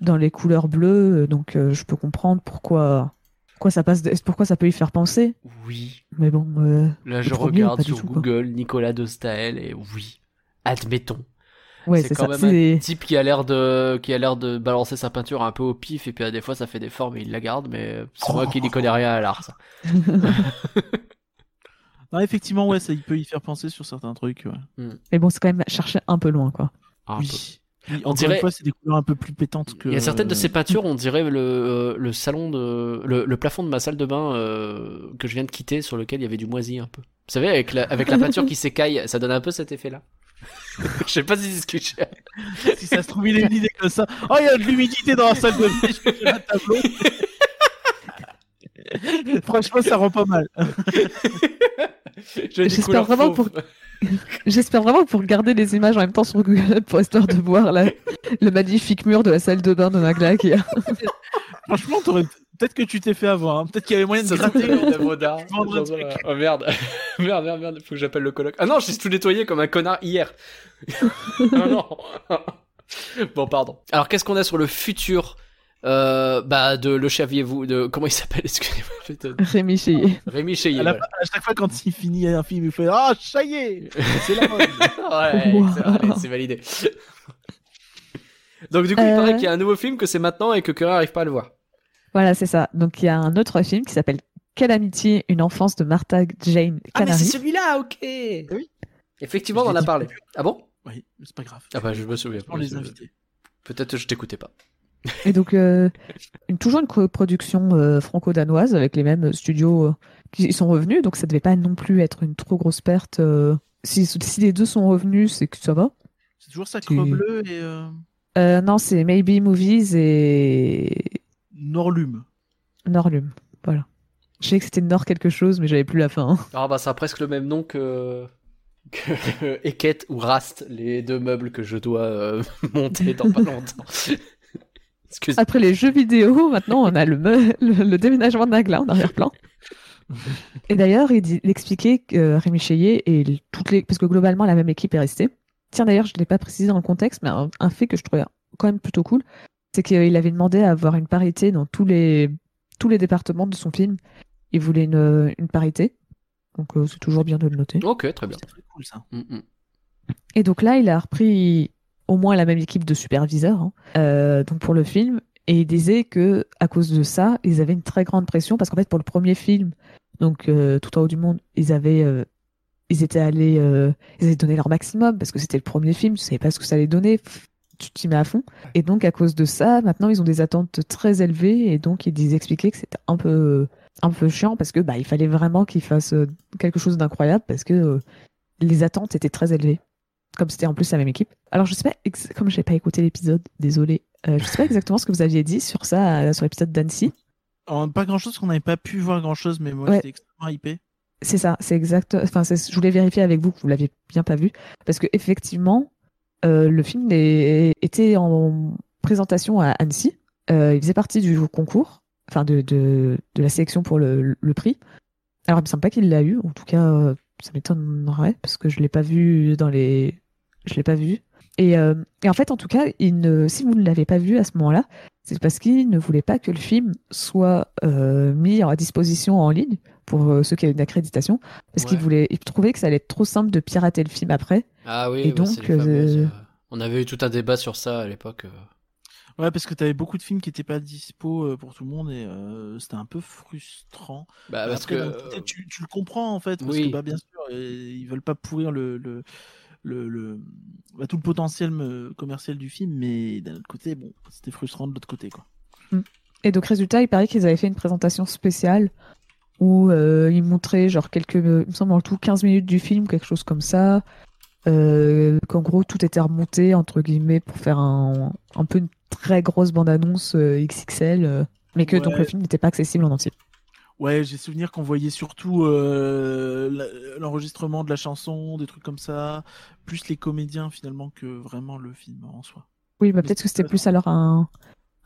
dans les couleurs bleues, euh, donc euh, je peux comprendre pourquoi. Pourquoi ça passe, de- pourquoi ça peut y faire penser, Oui. mais bon, euh, Là, je regarde sur tout, quoi. Google Nicolas de Staël et oui. Admettons. ouais, c'est quand ça. même un type qui a l'air de qui a l'air de balancer sa peinture un peu au pif et puis à des fois ça fait des formes et il la garde mais c'est moi qui n'y connais rien à l'art ça. Non, effectivement, ouais, ça il peut y faire penser sur certains trucs. ouais. Mais bon, c'est quand même chercher un peu loin, quoi. Peu. oui. Oui, On Encore dirait- une fois, c'est des couleurs un peu plus pétantes que. Il y a certaines de ces peintures, on dirait le, euh, le salon de le, le plafond de ma salle de bain euh, que je viens de quitter, sur lequel il y avait du moisi un peu. Vous savez, avec la, avec la peinture qui s'écaille, ça donne un peu cet effet-là. je sais pas si c'est ce que j'ai. si ça se trouve, il a une idée comme ça. Oh, il y a de l'humidité dans la salle de bain. Je faire un tableau. Franchement, ça rend pas mal. J'espère vraiment. J'espère vraiment pour regarder les images en même temps sur Google pour histoire de voir la- le magnifique mur de la salle de bain de Magla qui a. Franchement, peut-être que tu t'es fait avoir. hein. Peut-être qu'il y avait moyen de gratter. Oh merde. merde, merde, merde, faut que j'appelle le coloc. Ah non, j'ai tout nettoyé comme un connard hier. non, non. bon, pardon. Alors, qu'est-ce qu'on a sur le futur euh, bah, de Le Chaviez-vous de... Comment il s'appelle Excusez-moi. Rémi Cheyé. Rémi Cheyé. À, la- voilà. à chaque fois, quand il finit un film, il fait Ah, est C'est la mode. Ouais, Wow. c'est vrai, c'est validé. Donc, du coup, il Euh. paraît qu'il y a un nouveau film, que c'est maintenant et que Curry arrive pas à le voir. Voilà, c'est ça. Donc il y a un autre film qui s'appelle Quelle amitié, une enfance de Martha Jane Ah, mais Canary. c'est celui-là, ok. Oui. Effectivement, on en a parlé. plus. Ah bon? Oui, mais c'est pas grave. Ah bah, je me souviens. On les invités. Peut-être que je t'écoutais pas. Et donc euh, une, toujours une coproduction euh, franco-danoise avec les mêmes studios euh, qui sont revenus. Donc ça devait pas non plus être une trop grosse perte. euh. Si, si les deux sont revenus, c'est que ça va. C'est toujours Creux Bleu et euh, Euh, non, c'est Maybe Movies et Norlume. Norlum. Voilà. Je sais que c'était Nord quelque chose, mais j'avais plus la fin. Ah bah ça a presque le même nom que que Eket ou Rast, les deux meubles que je dois euh, monter dans pas longtemps. Excuse. Après les jeux vidéo, maintenant on a le, me- le, le déménagement de Nagla en arrière-plan. Et d'ailleurs, il, dit- il expliquait que euh, Rémi Cheyé et toutes les. Parce que globalement, la même équipe est restée. Tiens, d'ailleurs, je ne l'ai pas précisé dans le contexte, mais un, un fait que je trouvais quand même plutôt cool, c'est qu'il avait demandé à avoir une parité dans tous les, tous les départements de son film. Il voulait une, une parité. Donc, euh, c'est toujours bien de le noter. Ok, très bien. C'est très cool ça. Mm, mm. Et donc là, il a repris au moins la même équipe de superviseurs hein, euh, donc pour le film. Et il disait que à cause de ça, ils avaient une très grande pression parce qu'en fait, pour le premier film, donc euh, tout en haut du monde, ils avaient, euh, ils étaient allés, euh, ils avaient donné leur maximum parce que c'était le premier film, ils savaient pas ce que ça allait donner. tu t'y mets à fond. Et donc, à cause de ça, maintenant, ils ont des attentes très élevées. Et donc, ils expliquaient que c'était un peu, un peu chiant parce que bah, il fallait vraiment qu'ils fassent euh, quelque chose d'incroyable parce que les attentes étaient très élevées. Comme c'était en plus la même équipe. Alors, je sais pas, comme j'ai pas écouté l'épisode, désolé, euh, je sais pas exactement ce que vous aviez dit sur ça, euh, sur l'épisode d'Annecy. Pas grand chose qu'on n'avait pas pu voir grand chose, mais moi Ouais. j'étais extrêmement hypé. C'est ça, c'est exact. Enfin, je voulais vérifier avec vous que vous l'aviez bien pas vu, parce que effectivement, euh, le film est- était en présentation à Annecy. Euh, il faisait partie du concours, enfin de, de, de la sélection pour le, le prix. Alors, il me semble pas qu'il l'a eu. En tout cas, ça m'étonnerait parce que je l'ai pas vu dans les, je l'ai pas vu. Et, euh, et en fait, en tout cas, il ne, si vous ne l'avez pas vu à ce moment-là, c'est parce qu'il ne voulait pas que le film soit euh, mis à disposition en ligne pour euh, ceux qui avaient une accréditation, parce qu'il Ouais. voulait, il trouvait que ça allait être trop simple de pirater le film après. Ah oui, Et bah, c'est donc, les fameuses, on avait eu tout un débat sur ça à l'époque. Ouais, parce que t'avais beaucoup de films qui étaient pas dispo pour tout le monde et euh, c'était un peu frustrant. Bah, parce Après, que tu, tu le comprends en fait, parce oui. que bah, bien sûr, ils veulent pas pourrir le, le, le, le- bah, tout le potentiel euh, commercial du film, mais d'un autre côté, bon, c'était frustrant de l'autre côté quoi. Et donc, résultat, il paraît qu'ils avaient fait une présentation spéciale où euh, ils montraient genre quelques, il me semble en tout 15 minutes du film, quelque chose comme ça. Euh, qu'en gros, tout était remonté, entre guillemets, pour faire un, un peu une très grosse bande-annonce euh, XXL, euh, mais que donc le film n'était pas accessible en entier. Ouais, j'ai souvenir qu'on voyait surtout euh, l'enregistrement de la chanson, des trucs comme ça, plus les comédiens finalement que vraiment le film en soi. Oui, bah, peut-être que c'était plus alors un,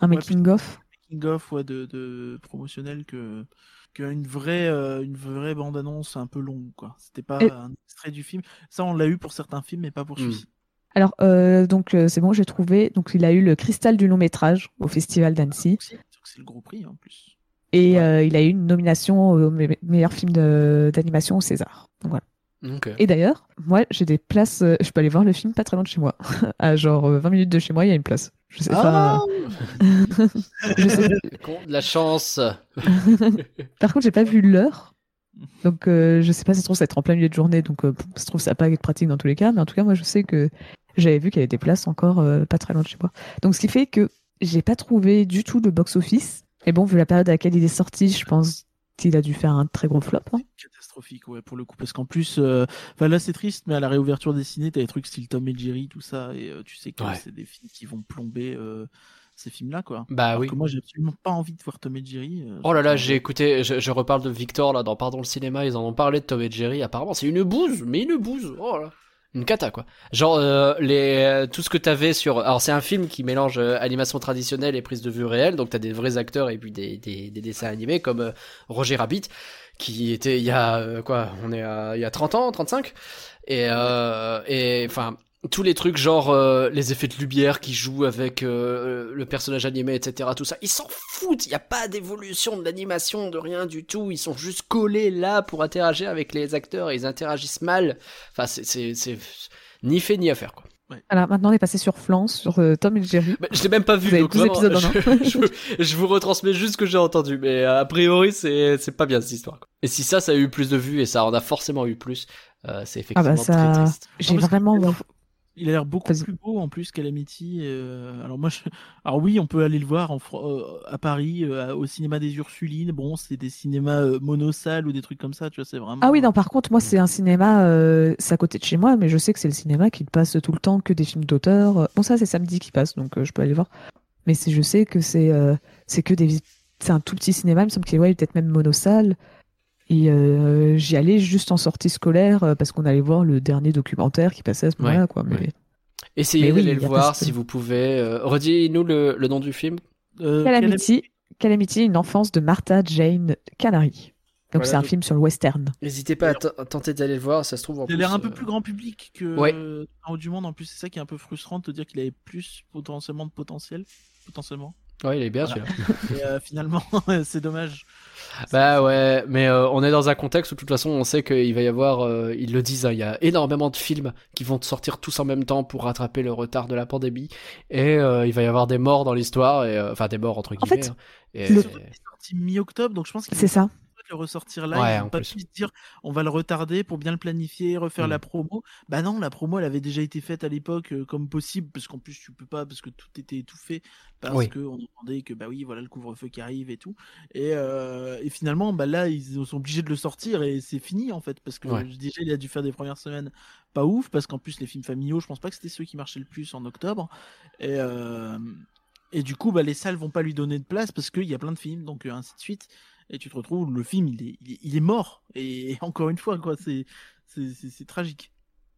un Ouais, making-of. King of ouais, de, de promotionnel que qu'une vraie euh, une vraie bande annonce un peu longue quoi. C'était pas Et- un extrait du film. Ça on l'a eu pour certains films mais pas pour Hmm. celui-ci. Alors, euh, donc, euh, c'est bon, j'ai trouvé. Donc, il a eu le cristal du long métrage au Festival d'Annecy. C'est le gros prix en plus. Et Ouais. euh, il a eu une nomination au me- meilleur film d'animation au César. Donc, voilà. Et d'ailleurs, moi, j'ai des places. euh, je peux aller voir le film pas très loin de chez moi. à genre euh, 20 minutes de chez moi, il y a une place. Je sais Ah pas. je sais. De la chance. Par contre, j'ai pas vu l'heure. Donc, euh, je sais pas si ça se trouve, ça va être en plein milieu de journée. Donc, euh, ça se trouve, ça va pas être pratique dans tous les cas. Mais en tout cas, moi, je sais que j'avais vu qu'il y avait des places encore pas très loin de chez moi. Donc, ce qui fait que j'ai pas trouvé du tout le box-office. Et bon, vu la période à laquelle il est sorti, je pense qu'il a dû faire un très gros flop. hein. Catastrophique ouais pour le coup parce qu'en plus euh, enfin là c'est triste mais à la réouverture des ciné t'as des trucs style Tom et Jerry tout ça et euh, tu sais que Ouais. c'est des films qui vont plomber euh, ces films là quoi. Bah Alors oui. que moi j'ai absolument pas envie de voir Tom et Jerry. euh, Oh là là, j'ai écouté, je, je reparle de Victor là dans Pardon le cinéma, ils en ont parlé de Tom et Jerry. Apparemment, c'est une bouse, mais une bouse. Oh là. Une cata quoi. Genre euh, les euh, tout ce que t'avais sur. Alors c'est un film qui mélange euh, animation traditionnelle et prise de vue réelle. Donc t'as des vrais acteurs et puis des, des, des dessins animés comme euh, Roger Rabbit qui était il y a quoi On est à, il y a 30 ans, 35 et et enfin tous les trucs genre euh, les effets de lumière qui jouent avec euh, le personnage animé etc tout ça. Ils s'en foutent. Il y a pas d'évolution de l'animation de rien du tout. Ils sont juste collés là pour interagir avec les acteurs et ils interagissent mal. Enfin c'est c'est c'est ni fait ni à faire quoi. Alors, maintenant, on est passé sur Flan, sur euh, Tom et Jerry. Bah, je l'ai même pas vu Vous donc 12 vraiment, épisodes je, je- je vous retransmets juste ce que j'ai entendu. Mais euh, a priori c'est c'est pas bien cette histoire quoi. et si ça ça a eu plus de vues et ça en a forcément eu plus euh, c'est Ah bah, effectivement ça- très triste. J'ai que- vraiment. Il a l'air beaucoup plus beau en plus qu'Alamity. Euh, alors moi, je... alors oui, on peut aller le voir en euh, à Paris, euh, au cinéma des Ursulines. Bon, c'est des cinémas euh, monosalles ou des trucs comme ça, tu vois, c'est vraiment. Ah oui, non, par contre, moi, c'est un cinéma, c'est à côté de chez moi, mais je sais que c'est le cinéma qui passe tout le temps que des films d'auteur. Bon, ça, c'est samedi qui passe, donc je peux aller voir. Mais je sais que c'est c'est que des. C'est un tout petit cinéma, il me semble qu'il ouais, peut-être même monosalle. Et euh, j'y allais juste en sortie scolaire euh, parce qu'on allait voir le dernier documentaire qui passait à ce Ouais, moment-là, quoi. Mais ouais. essayez oui, d'aller le voir si vous pouvez euh, redis-nous le, le nom du film Euh, Calamity, Calamity, une enfance de Martha Jane Canary. Donc Voilà, c'est un donc- film sur le western. N'hésitez pas à tenter d'aller le voir, ça se trouve en Il a l'air un peu plus grand public que Ouais. En haut du monde. En plus, c'est ça qui est un peu frustrant de te dire qu'il avait plus potentiellement de potentiel. Potentiellement. Ouais, il est bien Voilà. celui-là. Et euh, finalement, c'est dommage. Bah ouais, mais euh, on est dans un contexte où de toute façon on sait qu'il va y avoir, euh, ils le disent, hein, il y a énormément de films qui vont sortir tous en même temps pour rattraper le retard de la pandémie, et euh, il va y avoir des morts dans l'histoire, et euh, enfin des morts entre En guillemets. fait, hein, et- le- C'est sorti mi-octobre, donc je pense qu'il C'est ça. Le ressortir là. Ouais, ils pas plus. dire on va le retarder pour bien le planifier, refaire la promo. Bah non, la promo elle avait déjà été faite à l'époque euh, comme possible parce qu'en plus tu peux pas parce que tout était étouffé parce Oui. que on entendait que bah oui voilà le couvre-feu qui arrive et tout. Et, euh, et finalement bah là ils sont obligés de le sortir et c'est fini en fait parce que Ouais. déjà il a dû faire des premières semaines pas ouf parce qu'en plus les films familiaux je pense pas que c'était ceux qui marchaient le plus en octobre et euh, et du coup bah les salles vont pas lui donner de place parce qu'il y a plein de films donc euh, ainsi de suite et tu te retrouves le film il est il est, il est mort et, encore une fois quoi c'est c'est tragique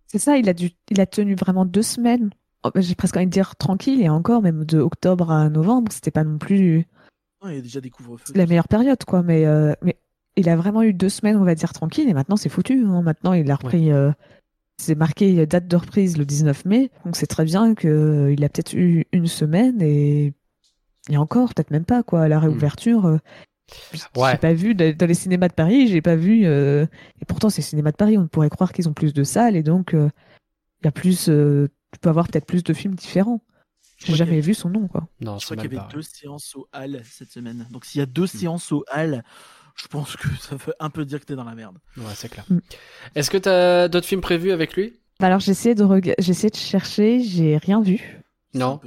C'est ça, il a dû, il a tenu vraiment deux semaines. Oh, bah, J'ai presque envie de dire tranquille et encore, même de octobre à novembre, c'était pas non plus Ouais, il y a déjà des couvre-feux la meilleure période, quoi. Mais, euh, mais il a vraiment eu deux semaines, on va dire, tranquille et maintenant c'est foutu. hein. Maintenant, il a repris. euh, c'est marqué euh, date de reprise le 19 mai, donc c'est très bien qu'il a peut-être eu une semaine et, et encore, peut-être même pas, quoi. À la réouverture. euh, Ouais. J'ai pas vu dans les cinémas de Paris, j'ai pas vu. euh, Et pourtant, c'est cinémas de Paris, on pourrait croire qu'ils ont plus de salles et donc euh, il y a plus. euh, Tu peux avoir peut-être plus de films différents. J'ai jamais vu son nom, quoi. Non, je c'est crois qu'il y avait deux séances au hall cette semaine donc s'il y a deux séances au hall je pense que ça veut un peu dire que t'es dans la merde Ouais, c'est clair. Mm. Est-ce que t'as d'autres films prévus avec lui? Bah Alors j'ai essayé de j'ai essayé de chercher, j'ai rien vu. Non.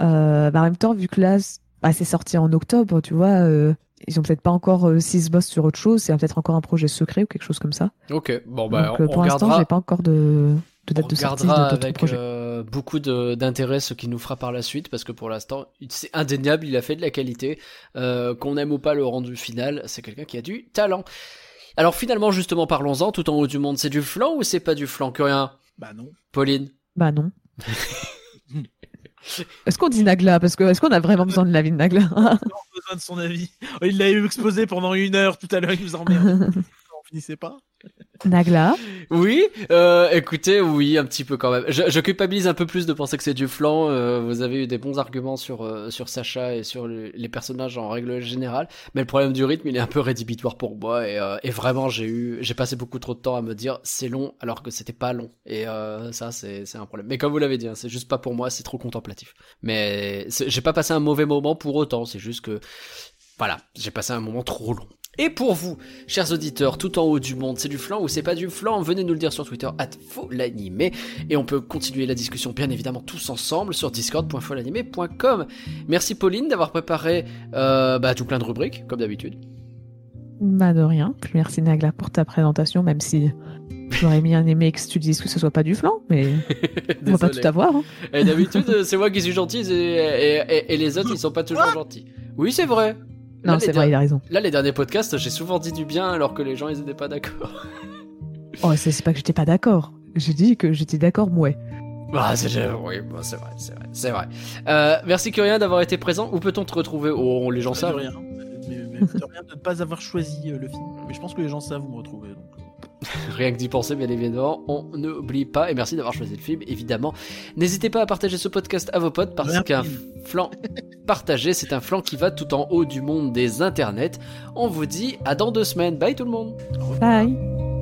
Euh, bah en même temps, vu que là, bah, c'est sorti en octobre, tu vois, euh, ils ont peut-être pas encore euh, s'ils se bossent sur autre chose, c'est peut-être encore un projet secret ou quelque chose comme ça. Ok, bon bah Donc euh, on pour l'instant, j'ai pas encore de, de On date de sortie de avec projets. euh, beaucoup d'intérêt ce qu'il nous fera par la suite parce que pour l'instant c'est indéniable, il a fait de la qualité. Euh, Qu'on aime ou pas le rendu final, c'est quelqu'un qui a du talent. Alors finalement justement parlons-en, tout en haut du monde, c'est du flan ou c'est pas du flan? Que rien? Bah non Pauline? Bah non. Est-ce qu'on dit Nagla? Parce que est-ce qu'on a vraiment besoin de l'avis de Nagla? On a besoin de son avis. Il l'a exposé pendant une heure tout à l'heure il nous emmerde. On finissait pas Nagla Oui, euh, écoutez, oui, un petit peu quand même. Je, je culpabilise un peu plus de penser que c'est du flan. euh, vous avez eu des bons arguments sur euh, sur Sacha et sur le- les personnages en règle générale, mais le problème du rythme, il est un peu rédhibitoire pour moi et, euh, et vraiment j'ai eu, j'ai passé beaucoup trop de temps à me dire c'est long alors que c'était pas long et euh, ça c'est c'est un problème. Mais comme vous l'avez dit, hein, c'est juste pas pour moi, c'est trop contemplatif. Mais j'ai pas passé un mauvais moment pour autant, c'est juste que voilà, j'ai passé un moment trop long. Et pour vous, chers auditeurs, tout en haut du monde, c'est du flan ou c'est pas du flan Venez nous le dire sur Twitter, at l'animer. Et on peut continuer la discussion, bien évidemment, tous ensemble sur discord.folanimé.com. Merci Pauline d'avoir préparé euh, bah, tout plein de rubriques, comme d'habitude. Bah de rien. Merci Nagla pour ta présentation, même si j'aurais bien aimé que tu dises que ce soit pas du flan, mais on va pas tout avoir. hein. Et d'habitude, c'est moi qui suis gentil et, et- et- et les autres, ils sont pas toujours gentils. Oui, c'est vrai. Là, Non, les c'est vrai, il a raison. Là, les derniers podcasts, j'ai souvent dit du bien alors que les gens, ils étaient pas d'accord. Oh, c'est pas que j'étais pas d'accord. J'ai dit que j'étais d'accord, ouais. Ah, c'est oui, bon, c'est vrai, c'est vrai, c'est vrai. Euh, merci Curien d'avoir été présent. Où peut-on te retrouver? Oh, les gens savent. rien mais, mais de rien de ne pas avoir choisi euh, le film mais je pense que les gens savent où me retrouver donc euh, Rien que d'y penser, bien évidemment, on n'oublie pas. Et merci d'avoir choisi le film, évidemment. N'hésitez pas à partager ce podcast à vos potes parce qu'un flanc partagé, c'est un flanc qui va tout en haut du monde des internets. On vous dit à dans deux semaines. Bye tout le monde. Bye.